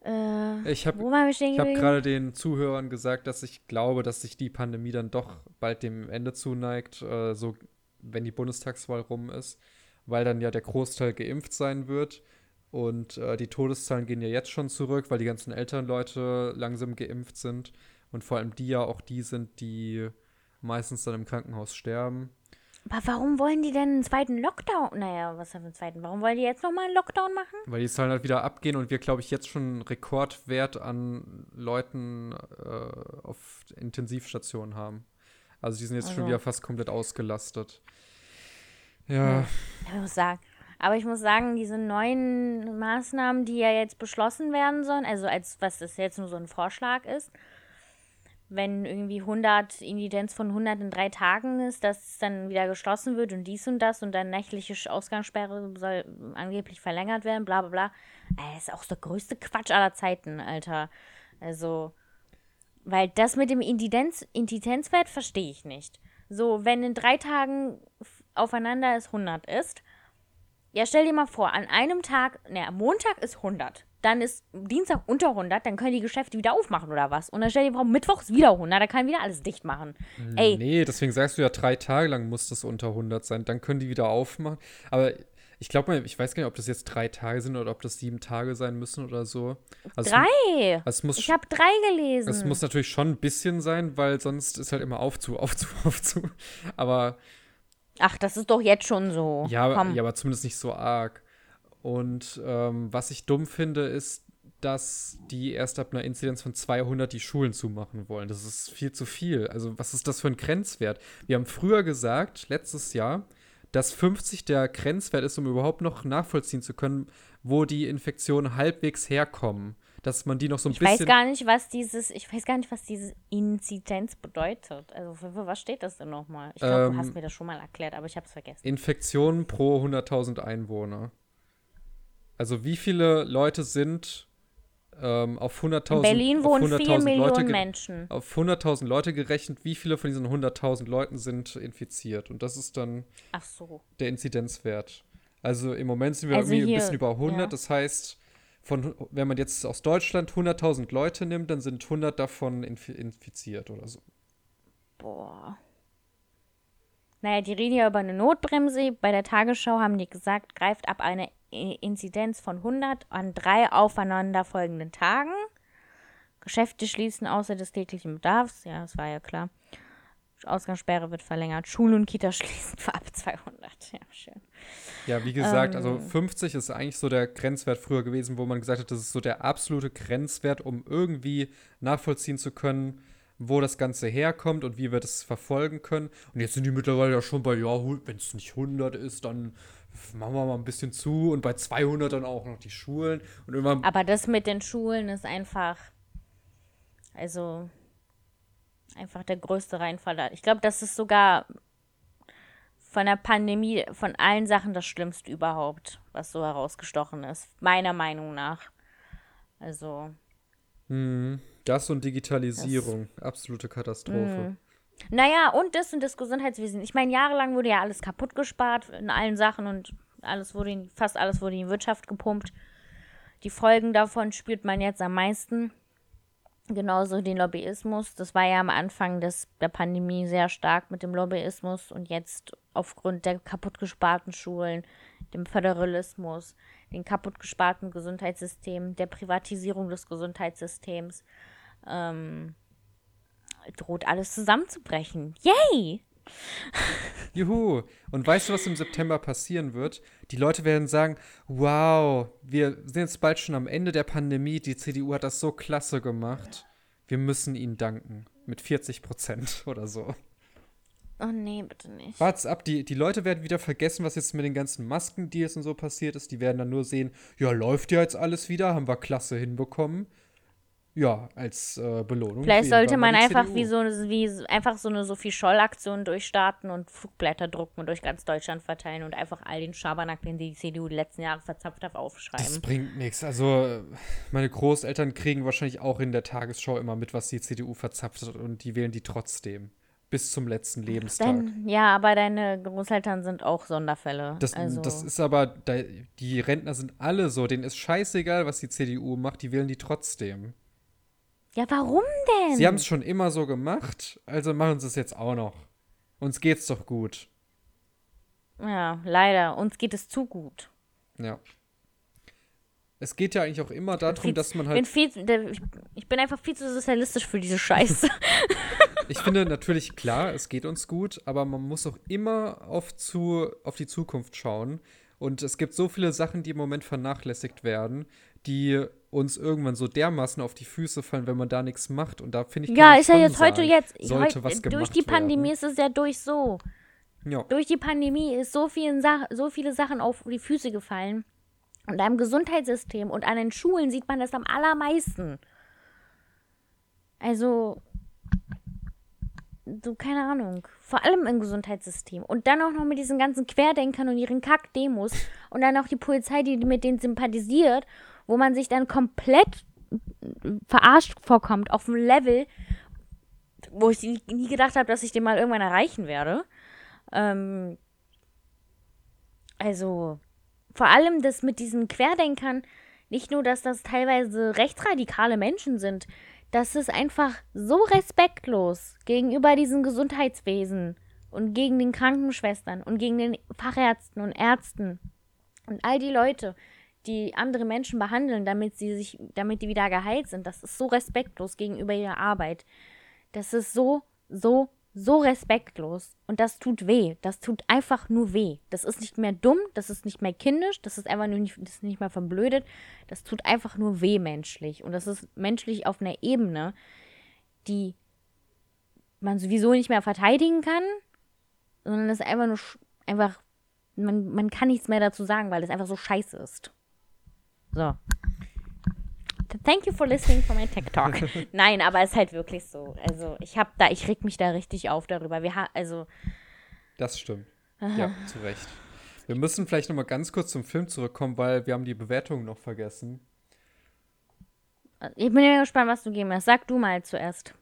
[SPEAKER 2] Äh,
[SPEAKER 1] Ich habe
[SPEAKER 2] geblieben?
[SPEAKER 1] gerade den Zuhörern gesagt, dass ich glaube, dass sich die Pandemie dann doch bald dem Ende zuneigt, äh, so wenn die Bundestagswahl rum ist, weil dann ja der Großteil geimpft sein wird und äh, die Todeszahlen gehen ja jetzt schon zurück, weil die ganzen älteren Leute langsam geimpft sind und vor allem die ja auch die sind, die meistens dann im Krankenhaus sterben.
[SPEAKER 2] Aber warum wollen die denn einen zweiten Lockdown? Naja, was haben wir einen zweiten? Warum wollen die jetzt nochmal einen Lockdown machen?
[SPEAKER 1] Weil die Zahlen halt wieder abgehen und wir, glaube ich, jetzt schon einen Rekordwert an Leuten äh, auf Intensivstationen haben. Also die sind jetzt schon
[SPEAKER 2] Also.
[SPEAKER 1] wieder fast komplett ausgelastet. Ja,
[SPEAKER 2] Ich muss sagen, aber ich muss sagen, diese neuen Maßnahmen, die ja jetzt beschlossen werden sollen, also als was das jetzt nur so ein Vorschlag ist, wenn irgendwie 100 Inzidenz von 100 in drei Tagen ist, dass es dann wieder geschlossen wird und dies und das und dann nächtliche Ausgangssperre soll angeblich verlängert werden, bla bla bla. Das ist auch der größte Quatsch aller Zeiten, Alter. Also, weil das mit dem Inzidenz, Inzidenzwert verstehe ich nicht. So, wenn in drei Tagen aufeinander es 100 ist, ja, stell dir mal vor, an einem Tag, am Montag ist 100, dann ist Dienstag unter 100, dann können die Geschäfte wieder aufmachen oder was. Und dann stell dir vor, Mittwoch ist wieder 100, da kann wieder alles dicht machen. Ey,
[SPEAKER 1] nee, deswegen sagst du ja, drei Tage lang muss das unter 100 sein. Dann können die wieder aufmachen. Aber ich glaube mal, ich weiß gar nicht, ob das jetzt drei Tage sind oder ob das sieben Tage sein müssen oder so. Also
[SPEAKER 2] drei.
[SPEAKER 1] Es, also es muss
[SPEAKER 2] Ich habe drei gelesen.
[SPEAKER 1] Es muss natürlich schon ein bisschen sein, weil sonst ist halt immer auf zu, auf zu, auf zu. Aber
[SPEAKER 2] Ach, das ist doch jetzt schon so.
[SPEAKER 1] ja,
[SPEAKER 2] Komm.
[SPEAKER 1] ja, aber zumindest nicht so arg. Und ähm, was ich dumm finde, ist, dass die erst ab einer Inzidenz von 200 die Schulen zumachen wollen. Das ist viel zu viel. Also was ist das für ein Grenzwert? Wir haben früher gesagt, letztes Jahr, dass 50 der Grenzwert ist, um überhaupt noch nachvollziehen zu können, wo die Infektionen halbwegs herkommen. Dass man die noch so ein
[SPEAKER 2] ich
[SPEAKER 1] bisschen.
[SPEAKER 2] weiß gar nicht, was dieses, ich weiß gar nicht, was diese Inzidenz bedeutet. Also für, für was steht das denn nochmal? Ich glaube,
[SPEAKER 1] Ähm,
[SPEAKER 2] du hast mir das schon mal erklärt, aber ich habe es vergessen.
[SPEAKER 1] Infektionen pro 100.000 Einwohner. Also wie viele Leute sind ähm, auf 100.000
[SPEAKER 2] In Berlin wohnen
[SPEAKER 1] auf
[SPEAKER 2] 4
[SPEAKER 1] 100.000
[SPEAKER 2] Millionen
[SPEAKER 1] Leute
[SPEAKER 2] Menschen.
[SPEAKER 1] auf 100.000 Leute gerechnet, wie viele von diesen 100.000 Leuten sind infiziert? Und das ist dann
[SPEAKER 2] so.
[SPEAKER 1] der Inzidenzwert. Also im Moment sind wir
[SPEAKER 2] Also
[SPEAKER 1] irgendwie ein
[SPEAKER 2] hier,
[SPEAKER 1] bisschen über 100.
[SPEAKER 2] ja.
[SPEAKER 1] Das heißt, von, wenn man jetzt aus Deutschland 100.000 Leute nimmt, dann sind 100 davon infi infiziert oder so.
[SPEAKER 2] Boah. Naja, die reden ja über eine Notbremse. Bei der Tagesschau haben die gesagt, greift ab eine Inzidenz von 100 an drei aufeinanderfolgenden Tagen. Geschäfte schließen außer des täglichen Bedarfs. Ja, das war ja klar. Ausgangssperre wird verlängert. Schulen und Kita schließen für ab 200. Ja, schön.
[SPEAKER 1] Ja, wie gesagt,
[SPEAKER 2] Ähm.
[SPEAKER 1] also 50 ist eigentlich so der Grenzwert früher gewesen, wo man gesagt hat, das ist so der absolute Grenzwert, um irgendwie nachvollziehen zu können, wo das Ganze herkommt und wie wir das verfolgen können. Und jetzt sind die mittlerweile ja schon bei, ja, wenn es nicht 100 ist, dann machen wir mal ein bisschen zu und bei 200 dann auch noch die Schulen und immer
[SPEAKER 2] Aber das mit den Schulen ist einfach, also einfach der größte Reinfall. Ich glaube, das ist sogar von der Pandemie, von allen Sachen das Schlimmste überhaupt, was so herausgestochen ist. Meiner Meinung nach. Also,
[SPEAKER 1] Mhm. Das und Digitalisierung. Absolute Katastrophe.
[SPEAKER 2] Naja, und das und das Gesundheitswesen. Ich meine, jahrelang wurde ja alles kaputt gespart in allen Sachen und alles wurde in, fast alles wurde in die Wirtschaft gepumpt. Die Folgen davon spürt man jetzt am meisten. Genauso den Lobbyismus. Das war ja am Anfang des, der Pandemie sehr stark mit dem Lobbyismus und jetzt aufgrund der kaputtgesparten Schulen, dem Föderalismus, dem kaputtgesparten Gesundheitssystem, der Privatisierung des Gesundheitssystems, ähm, droht alles zusammenzubrechen. Yay!
[SPEAKER 1] Juhu. Und weißt du, was im September passieren wird? Die Leute werden sagen, wow, wir sind jetzt bald schon am Ende der Pandemie. Die CDU hat das so klasse gemacht. Wir müssen ihnen danken. Mit 40 Prozent oder so.
[SPEAKER 2] Oh nee, bitte nicht.
[SPEAKER 1] Wart's ab, die, die Leute werden wieder vergessen, was jetzt mit den ganzen Maskendeals und so passiert ist. Die werden dann nur sehen, ja, läuft ja jetzt alles wieder, haben wir klasse hinbekommen. Ja, als äh, Belohnung.
[SPEAKER 2] Vielleicht sollte man einfach
[SPEAKER 1] CDU.
[SPEAKER 2] wie so, wie einfach so eine Sophie Scholl-Aktion durchstarten und Flugblätter drucken und durch ganz Deutschland verteilen und einfach all den Schabernack, den die CDU die letzten Jahre verzapft hat,
[SPEAKER 1] Das
[SPEAKER 2] aufschreiben.
[SPEAKER 1] bringt nichts. Also, meine Großeltern kriegen wahrscheinlich auch in der Tagesschau immer mit, was die CDU verzapft hat und die wählen die trotzdem. Bis zum letzten Lebenstag.
[SPEAKER 2] Dein, ja, aber deine Großeltern sind auch Sonderfälle.
[SPEAKER 1] Das,
[SPEAKER 2] also,
[SPEAKER 1] das ist aber, die Rentner sind alle so, denen ist scheißegal, was die CDU macht, die wählen die trotzdem.
[SPEAKER 2] Ja, warum denn?
[SPEAKER 1] Sie haben es schon immer so gemacht, also machen sie es jetzt auch noch. Uns geht's doch gut.
[SPEAKER 2] ja, leider. Uns geht es zu gut.
[SPEAKER 1] Ja. Es geht ja eigentlich auch immer darum,
[SPEAKER 2] Viel-
[SPEAKER 1] dass man
[SPEAKER 2] bin
[SPEAKER 1] halt.
[SPEAKER 2] viel, der- ich- ich bin einfach viel zu sozialistisch für diese Scheiße.
[SPEAKER 1] Ich finde natürlich klar, es geht uns gut, aber man muss auch immer auf, zu, auf die Zukunft schauen. Und es gibt so viele Sachen, die im Moment vernachlässigt werden, die uns irgendwann so dermaßen auf die Füße fallen, wenn man da nichts macht. Und da finde ich.
[SPEAKER 2] ja, ist ja jetzt heute jetzt.
[SPEAKER 1] Sollte
[SPEAKER 2] heute,
[SPEAKER 1] was
[SPEAKER 2] durch
[SPEAKER 1] gemacht
[SPEAKER 2] die Pandemie
[SPEAKER 1] werden.
[SPEAKER 2] ist es ja durch so.
[SPEAKER 1] Ja.
[SPEAKER 2] Durch die Pandemie ist so, vielen Sa so viele Sachen auf die Füße gefallen. Und am Gesundheitssystem und an den Schulen sieht man das am allermeisten. Also, so keine Ahnung. Vor allem im Gesundheitssystem. Und dann auch noch mit diesen ganzen Querdenkern und ihren Kack-Demos. Und dann auch die Polizei, die mit denen sympathisiert, wo man sich dann komplett verarscht vorkommt auf einem Level, wo ich nie, gedacht habe, dass ich den mal irgendwann erreichen werde. Ähm, also, vor allem das mit diesen Querdenkern, nicht nur, dass das teilweise rechtsradikale Menschen sind, das ist einfach so respektlos gegenüber diesem Gesundheitswesen und gegen den Krankenschwestern und gegen den Fachärzten und Ärzten und all die Leute, die andere Menschen behandeln, damit sie sich, damit die wieder geheilt sind. Das ist so respektlos gegenüber ihrer Arbeit. Das ist so, so, so respektlos. Und das tut weh. Das tut einfach nur weh. Das ist nicht mehr dumm, das ist nicht mehr kindisch, das ist einfach nur nicht, das ist nicht mehr verblödet. Das tut einfach nur weh menschlich. Und das ist menschlich auf einer Ebene, die man sowieso nicht mehr verteidigen kann, sondern das ist einfach nur einfach, man, man kann nichts mehr dazu sagen, weil es einfach so scheiße ist. So. Thank you for listening for my Tech Talk. Nein, aber es ist halt wirklich so. Also, ich hab da, ich reg mich da richtig auf darüber. Wir ha also,
[SPEAKER 1] Das stimmt. Ja, zu Recht. Wir müssen vielleicht noch mal ganz kurz zum Film zurückkommen, weil wir haben die Bewertung noch vergessen.
[SPEAKER 2] Ich bin ja gespannt, was du geben wirst. Sag du mal zuerst.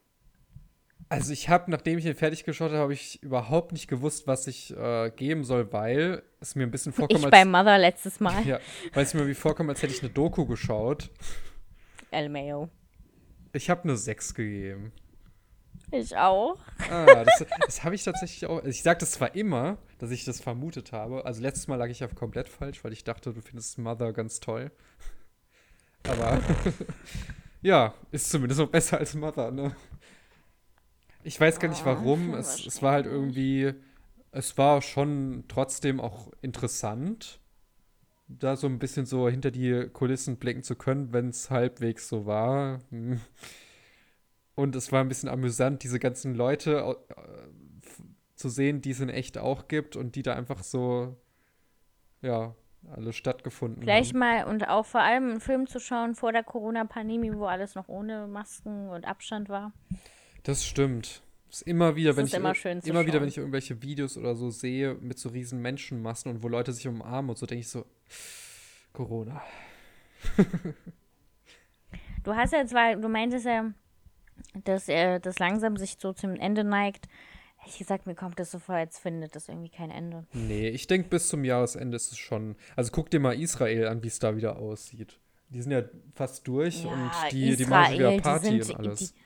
[SPEAKER 1] Also ich habe, nachdem ich ihn fertig geschaut habe, habe ich überhaupt nicht gewusst, was ich äh, geben soll, weil es mir ein bisschen vorkommt,
[SPEAKER 2] Ich
[SPEAKER 1] als,
[SPEAKER 2] bei Mother letztes Mal.
[SPEAKER 1] ja, weil es mir wie vorkommt, als hätte ich eine Doku geschaut.
[SPEAKER 2] LMAO.
[SPEAKER 1] Ich habe eine 6 gegeben.
[SPEAKER 2] Ich auch.
[SPEAKER 1] Ah, das, das habe ich tatsächlich auch. Ich sage das zwar immer, dass ich das vermutet habe. Also letztes Mal lag ich ja komplett falsch, weil ich dachte, du findest Mother ganz toll. Aber ja, ist zumindest noch besser als Mother, ne? Ich weiß gar nicht
[SPEAKER 2] Oh,
[SPEAKER 1] warum. Es, es war halt irgendwie. Es war schon trotzdem auch interessant, da so ein bisschen so hinter die Kulissen blicken zu können, wenn es halbwegs so war. Und es war ein bisschen amüsant, diese ganzen Leute äh, zu sehen, die es in echt auch gibt und die da einfach so, ja, alle stattgefunden
[SPEAKER 2] Gleich
[SPEAKER 1] haben.
[SPEAKER 2] mal und auch vor allem einen Film zu schauen vor der Corona-Pandemie, wo alles noch ohne Masken und Abstand war.
[SPEAKER 1] Das stimmt. Das ist immer wieder,
[SPEAKER 2] Das
[SPEAKER 1] wenn ich
[SPEAKER 2] immer
[SPEAKER 1] immer wieder, wenn ich irgendwelche Videos oder so sehe mit so riesen Menschenmassen und wo Leute sich umarmen und so, denke ich so, Corona.
[SPEAKER 2] Du hast ja zwar, du meintest ja, dass er das langsam sich so zum Ende neigt. Ehrlich gesagt, mir kommt das so vor, als findet das irgendwie kein Ende.
[SPEAKER 1] Nee, ich denke, bis zum Jahresende ist es schon. Also guck dir mal Israel an, wie es da wieder aussieht. Die sind ja fast durch und die, die machen wieder
[SPEAKER 2] Israel, die
[SPEAKER 1] Party
[SPEAKER 2] sind-
[SPEAKER 1] und alles.
[SPEAKER 2] Die,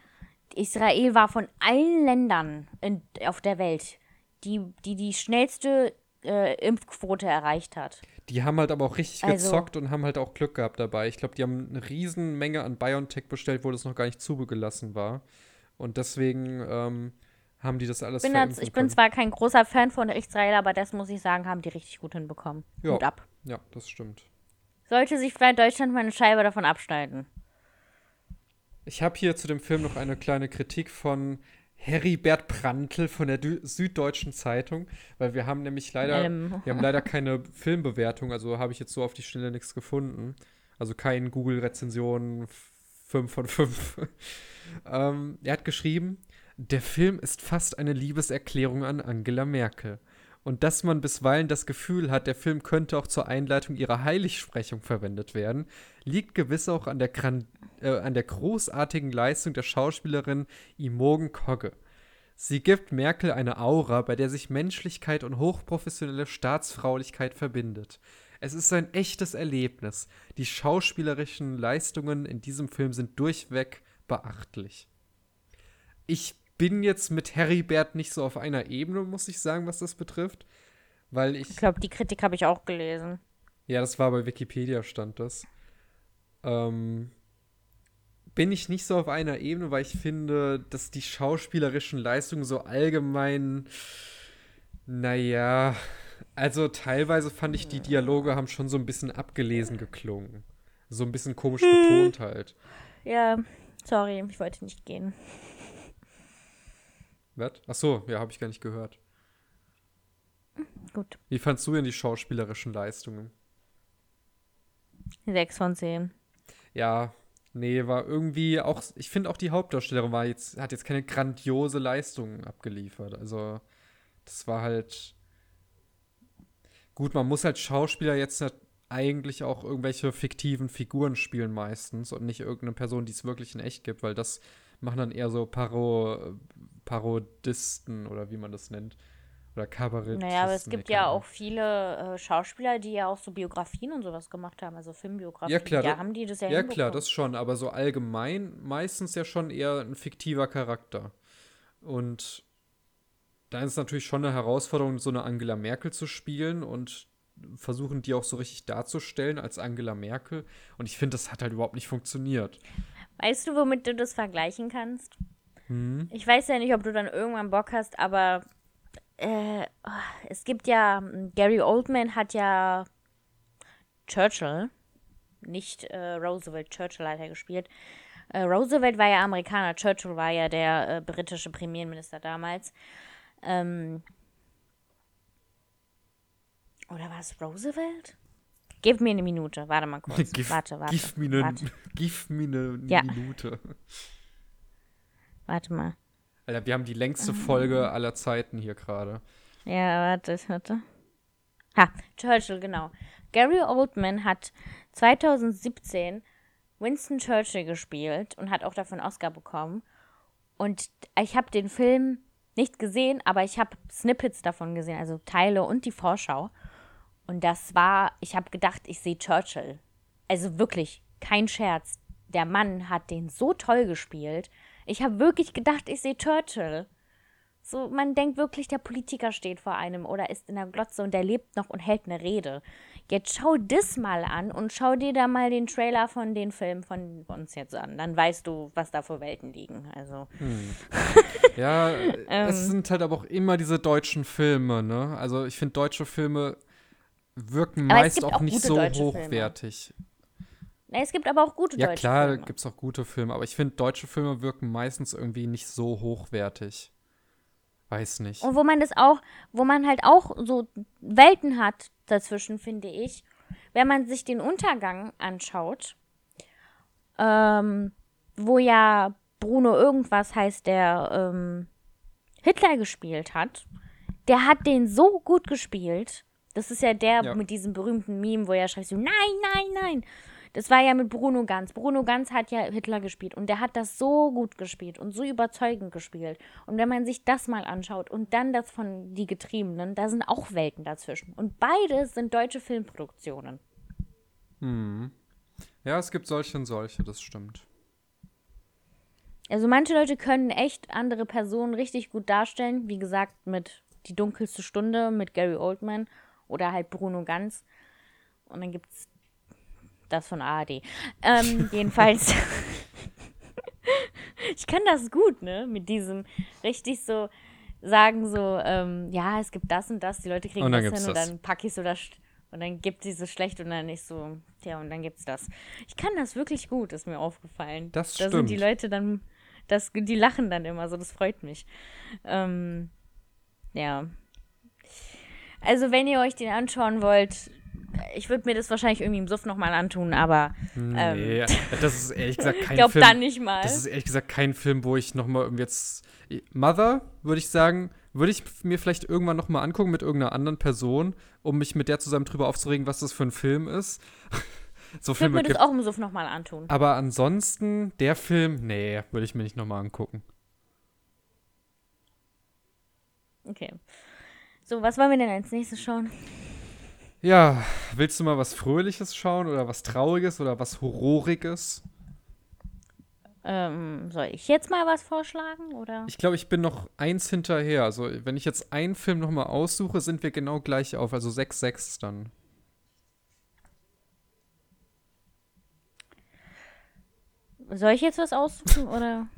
[SPEAKER 2] Israel war von allen Ländern in, auf der Welt die die, die schnellste äh, Impfquote erreicht hat.
[SPEAKER 1] Die haben halt aber auch richtig
[SPEAKER 2] Also-
[SPEAKER 1] gezockt und haben halt auch Glück gehabt dabei. Ich glaube, die haben eine riesen Menge an BioNTech bestellt, wo das noch gar nicht zugelassen war. Und deswegen ähm, haben die das alles
[SPEAKER 2] bin,
[SPEAKER 1] verimpfen
[SPEAKER 2] ich bin zwar kein großer Fan von Israel, aber das muss ich sagen, haben die richtig gut hinbekommen.
[SPEAKER 1] Ja.
[SPEAKER 2] Hut ab.
[SPEAKER 1] Ja, das stimmt.
[SPEAKER 2] Sollte sich vielleicht Deutschland mal eine Scheibe davon abschneiden.
[SPEAKER 1] Ich habe hier zu dem Film noch eine kleine Kritik von Heribert Prantl von der Dü Süddeutschen Zeitung, weil wir haben nämlich leider,
[SPEAKER 2] Ähm.
[SPEAKER 1] wir haben leider keine Filmbewertung, also habe ich jetzt so auf die Schnelle nichts gefunden. Also kein Google-Rezension 5 von 5. ähm, er hat geschrieben, der Film ist fast eine Liebeserklärung an Angela Merkel. Und dass man bisweilen das Gefühl hat, der Film könnte auch zur Einleitung ihrer Heiligsprechung verwendet werden, liegt gewiss auch an der, gran äh, an der großartigen Leistung der Schauspielerin Imogen Kogge. Sie gibt Merkel eine Aura, bei der sich Menschlichkeit und hochprofessionelle Staatsfraulichkeit verbindet. Es ist ein echtes Erlebnis. Die schauspielerischen Leistungen in diesem Film sind durchweg beachtlich. Ich bin jetzt mit Heribert nicht so auf einer Ebene, muss ich sagen, was das betrifft. Weil ich.
[SPEAKER 2] Ich glaube, die Kritik habe ich auch gelesen.
[SPEAKER 1] Ja, das war bei Wikipedia stand das. Ähm, bin ich nicht so auf einer Ebene, weil ich finde, dass die schauspielerischen Leistungen so allgemein, naja, also teilweise fand ich, die Dialoge haben schon so ein bisschen abgelesen geklungen. So ein bisschen komisch betont halt.
[SPEAKER 2] Ja, sorry, ich wollte nicht gehen.
[SPEAKER 1] Was? Ach so, ja, habe ich gar nicht gehört.
[SPEAKER 2] Gut.
[SPEAKER 1] Wie fandst du denn die schauspielerischen Leistungen?
[SPEAKER 2] Sechs von zehn.
[SPEAKER 1] Ja, nee, war irgendwie auch, ich finde auch die Hauptdarstellerin war jetzt, hat jetzt keine grandiose Leistung abgeliefert. Also, das war halt. Gut, man muss als Schauspieler jetzt eigentlich auch irgendwelche fiktiven Figuren spielen meistens und nicht irgendeine Person, die es wirklich in echt gibt, weil das machen dann eher so Paro, Parodisten oder wie man das nennt. Oder Kabarettisten.
[SPEAKER 2] Naja, aber es gibt ja auch viele äh, Schauspieler, die ja auch so Biografien und sowas gemacht haben, also Filmbiografien.
[SPEAKER 1] Ja, klar,
[SPEAKER 2] Da haben die das ja
[SPEAKER 1] Ja, klar, das schon, aber so allgemein meistens ja schon eher ein fiktiver Charakter. Und da ist es natürlich schon eine Herausforderung, so eine Angela Merkel zu spielen und versuchen, die auch so richtig darzustellen als Angela Merkel. Und ich finde, das hat halt überhaupt nicht funktioniert.
[SPEAKER 2] Weißt du, womit du das vergleichen kannst?
[SPEAKER 1] Hm?
[SPEAKER 2] Ich weiß ja nicht, ob du dann irgendwann Bock hast, aber äh, oh, es gibt ja, m, Gary Oldman hat ja Churchill, nicht äh, Roosevelt, Churchill hat er gespielt. Äh, Roosevelt war ja Amerikaner, Churchill war ja der äh, britische Premierminister damals. Ähm, oder war es Roosevelt? Gib mir eine Minute, warte mal kurz.
[SPEAKER 1] Gib,
[SPEAKER 2] warte, warte.
[SPEAKER 1] gib mir eine, gib mir eine
[SPEAKER 2] Ja.
[SPEAKER 1] Minute.
[SPEAKER 2] warte mal.
[SPEAKER 1] Alter, wir haben die längste Folge aller Zeiten hier gerade.
[SPEAKER 2] Ja, warte, warte. Ha, Churchill, genau. Gary Oldman hat 2017 Winston Churchill gespielt und hat auch dafür einen Oscar bekommen. Und ich habe den Film nicht gesehen, aber ich habe Snippets davon gesehen, also Teile und die Vorschau. Und das war, ich habe gedacht, ich sehe Churchill. Also wirklich, kein Scherz. Der Mann hat den so toll gespielt. Ich habe wirklich gedacht, ich sehe Churchill. So, man denkt wirklich, der Politiker steht vor einem oder ist in der Glotze und der lebt noch und hält eine Rede. Jetzt schau das mal an und schau dir da mal den Trailer von den Filmen von uns jetzt an. Dann weißt du, was da für Welten liegen. Also.
[SPEAKER 1] Hm. Ja,
[SPEAKER 2] Ähm.
[SPEAKER 1] es sind halt aber auch immer diese deutschen Filme, ne? Also ich finde, deutsche Filme wirken
[SPEAKER 2] Aber
[SPEAKER 1] meist auch
[SPEAKER 2] auch
[SPEAKER 1] nicht so
[SPEAKER 2] Filme.
[SPEAKER 1] hochwertig.
[SPEAKER 2] Na, es gibt aber auch gute
[SPEAKER 1] Ja,
[SPEAKER 2] deutsche
[SPEAKER 1] klar,
[SPEAKER 2] Filme.
[SPEAKER 1] gibt es auch gute Filme, aber ich finde, deutsche Filme wirken meistens irgendwie nicht so hochwertig. Weiß nicht.
[SPEAKER 2] Und wo man das auch, wo man halt auch so Welten hat dazwischen, finde ich, wenn man sich den Untergang anschaut, ähm, wo ja Bruno irgendwas heißt, der ähm, Hitler gespielt hat, der hat den so gut gespielt. Das ist ja der
[SPEAKER 1] Ja.
[SPEAKER 2] mit diesem berühmten Meme, wo er schreit so, nein, nein, nein. Das war ja mit Bruno Ganz. Bruno Ganz hat ja Hitler gespielt und der hat das so gut gespielt und so überzeugend gespielt. Und wenn man sich das mal anschaut und dann das von Die Getriebenen, da sind auch Welten dazwischen. Und beide sind deutsche Filmproduktionen.
[SPEAKER 1] Hm. Ja, es gibt solche und solche, das stimmt.
[SPEAKER 2] Also manche Leute können echt andere Personen richtig gut darstellen. Wie gesagt, mit Die dunkelste Stunde mit Gary Oldman oder halt Bruno Ganz. Und dann gibt's das von ARD. Ähm, jedenfalls. ich kann das gut, ne? Mit diesem richtig so sagen so, ähm, ja, es gibt das und das, die Leute kriegen das hin
[SPEAKER 1] das.
[SPEAKER 2] und dann packe ich so das und dann gibt sie so schlecht und dann ist so, ja, und dann gibt's das. Ich kann das wirklich gut, ist mir aufgefallen.
[SPEAKER 1] Das
[SPEAKER 2] Da sind die
[SPEAKER 1] stimmt.
[SPEAKER 2] Leute dann, das, die lachen dann immer so, das freut mich. Ähm, ja. Also, wenn ihr euch den anschauen wollt, ich würde mir das wahrscheinlich irgendwie im Suff nochmal antun, aber
[SPEAKER 1] Nee, das ist ehrlich gesagt
[SPEAKER 2] ich
[SPEAKER 1] kein
[SPEAKER 2] glaube
[SPEAKER 1] Film.
[SPEAKER 2] dann nicht mal.
[SPEAKER 1] Das ist ehrlich gesagt kein Film, wo ich noch mal irgendwie jetzt Mother würde ich sagen, würde ich mir vielleicht irgendwann noch mal angucken mit irgendeiner anderen Person, um mich mit der zusammen drüber aufzuregen, was das für ein Film ist. so
[SPEAKER 2] ich würde mir das
[SPEAKER 1] gibt.
[SPEAKER 2] auch im Suff nochmal antun.
[SPEAKER 1] Aber ansonsten der Film, nee, würde ich mir nicht noch mal angucken.
[SPEAKER 2] Okay. So, was wollen wir denn als nächstes schauen?
[SPEAKER 1] Ja, willst du mal was Fröhliches schauen oder was Trauriges oder was Horroriges?
[SPEAKER 2] Ähm, soll ich jetzt mal was vorschlagen, oder?
[SPEAKER 1] Ich glaube, ich bin noch eins hinterher. Also, wenn ich jetzt einen Film noch mal aussuche, sind wir genau gleich auf. Also 6-6 dann.
[SPEAKER 2] Soll ich jetzt was aussuchen, oder?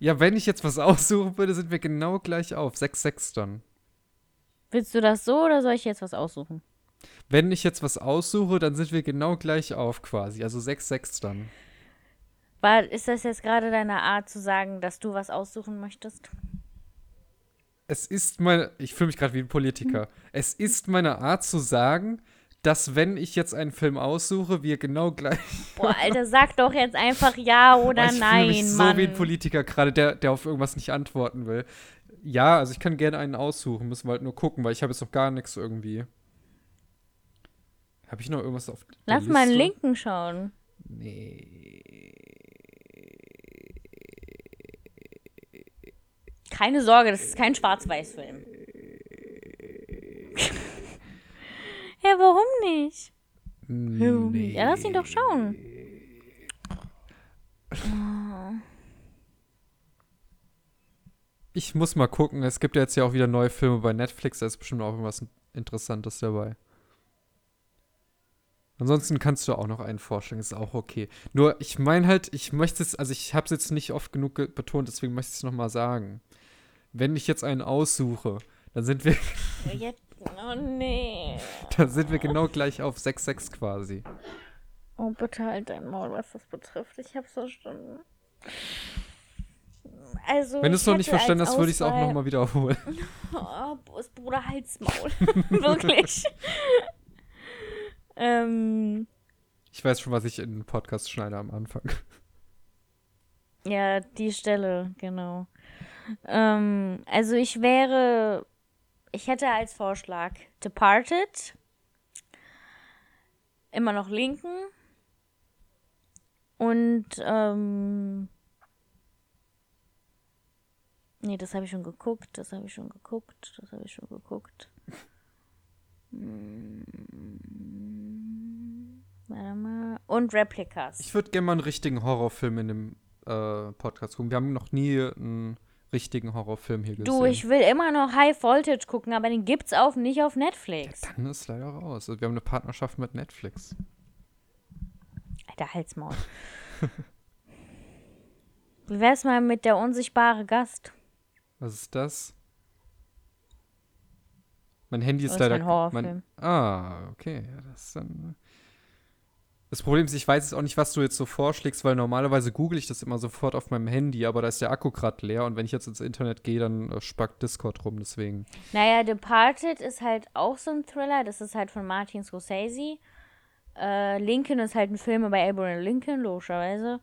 [SPEAKER 1] Ja, wenn ich jetzt was aussuchen würde, sind wir genau gleich auf. 6-6 dann.
[SPEAKER 2] Willst du das so, oder soll ich jetzt was aussuchen?
[SPEAKER 1] Wenn ich jetzt was aussuche, dann sind wir genau gleich auf quasi. Also 6-6 dann.
[SPEAKER 2] War, ist das jetzt gerade deine Art zu sagen, dass du was aussuchen möchtest?
[SPEAKER 1] Es ist meine, ich fühle mich gerade wie ein Politiker. Es ist meine Art zu sagen, dass wenn ich jetzt einen Film aussuche, wir genau gleich.
[SPEAKER 2] Boah, Alter, sag doch jetzt einfach ja oder
[SPEAKER 1] ich
[SPEAKER 2] nein,
[SPEAKER 1] mich so
[SPEAKER 2] Mann.
[SPEAKER 1] wie ein Politiker gerade, der, der auf irgendwas nicht antworten will. Ja, also ich kann gerne einen aussuchen, müssen wir halt nur gucken, weil ich habe jetzt noch gar nichts irgendwie. Habe ich noch irgendwas auf der
[SPEAKER 2] Lass mal einen
[SPEAKER 1] Liste?
[SPEAKER 2] Linken schauen.
[SPEAKER 1] Nee.
[SPEAKER 2] Keine Sorge, das ist kein Schwarz-Weiß-Film. ja, warum nicht? Warum nicht? Ja, lass ihn doch schauen.
[SPEAKER 1] Ich muss mal gucken. Es gibt ja jetzt ja auch wieder neue Filme bei Netflix. Da ist bestimmt auch irgendwas Interessantes dabei. Ansonsten kannst du auch noch einen vorschlagen, ist auch okay. Nur, ich meine halt, ich möchte es, also ich habe es jetzt nicht oft genug ge- betont, deswegen möchte ich es nochmal sagen. Wenn ich jetzt einen aussuche, dann sind wir,
[SPEAKER 2] Jetzt, oh nee.
[SPEAKER 1] dann sind wir genau gleich auf 6-6 quasi.
[SPEAKER 2] Oh, bitte halt dein Maul, was das betrifft. Ich hab's verstanden. Also,
[SPEAKER 1] Wenn du es noch nicht verstanden hast, würde ich es auch nochmal wiederholen.
[SPEAKER 2] Oh, Br- Bruder, halt's Maul. Wirklich. ähm,
[SPEAKER 1] Ich weiß schon, was ich in den Podcast schneide am Anfang.
[SPEAKER 2] ja, die Stelle, genau. Ähm, also ich wäre, ich hätte als Vorschlag Departed, immer noch Linken und ähm, nee, das habe ich schon geguckt, das habe ich schon geguckt, das habe ich schon geguckt. Hm, warte mal. Und Replicas.
[SPEAKER 1] Ich würde gerne mal einen richtigen Horrorfilm in dem äh, Podcast gucken. Wir haben noch nie einen richtigen Horrorfilm hier gesehen.
[SPEAKER 2] Du, ich will immer noch High Voltage gucken, aber den gibt's auch nicht auf Netflix.
[SPEAKER 1] Dann ist leider raus. Also wir haben eine Partnerschaft mit Netflix.
[SPEAKER 2] Alter Halsmaul. Wie wär's mal mit der unsichtbare Gast?
[SPEAKER 1] Was ist das? Mein Handy ist
[SPEAKER 2] Das ist
[SPEAKER 1] leider.
[SPEAKER 2] ein Horrorfilm.
[SPEAKER 1] Mein, ah, okay. Ja, das dann. Das Problem ist, ich weiß jetzt auch nicht, was du jetzt so vorschlägst, weil normalerweise google ich das immer sofort auf meinem Handy, aber da ist der Akku gerade leer und wenn ich jetzt ins Internet gehe, dann äh, spackt Discord rum, deswegen.
[SPEAKER 2] Naja, Departed ist halt auch so ein Thriller. Das ist halt von Martin Scorsese. Äh, Lincoln ist halt ein Film über Abraham Lincoln, logischerweise.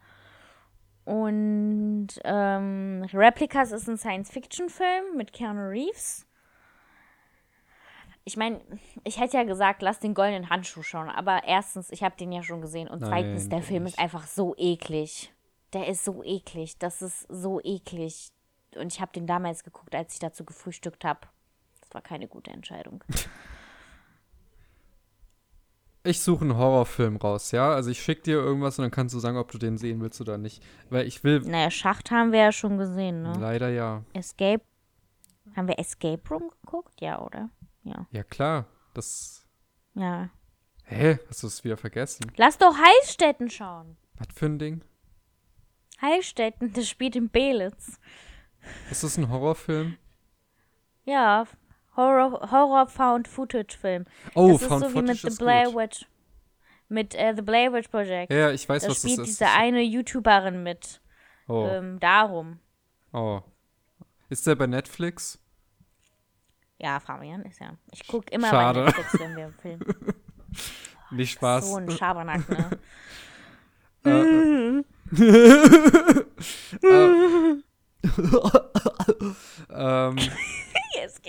[SPEAKER 2] Und ähm, Replicas ist ein Science-Fiction-Film mit Keanu Reeves. Ich meine, ich hätte ja gesagt, lass den goldenen Handschuh schauen. Aber erstens, ich habe den ja schon gesehen. Und
[SPEAKER 1] Nein,
[SPEAKER 2] zweitens, der Film
[SPEAKER 1] nicht.
[SPEAKER 2] ist einfach so eklig. Der ist so eklig. Das ist so eklig. Und ich habe den damals geguckt, als ich dazu gefrühstückt habe. Das war keine gute Entscheidung.
[SPEAKER 1] Ich suche einen Horrorfilm raus, ja? Also ich schicke dir irgendwas und dann kannst du sagen, ob du den sehen willst oder nicht. Weil ich will.
[SPEAKER 2] Naja, Schacht haben wir ja schon gesehen, ne?
[SPEAKER 1] Leider ja.
[SPEAKER 2] Escape. Haben wir Escape Room geguckt? Ja, oder? Ja.
[SPEAKER 1] Ja, klar. Das.
[SPEAKER 2] Ja.
[SPEAKER 1] Hä? Hast du es wieder vergessen?
[SPEAKER 2] Lass doch Heilstätten schauen.
[SPEAKER 1] Was für ein Ding?
[SPEAKER 2] Heilstätten, das spielt in Belitz.
[SPEAKER 1] Ist das ein Horrorfilm?
[SPEAKER 2] Ja. Horror, Horror Found Footage Film.
[SPEAKER 1] Oh,
[SPEAKER 2] das ist
[SPEAKER 1] Found
[SPEAKER 2] so wie
[SPEAKER 1] Footage
[SPEAKER 2] mit The
[SPEAKER 1] ist
[SPEAKER 2] Blair. Witch. Mit äh, The Blair Witch Project.
[SPEAKER 1] Ja, ich weiß,
[SPEAKER 2] da
[SPEAKER 1] was das
[SPEAKER 2] spielt
[SPEAKER 1] ist.
[SPEAKER 2] diese eine YouTuberin mit.
[SPEAKER 1] oh,
[SPEAKER 2] Ähm, darum.
[SPEAKER 1] oh. Ist der bei Netflix?
[SPEAKER 2] Ja, Fabian ist ja. Ich gucke immer
[SPEAKER 1] Schade.
[SPEAKER 2] bei Netflix, wenn wir filmen.
[SPEAKER 1] Nicht Spaß.
[SPEAKER 2] So ein Schabernack, ne?
[SPEAKER 1] ähm,
[SPEAKER 2] Jetzt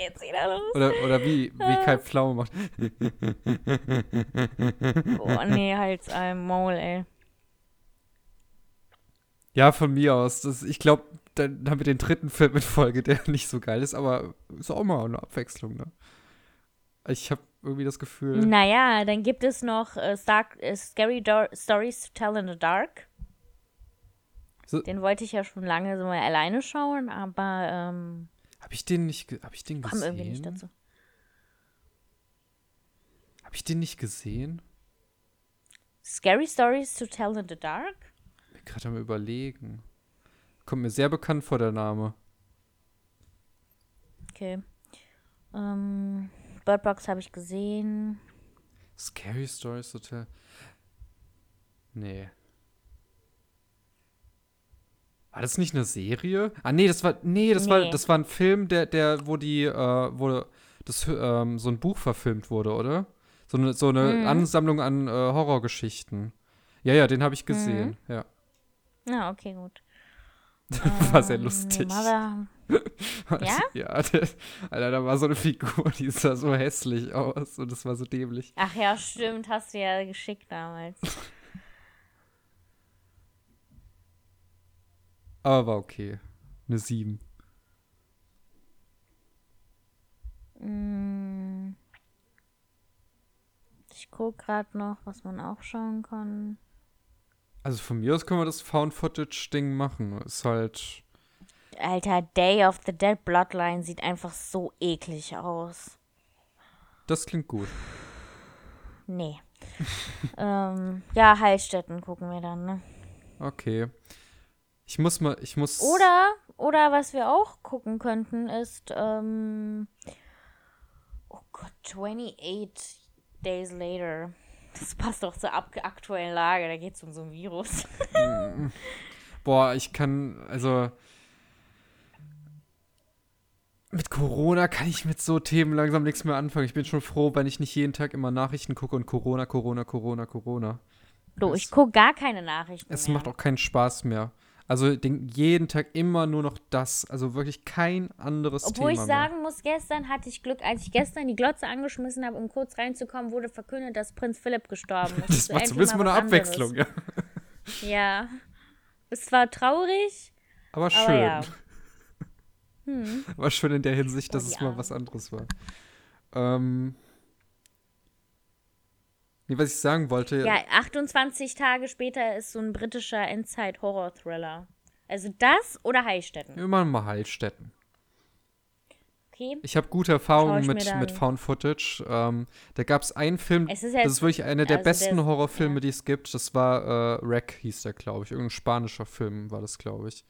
[SPEAKER 2] geht's wieder los.
[SPEAKER 1] oder, oder wie, wie Kai Pflaume macht.
[SPEAKER 2] Oh, nee, Hals, äh, Maul, ey.
[SPEAKER 1] Ja, von mir aus. Das, ich glaube, dann haben wir den dritten Film in Folge, der nicht so geil ist, aber ist auch mal eine Abwechslung, ne? Ich habe irgendwie das Gefühl.
[SPEAKER 2] Naja, dann gibt es noch äh, Stark, äh, Scary Dor Stories to Tell in the Dark.
[SPEAKER 1] So-
[SPEAKER 2] Den wollte ich ja schon lange so mal alleine schauen, aber ähm,
[SPEAKER 1] Habe ich den nicht, hab ich den
[SPEAKER 2] kam
[SPEAKER 1] gesehen?
[SPEAKER 2] irgendwie nicht dazu.
[SPEAKER 1] Habe ich den nicht gesehen?
[SPEAKER 2] Scary Stories to Tell in the Dark?
[SPEAKER 1] Ich bin gerade am überlegen. Kommt mir sehr bekannt vor, der Name.
[SPEAKER 2] Okay. Ähm, Bird Box habe ich gesehen.
[SPEAKER 1] Scary Stories Hotel. Nee. War das nicht eine Serie? Ah, nee, das war. Nee, das war
[SPEAKER 2] Nee.
[SPEAKER 1] das war ein Film, der, der, wo die, äh, wo das ähm, so ein Buch verfilmt wurde, oder? So eine, so eine
[SPEAKER 2] Mhm.
[SPEAKER 1] Ansammlung an äh, Horrorgeschichten. Ja, ja, den habe ich gesehen.
[SPEAKER 2] Mhm.
[SPEAKER 1] Ja.
[SPEAKER 2] Ja, okay, gut.
[SPEAKER 1] war sehr
[SPEAKER 2] Ähm,
[SPEAKER 1] lustig.
[SPEAKER 2] Mother, Ja?
[SPEAKER 1] ja, der, Alter, da war so eine Figur, die sah so hässlich aus und das war so dämlich.
[SPEAKER 2] Ach ja, stimmt, hast du ja geschickt damals.
[SPEAKER 1] Aber war okay. Eine 7.
[SPEAKER 2] Mm. Ich guck gerade noch, was man auch schauen kann.
[SPEAKER 1] Also von mir aus können wir das Found-Footage-Ding machen. Ist halt.
[SPEAKER 2] Alter, Day of the Dead Bloodline sieht einfach so eklig aus.
[SPEAKER 1] Das klingt gut.
[SPEAKER 2] Nee. ähm, ja, Heilstätten gucken wir dann, ne?
[SPEAKER 1] Okay. Ich muss mal, ich muss.
[SPEAKER 2] Oder, oder was wir auch gucken könnten, ist, ähm, oh Gott, 28 Days Later. Das passt doch zur aktuellen Lage, da geht es um so ein Virus.
[SPEAKER 1] Boah, ich kann, also. Mit Corona kann ich mit so Themen langsam nichts mehr anfangen. Ich bin schon froh, wenn ich nicht jeden Tag immer Nachrichten gucke und Corona, Corona, Corona, Corona.
[SPEAKER 2] Du,
[SPEAKER 1] Es-
[SPEAKER 2] ich gucke gar keine Nachrichten
[SPEAKER 1] Es
[SPEAKER 2] mehr.
[SPEAKER 1] macht auch keinen Spaß mehr. Also den, jeden Tag immer nur noch das. Also wirklich kein anderes
[SPEAKER 2] Obwohl
[SPEAKER 1] Thema
[SPEAKER 2] ich sagen muss, gestern hatte ich Glück, als ich gestern die Glotze angeschmissen habe, um kurz reinzukommen, wurde verkündet, dass Prinz Philipp gestorben ist.
[SPEAKER 1] mehr. Das war zumindest mal eine Abwechslung,
[SPEAKER 2] anderes.
[SPEAKER 1] ja.
[SPEAKER 2] Ja. Es war traurig,
[SPEAKER 1] Aber
[SPEAKER 2] aber
[SPEAKER 1] schön.
[SPEAKER 2] ja. Hm.
[SPEAKER 1] War schön in der Hinsicht, dass
[SPEAKER 2] Oh,
[SPEAKER 1] es
[SPEAKER 2] die
[SPEAKER 1] mal was anderes war. Ähm. Nee, was ich sagen wollte.
[SPEAKER 2] Ja, 28 Tage später ist so ein britischer Endzeit-Horror-Thriller. Also das oder Heilstätten.
[SPEAKER 1] Immer mal Heilstätten.
[SPEAKER 2] Okay.
[SPEAKER 1] Ich habe gute Erfahrungen mit, mit Found Footage. Ähm, da gab es einen Film,
[SPEAKER 2] Es ist
[SPEAKER 1] das
[SPEAKER 2] jetzt-
[SPEAKER 1] ist wirklich einer der
[SPEAKER 2] also der
[SPEAKER 1] besten
[SPEAKER 2] ist-
[SPEAKER 1] Horrorfilme,
[SPEAKER 2] ja.
[SPEAKER 1] die es gibt. Das war äh, Wreck, hieß der, glaube ich. Irgendein spanischer Film war das, glaube ich.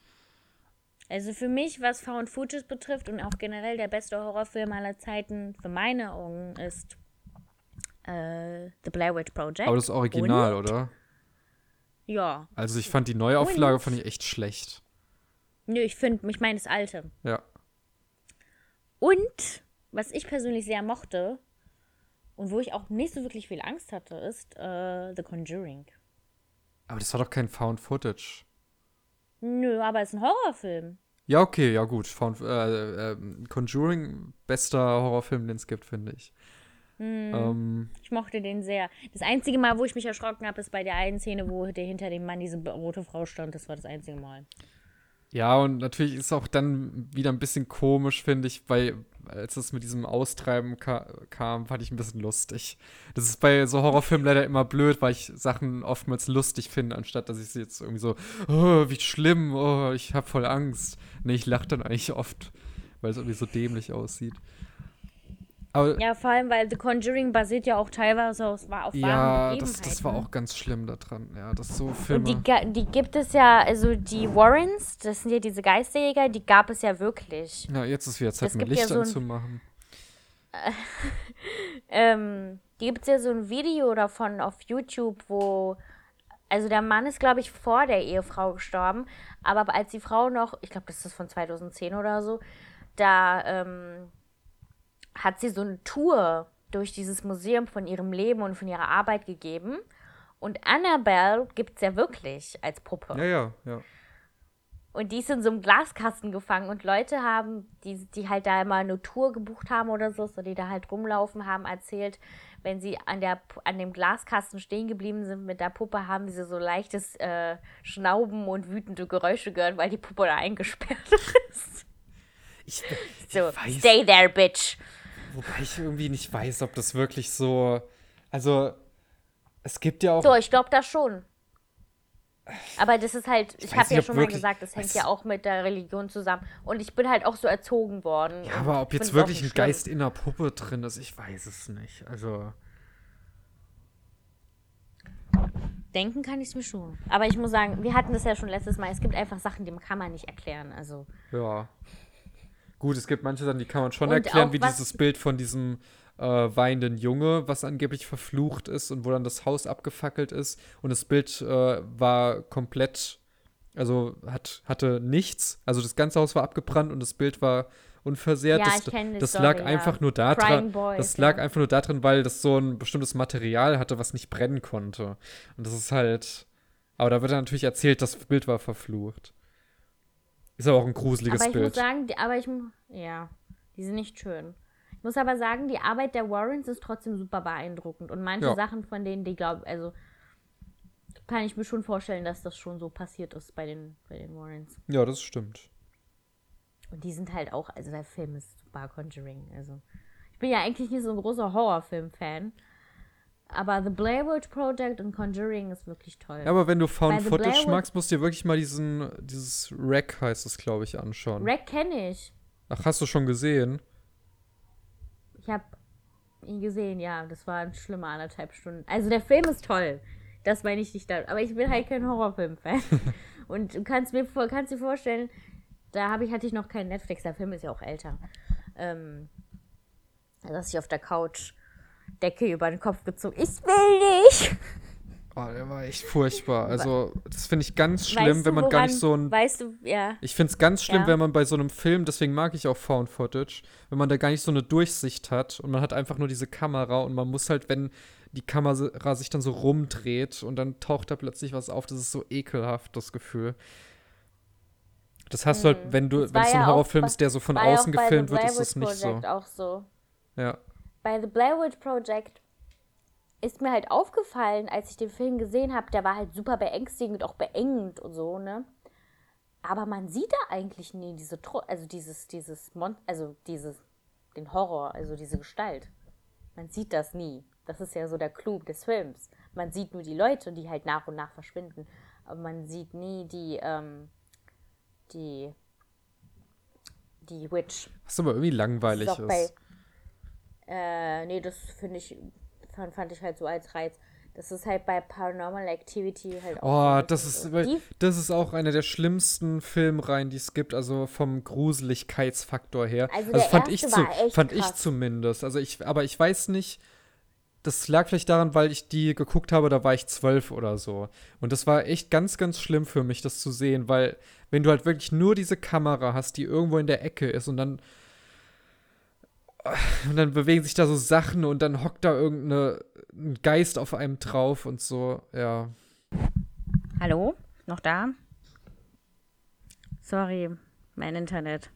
[SPEAKER 2] Also für mich, was Found Footage betrifft und auch generell der beste Horrorfilm aller Zeiten für meine Augen ist äh, The Blair Witch Project.
[SPEAKER 1] Aber das Original,
[SPEAKER 2] Und-
[SPEAKER 1] oder?
[SPEAKER 2] Ja.
[SPEAKER 1] Also ich fand die Neuauflage
[SPEAKER 2] Und-
[SPEAKER 1] fand ich echt schlecht.
[SPEAKER 2] Nö, ich finde, ich meine das alte.
[SPEAKER 1] Ja.
[SPEAKER 2] Und was ich persönlich sehr mochte und wo ich auch nicht so wirklich viel Angst hatte, ist äh, The Conjuring.
[SPEAKER 1] Aber das war doch kein Found Footage.
[SPEAKER 2] Nö, aber es ist ein Horrorfilm.
[SPEAKER 1] Ja, okay, ja gut. Found, äh, äh, Conjuring, bester Horrorfilm, den es gibt, finde ich.
[SPEAKER 2] Hm.
[SPEAKER 1] Ähm,
[SPEAKER 2] Ich mochte den sehr. Das einzige Mal, wo ich mich erschrocken habe, ist bei der einen Szene, wo der hinter dem Mann diese rote Frau stand. Das war das einzige Mal.
[SPEAKER 1] ja, und natürlich ist auch dann wieder ein bisschen komisch, finde ich, weil als es mit diesem Austreiben ka kam, fand ich ein bisschen lustig. Das ist bei so Horrorfilmen leider immer blöd, weil ich Sachen oftmals lustig finde, anstatt dass ich sie jetzt irgendwie so, oh, wie schlimm, oh, ich habe voll Angst. Nee, ich lache dann eigentlich oft, weil es irgendwie so dämlich aussieht. Aber
[SPEAKER 2] Ja, vor allem, weil The Conjuring basiert ja auch teilweise auf, auf wahren
[SPEAKER 1] Ja, das, das war auch ganz schlimm daran. Ja, dass so
[SPEAKER 2] Und
[SPEAKER 1] Filme.
[SPEAKER 2] die, ga- die gibt es ja, also die Warrens, das sind ja diese Geisterjäger, die gab es ja wirklich.
[SPEAKER 1] ja, jetzt ist wieder Zeit, mit
[SPEAKER 2] gibt ja
[SPEAKER 1] Licht
[SPEAKER 2] so
[SPEAKER 1] anzumachen.
[SPEAKER 2] Ähm, die gibt es ja so ein Video davon auf YouTube, wo, also der Mann ist, glaube ich, vor der Ehefrau gestorben, aber als die Frau noch, ich glaube, das ist von 2010 oder so, da ähm, hat sie so eine Tour durch dieses Museum von ihrem Leben und von ihrer Arbeit gegeben. Und Annabelle gibt es ja wirklich als Puppe.
[SPEAKER 1] Ja, ja, ja.
[SPEAKER 2] Und die ist in so einem Glaskasten gefangen und Leute haben, die, die halt da immer eine Tour gebucht haben oder so, so die da halt rumlaufen, haben erzählt, wenn sie an, der, an dem Glaskasten stehen geblieben sind mit der Puppe, haben sie so leichtes äh, Schnauben und wütende Geräusche gehört, weil die Puppe da eingesperrt ist.
[SPEAKER 1] Ich,
[SPEAKER 2] So,
[SPEAKER 1] weiß.
[SPEAKER 2] stay there, bitch.
[SPEAKER 1] Wobei ich irgendwie nicht weiß, ob das wirklich so. Also, es gibt ja auch.
[SPEAKER 2] So, ich glaube das schon. Aber das ist halt, ich,
[SPEAKER 1] weiß
[SPEAKER 2] habe ja schon mal gesagt, das hängt ja auch mit der Religion zusammen. Und ich bin halt auch so erzogen worden.
[SPEAKER 1] ja, aber ob
[SPEAKER 2] ich
[SPEAKER 1] jetzt wirklich ein
[SPEAKER 2] schlimm.
[SPEAKER 1] Geist in der Puppe drin ist, ich weiß es nicht. Also.
[SPEAKER 2] Denken kann ich es mir schon. Aber ich muss sagen, wir hatten das ja schon letztes Mal. Es gibt einfach Sachen, die kann man nicht erklären. Also,
[SPEAKER 1] Ja. Gut, es gibt manche Sachen, die kann man schon
[SPEAKER 2] Und
[SPEAKER 1] erklären, wie dieses Bild von diesem äh, weinenden Junge, was angeblich verflucht ist und wo dann das Haus abgefackelt ist. Und das Bild äh, war komplett, also hat, hatte nichts. Also das ganze Haus war abgebrannt und das Bild war unversehrt.
[SPEAKER 2] Ja,
[SPEAKER 1] das das
[SPEAKER 2] Story,
[SPEAKER 1] lag
[SPEAKER 2] ja.
[SPEAKER 1] einfach nur da dran.
[SPEAKER 2] Boys,
[SPEAKER 1] Das lag
[SPEAKER 2] ja.
[SPEAKER 1] einfach nur darin, weil das so ein bestimmtes Material hatte, was nicht brennen konnte. Und das ist halt. Aber da wird dann natürlich erzählt, das Bild war verflucht. Ist aber auch ein gruseliges
[SPEAKER 2] aber ich
[SPEAKER 1] Bild.
[SPEAKER 2] muss sagen, die, aber ich, ja, die sind nicht schön. Ich muss aber sagen, die Arbeit der Warrens ist trotzdem super beeindruckend. Und manche
[SPEAKER 1] Ja.
[SPEAKER 2] Sachen von denen, die glaube also kann ich mir schon vorstellen, dass das schon so passiert ist bei den, bei den Warrens.
[SPEAKER 1] Ja, das stimmt.
[SPEAKER 2] Und die sind halt auch, also der Film ist super Conjuring. Also ich bin ja eigentlich nicht so ein großer Horrorfilm-Fan. Aber The Blair Witch Project und Conjuring ist wirklich toll.
[SPEAKER 1] Ja, aber wenn du Found Footage magst, musst du dir wirklich mal diesen, dieses Wreck heißt es, glaube ich, anschauen.
[SPEAKER 2] Rack kenne ich.
[SPEAKER 1] Ach, hast du schon gesehen?
[SPEAKER 2] Ich habe ihn gesehen, ja. Das war ein schlimmer anderthalb Stunden. Also der Film ist toll. Das meine ich nicht da. Aber ich bin halt kein Horrorfilm-Fan. Und du kannst mir kannst dir vorstellen, da habe ich, hatte ich noch keinen Netflix. Der Film ist ja auch älter. Ähm, da saß ich auf der Couch, Decke über den Kopf gezogen. Ich will nicht!
[SPEAKER 1] Oh, der war echt furchtbar. Also, das finde ich ganz schlimm,
[SPEAKER 2] weißt
[SPEAKER 1] wenn man gar
[SPEAKER 2] woran-
[SPEAKER 1] nicht so ein.
[SPEAKER 2] Weißt du, ja.
[SPEAKER 1] Ich finde es ganz schlimm,
[SPEAKER 2] Ja.
[SPEAKER 1] wenn man bei so einem Film, deswegen mag ich auch Found Footage, wenn man da gar nicht so eine Durchsicht hat und man hat einfach nur diese Kamera und man muss halt, wenn die Kamera sich dann so rumdreht und dann taucht da plötzlich was auf, das ist so ekelhaft, das Gefühl. das hast du halt, wenn du, wenn es so ein
[SPEAKER 2] ja
[SPEAKER 1] Horrorfilm ist, der so von außen gefilmt wird, ist das nicht so.
[SPEAKER 2] Project auch so.
[SPEAKER 1] Ja.
[SPEAKER 2] Bei The Blair Witch Project ist mir halt aufgefallen, als ich den Film gesehen habe, der war halt super beängstigend, auch beengend und so, ne? Aber man sieht da eigentlich nie diese, Tro also dieses, dieses Mon also dieses, den Horror, also diese Gestalt. Man sieht das nie. Das ist ja so der Clou des Films. Man sieht nur die Leute, die halt nach und nach verschwinden. Aber man sieht nie die, ähm, die, die Witch.
[SPEAKER 1] Was aber irgendwie langweilig
[SPEAKER 2] bei,
[SPEAKER 1] ist.
[SPEAKER 2] Äh, nee, das finde ich, fand, fand ich halt so als Reiz. Das ist halt bei Paranormal Activity halt auch. so
[SPEAKER 1] Oh, das ist, weil- das ist auch einer der schlimmsten Filmreihen, die es gibt, also vom Gruseligkeitsfaktor her.
[SPEAKER 2] Also der
[SPEAKER 1] fand
[SPEAKER 2] erste
[SPEAKER 1] ich zu,
[SPEAKER 2] war echt
[SPEAKER 1] fand ich
[SPEAKER 2] krass.
[SPEAKER 1] zumindest. Also ich, aber ich weiß nicht, das lag vielleicht daran, weil ich die geguckt habe, da war ich zwölf oder so. Und das war echt ganz, ganz schlimm für mich, das zu sehen, weil wenn du halt wirklich nur diese Kamera hast, die irgendwo in der Ecke ist und dann und dann bewegen sich da so Sachen und dann hockt da irgendein Geist auf einem drauf und so, ja.
[SPEAKER 2] Hallo? Noch da? Sorry, mein Internet.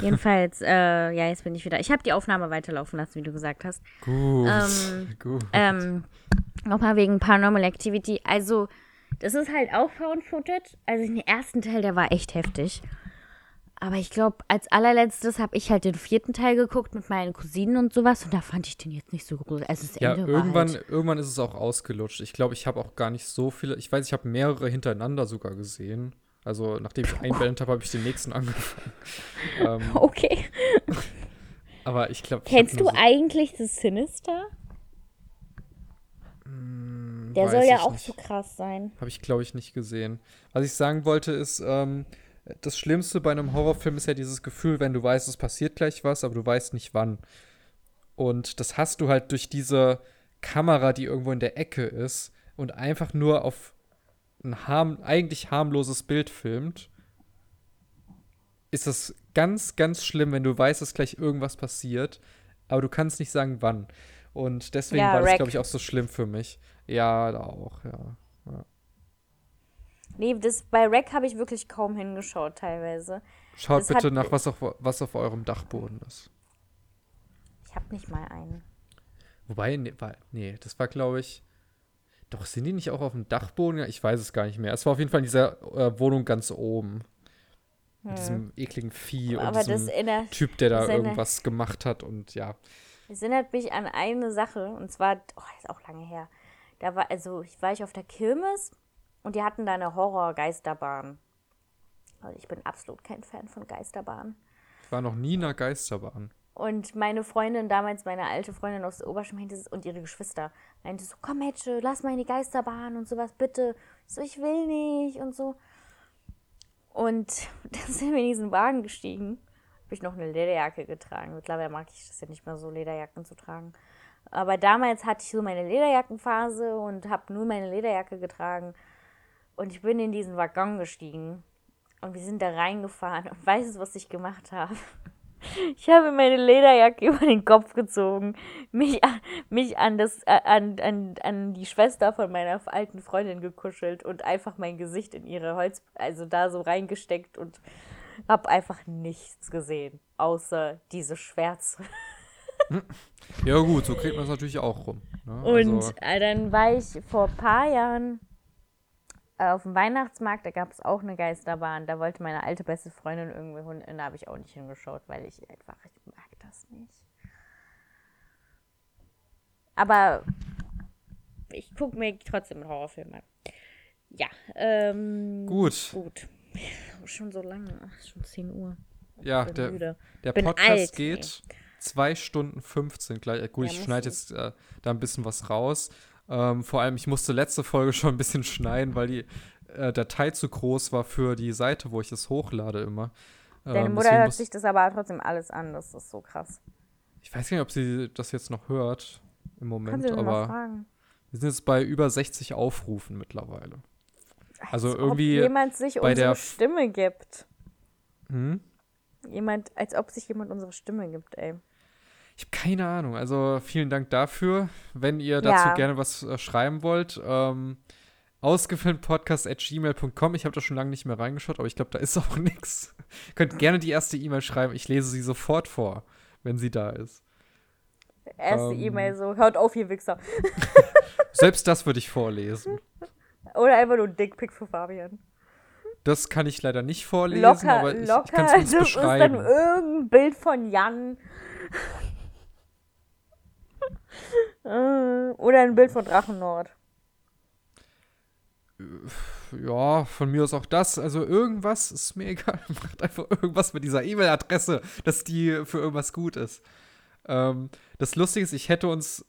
[SPEAKER 2] Jedenfalls, äh, ja, jetzt bin ich wieder. Ich habe die Aufnahme weiterlaufen lassen, wie du gesagt hast.
[SPEAKER 1] Gut,
[SPEAKER 2] Ähm,
[SPEAKER 1] gut.
[SPEAKER 2] Ähm, Nochmal wegen Paranormal Activity. Also, das ist halt auch Found Footage. Also, den ersten Teil, der war echt heftig. Aber ich glaube, als allerletztes habe ich halt den vierten Teil geguckt mit meinen Cousinen und sowas. Und da fand ich den jetzt nicht so gruselig. Also, das
[SPEAKER 1] Ja,
[SPEAKER 2] Ende
[SPEAKER 1] irgendwann,
[SPEAKER 2] halt,
[SPEAKER 1] irgendwann ist es auch ausgelutscht. Ich glaube, ich habe auch gar nicht so viele. Ich weiß, ich habe mehrere hintereinander sogar gesehen. Also, nachdem ich einblendet habe, habe ich den nächsten angefangen. ähm,
[SPEAKER 2] Okay.
[SPEAKER 1] aber ich glaube.
[SPEAKER 2] Kennst du eigentlich The Sinister? Der soll ja auch so krass sein.
[SPEAKER 1] Habe ich, glaube ich, nicht gesehen. Was ich sagen wollte, ist, ähm, das Schlimmste bei einem Horrorfilm ist ja dieses Gefühl, wenn du weißt, es passiert gleich was, aber du weißt nicht wann. Und das hast du halt durch diese Kamera, die irgendwo in der Ecke ist und einfach nur auf ein harm eigentlich harmloses Bild filmt. Ist das ganz, ganz schlimm, wenn du weißt, dass gleich irgendwas passiert, aber du kannst nicht sagen, wann. Und deswegen
[SPEAKER 2] Ja,
[SPEAKER 1] war das, glaube ich, auch so schlimm für mich. Ja, da auch, ja.
[SPEAKER 2] Nee, das, bei Rack habe ich wirklich kaum hingeschaut teilweise.
[SPEAKER 1] Schaut
[SPEAKER 2] Das
[SPEAKER 1] bitte
[SPEAKER 2] hat-
[SPEAKER 1] nach, was auf, was auf eurem Dachboden ist.
[SPEAKER 2] Ich habe nicht mal einen.
[SPEAKER 1] Wobei, nee, war, nee das war, glaube ich. Doch, sind die nicht auch auf dem Dachboden? Ich weiß es gar nicht mehr. Es war auf jeden Fall in dieser äh, Wohnung ganz oben. Mit diesem ekligen Vieh und
[SPEAKER 2] Hm. Aber das
[SPEAKER 1] diesem
[SPEAKER 2] erinnert,
[SPEAKER 1] Typ, der da irgendwas gemacht hat und ja.
[SPEAKER 2] Es erinnert mich an eine Sache, und zwar, oh, das ist auch lange her. Da war, also ich war ich auf der Kirmes und die hatten da eine Horror-Geisterbahn. Also ich bin absolut kein Fan von Geisterbahnen.
[SPEAKER 1] Ich war noch nie in einer Geisterbahn.
[SPEAKER 2] Und meine Freundin damals, meine alte Freundin aus es- und ihre Geschwister, meinte so, komm Mädchen, lass mal in die Geisterbahn und sowas, bitte. Ich so, ich will nicht und so. Und dann sind wir in diesen Wagen gestiegen. Habe ich noch eine Lederjacke getragen. Mittlerweile mag ich das ja nicht mehr so, Lederjacken zu tragen. Aber damals hatte ich so meine Lederjackenphase und habe nur meine Lederjacke getragen. Und ich bin in diesen Waggon gestiegen. Und wir sind da reingefahren. Und weißt du, was ich gemacht habe? Ich habe meine Lederjacke über den Kopf gezogen, mich, an- mich an, das, äh, an, an, an die Schwester von meiner alten Freundin gekuschelt und einfach mein Gesicht in ihre Holz, also da so reingesteckt und habe einfach nichts gesehen, außer diese Schwärze.
[SPEAKER 1] Ja, gut, so kriegt man es natürlich auch rum. Ne?
[SPEAKER 2] Und
[SPEAKER 1] also,
[SPEAKER 2] äh, dann war ich vor ein paar Jahren auf dem Weihnachtsmarkt, da gab es auch eine Geisterbahn. Da wollte meine alte beste Freundin irgendwie hin, da habe ich auch nicht hingeschaut, weil ich einfach, ich mag das nicht. Aber ich gucke mir trotzdem einen Horrorfilm an. Ja, ähm.
[SPEAKER 1] Gut.
[SPEAKER 2] Gut. Schon so lange, ach, schon 10 Uhr.
[SPEAKER 1] ja, der,
[SPEAKER 2] müde.
[SPEAKER 1] der
[SPEAKER 2] Bin
[SPEAKER 1] Podcast
[SPEAKER 2] alt,
[SPEAKER 1] geht 2 Stunden 15 gleich. Äh, Gut,
[SPEAKER 2] Ja,
[SPEAKER 1] ich schneide jetzt äh, da ein bisschen was raus. Ähm, vor allem, ich musste letzte Folge schon ein bisschen schneiden, weil die äh, Datei zu groß war für die Seite, wo ich es hochlade immer.
[SPEAKER 2] Deine
[SPEAKER 1] Ähm,
[SPEAKER 2] Mutter
[SPEAKER 1] deswegen
[SPEAKER 2] hört sich das aber trotzdem alles an, das ist so krass.
[SPEAKER 1] Ich weiß gar nicht, ob sie das jetzt noch hört im Moment, aber wir sind jetzt bei über 60 Aufrufen mittlerweile. Also
[SPEAKER 2] als
[SPEAKER 1] irgendwie
[SPEAKER 2] ob jemand sich
[SPEAKER 1] bei
[SPEAKER 2] unsere
[SPEAKER 1] der-
[SPEAKER 2] Stimme gibt.
[SPEAKER 1] Hm?
[SPEAKER 2] Jemand, als ob sich jemand unsere Stimme gibt, ey.
[SPEAKER 1] Ich habe keine Ahnung. Also vielen Dank dafür. Wenn ihr dazu
[SPEAKER 2] Ja.
[SPEAKER 1] gerne was äh, schreiben wollt, ähm, ausgefilmtpodcast.gmail.com. Ich habe da schon lange nicht mehr reingeschaut, aber ich glaube, da ist auch nichts. Könnt gerne die erste E-Mail schreiben. Ich lese sie sofort vor, wenn sie da ist.
[SPEAKER 2] Erste
[SPEAKER 1] Ähm.
[SPEAKER 2] E-Mail so, hört auf, ihr Wichser.
[SPEAKER 1] Selbst das würde ich vorlesen.
[SPEAKER 2] Oder einfach nur ein Dickpick für Fabian.
[SPEAKER 1] Das kann ich leider nicht vorlesen,
[SPEAKER 2] locker,
[SPEAKER 1] aber ich, ich
[SPEAKER 2] locker.
[SPEAKER 1] kann es uns
[SPEAKER 2] das ist dann
[SPEAKER 1] beschreiben.
[SPEAKER 2] irgendein Bild von Jan. Äh, Oder ein Bild von Drachennord.
[SPEAKER 1] Ja, von mir aus auch das. Also irgendwas ist mir egal. Macht einfach irgendwas mit dieser E-Mail-Adresse, dass die für irgendwas gut ist. Ähm, das Lustige ist, ich hätte uns,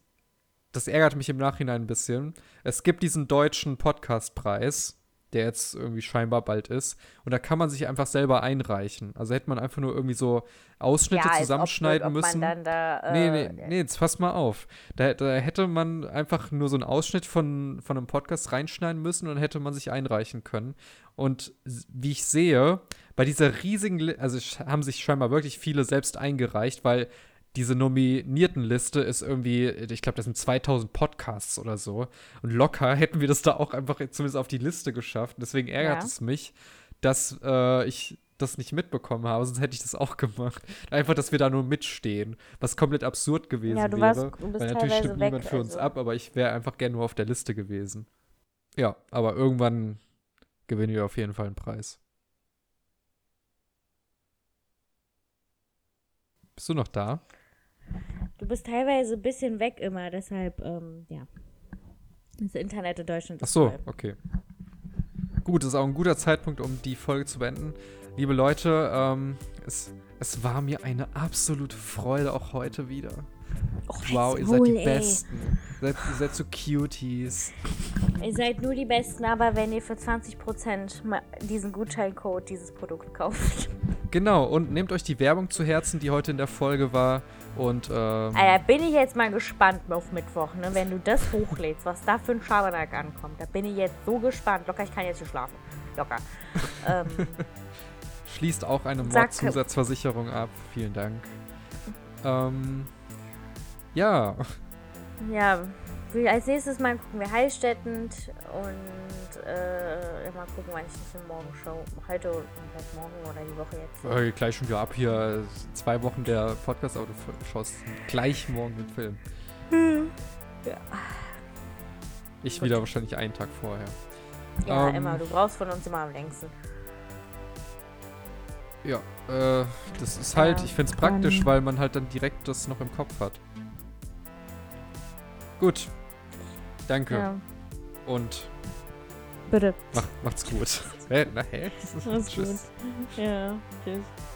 [SPEAKER 1] das ärgert mich im Nachhinein ein bisschen. Es gibt diesen deutschen Podcastpreis, der jetzt irgendwie scheinbar bald ist. Und da kann man sich einfach selber einreichen. Also hätte man einfach nur irgendwie so Ausschnitte
[SPEAKER 2] ja, als ob-
[SPEAKER 1] zusammenschneiden
[SPEAKER 2] ob
[SPEAKER 1] müssen.
[SPEAKER 2] Man dann da, äh,
[SPEAKER 1] Nee, nee, nee, jetzt pass mal auf. Da, da hätte man einfach nur so einen Ausschnitt von, von einem Podcast reinschneiden müssen und dann hätte man sich einreichen können. Und wie ich sehe, bei dieser riesigen, also haben sich scheinbar wirklich viele selbst eingereicht, weil diese nominierten Liste ist irgendwie, ich glaube, das sind 2000 Podcasts oder so. Und locker hätten wir das da auch einfach zumindest auf die Liste geschafft. Deswegen ärgert
[SPEAKER 2] Ja.
[SPEAKER 1] es mich, dass äh, ich das nicht mitbekommen habe, sonst hätte ich das auch gemacht. Einfach, dass wir da nur mitstehen, was komplett absurd gewesen
[SPEAKER 2] Ja, du
[SPEAKER 1] wäre.
[SPEAKER 2] warst- du bist
[SPEAKER 1] weil natürlich stimmt niemand
[SPEAKER 2] weg,
[SPEAKER 1] für uns
[SPEAKER 2] also.
[SPEAKER 1] ab, aber ich wäre einfach gerne nur auf der Liste gewesen. Ja, aber irgendwann gewinnen wir auf jeden Fall einen Preis. Bist du noch da?
[SPEAKER 2] Du bist teilweise ein bisschen weg immer, deshalb, ähm, ja. Das Internet in Deutschland
[SPEAKER 1] Ach
[SPEAKER 2] ist
[SPEAKER 1] so,
[SPEAKER 2] toll.
[SPEAKER 1] okay. Gut, das ist auch ein guter Zeitpunkt, um die Folge zu beenden. Liebe Leute, ähm, es, es war mir eine absolute Freude auch heute wieder. wow, ihr seid
[SPEAKER 2] Maul,
[SPEAKER 1] die
[SPEAKER 2] ey.
[SPEAKER 1] Besten. Ihr seid, ihr seid so Cuties.
[SPEAKER 2] Ihr seid nur die Besten, aber wenn ihr für 20% ma- diesen Gutscheincode dieses Produkt kauft.
[SPEAKER 1] Genau, und nehmt euch die Werbung zu Herzen, die heute in der Folge war. Und ähm,
[SPEAKER 2] Alter, bin ich jetzt mal gespannt auf Mittwoch, ne? Wenn du das hochlädst, was da für ein Schabernack ankommt. Da bin ich jetzt so gespannt. Locker, ich kann jetzt hier schlafen. Locker. ähm,
[SPEAKER 1] schließt auch eine Mordzusatzversicherung ab. Vielen Dank. Ähm, ja,
[SPEAKER 2] ja, als nächstes Mal gucken wir Heilstätten und äh, mal gucken, wann ich das in morgen show. Heute oder vielleicht morgen oder die Woche jetzt.
[SPEAKER 1] äh, gleich schon wieder ab hier. Zwei Wochen der Podcast, aber du schaust gleich morgen den Film.
[SPEAKER 2] Ja.
[SPEAKER 1] Ich
[SPEAKER 2] Gut.
[SPEAKER 1] wieder wahrscheinlich einen Tag vorher.
[SPEAKER 2] Ja,
[SPEAKER 1] Ähm,
[SPEAKER 2] immer. Du brauchst von uns immer am längsten.
[SPEAKER 1] Ja, äh, das ist halt,
[SPEAKER 2] Ja,
[SPEAKER 1] ich finde es praktisch, weil man halt dann direkt das noch im Kopf hat. Gut. Danke
[SPEAKER 2] Ja,
[SPEAKER 1] und
[SPEAKER 2] bitte.
[SPEAKER 1] mach, macht's gut. hä? Na, hä? Tschüss.
[SPEAKER 2] gut. Ja, tschüss.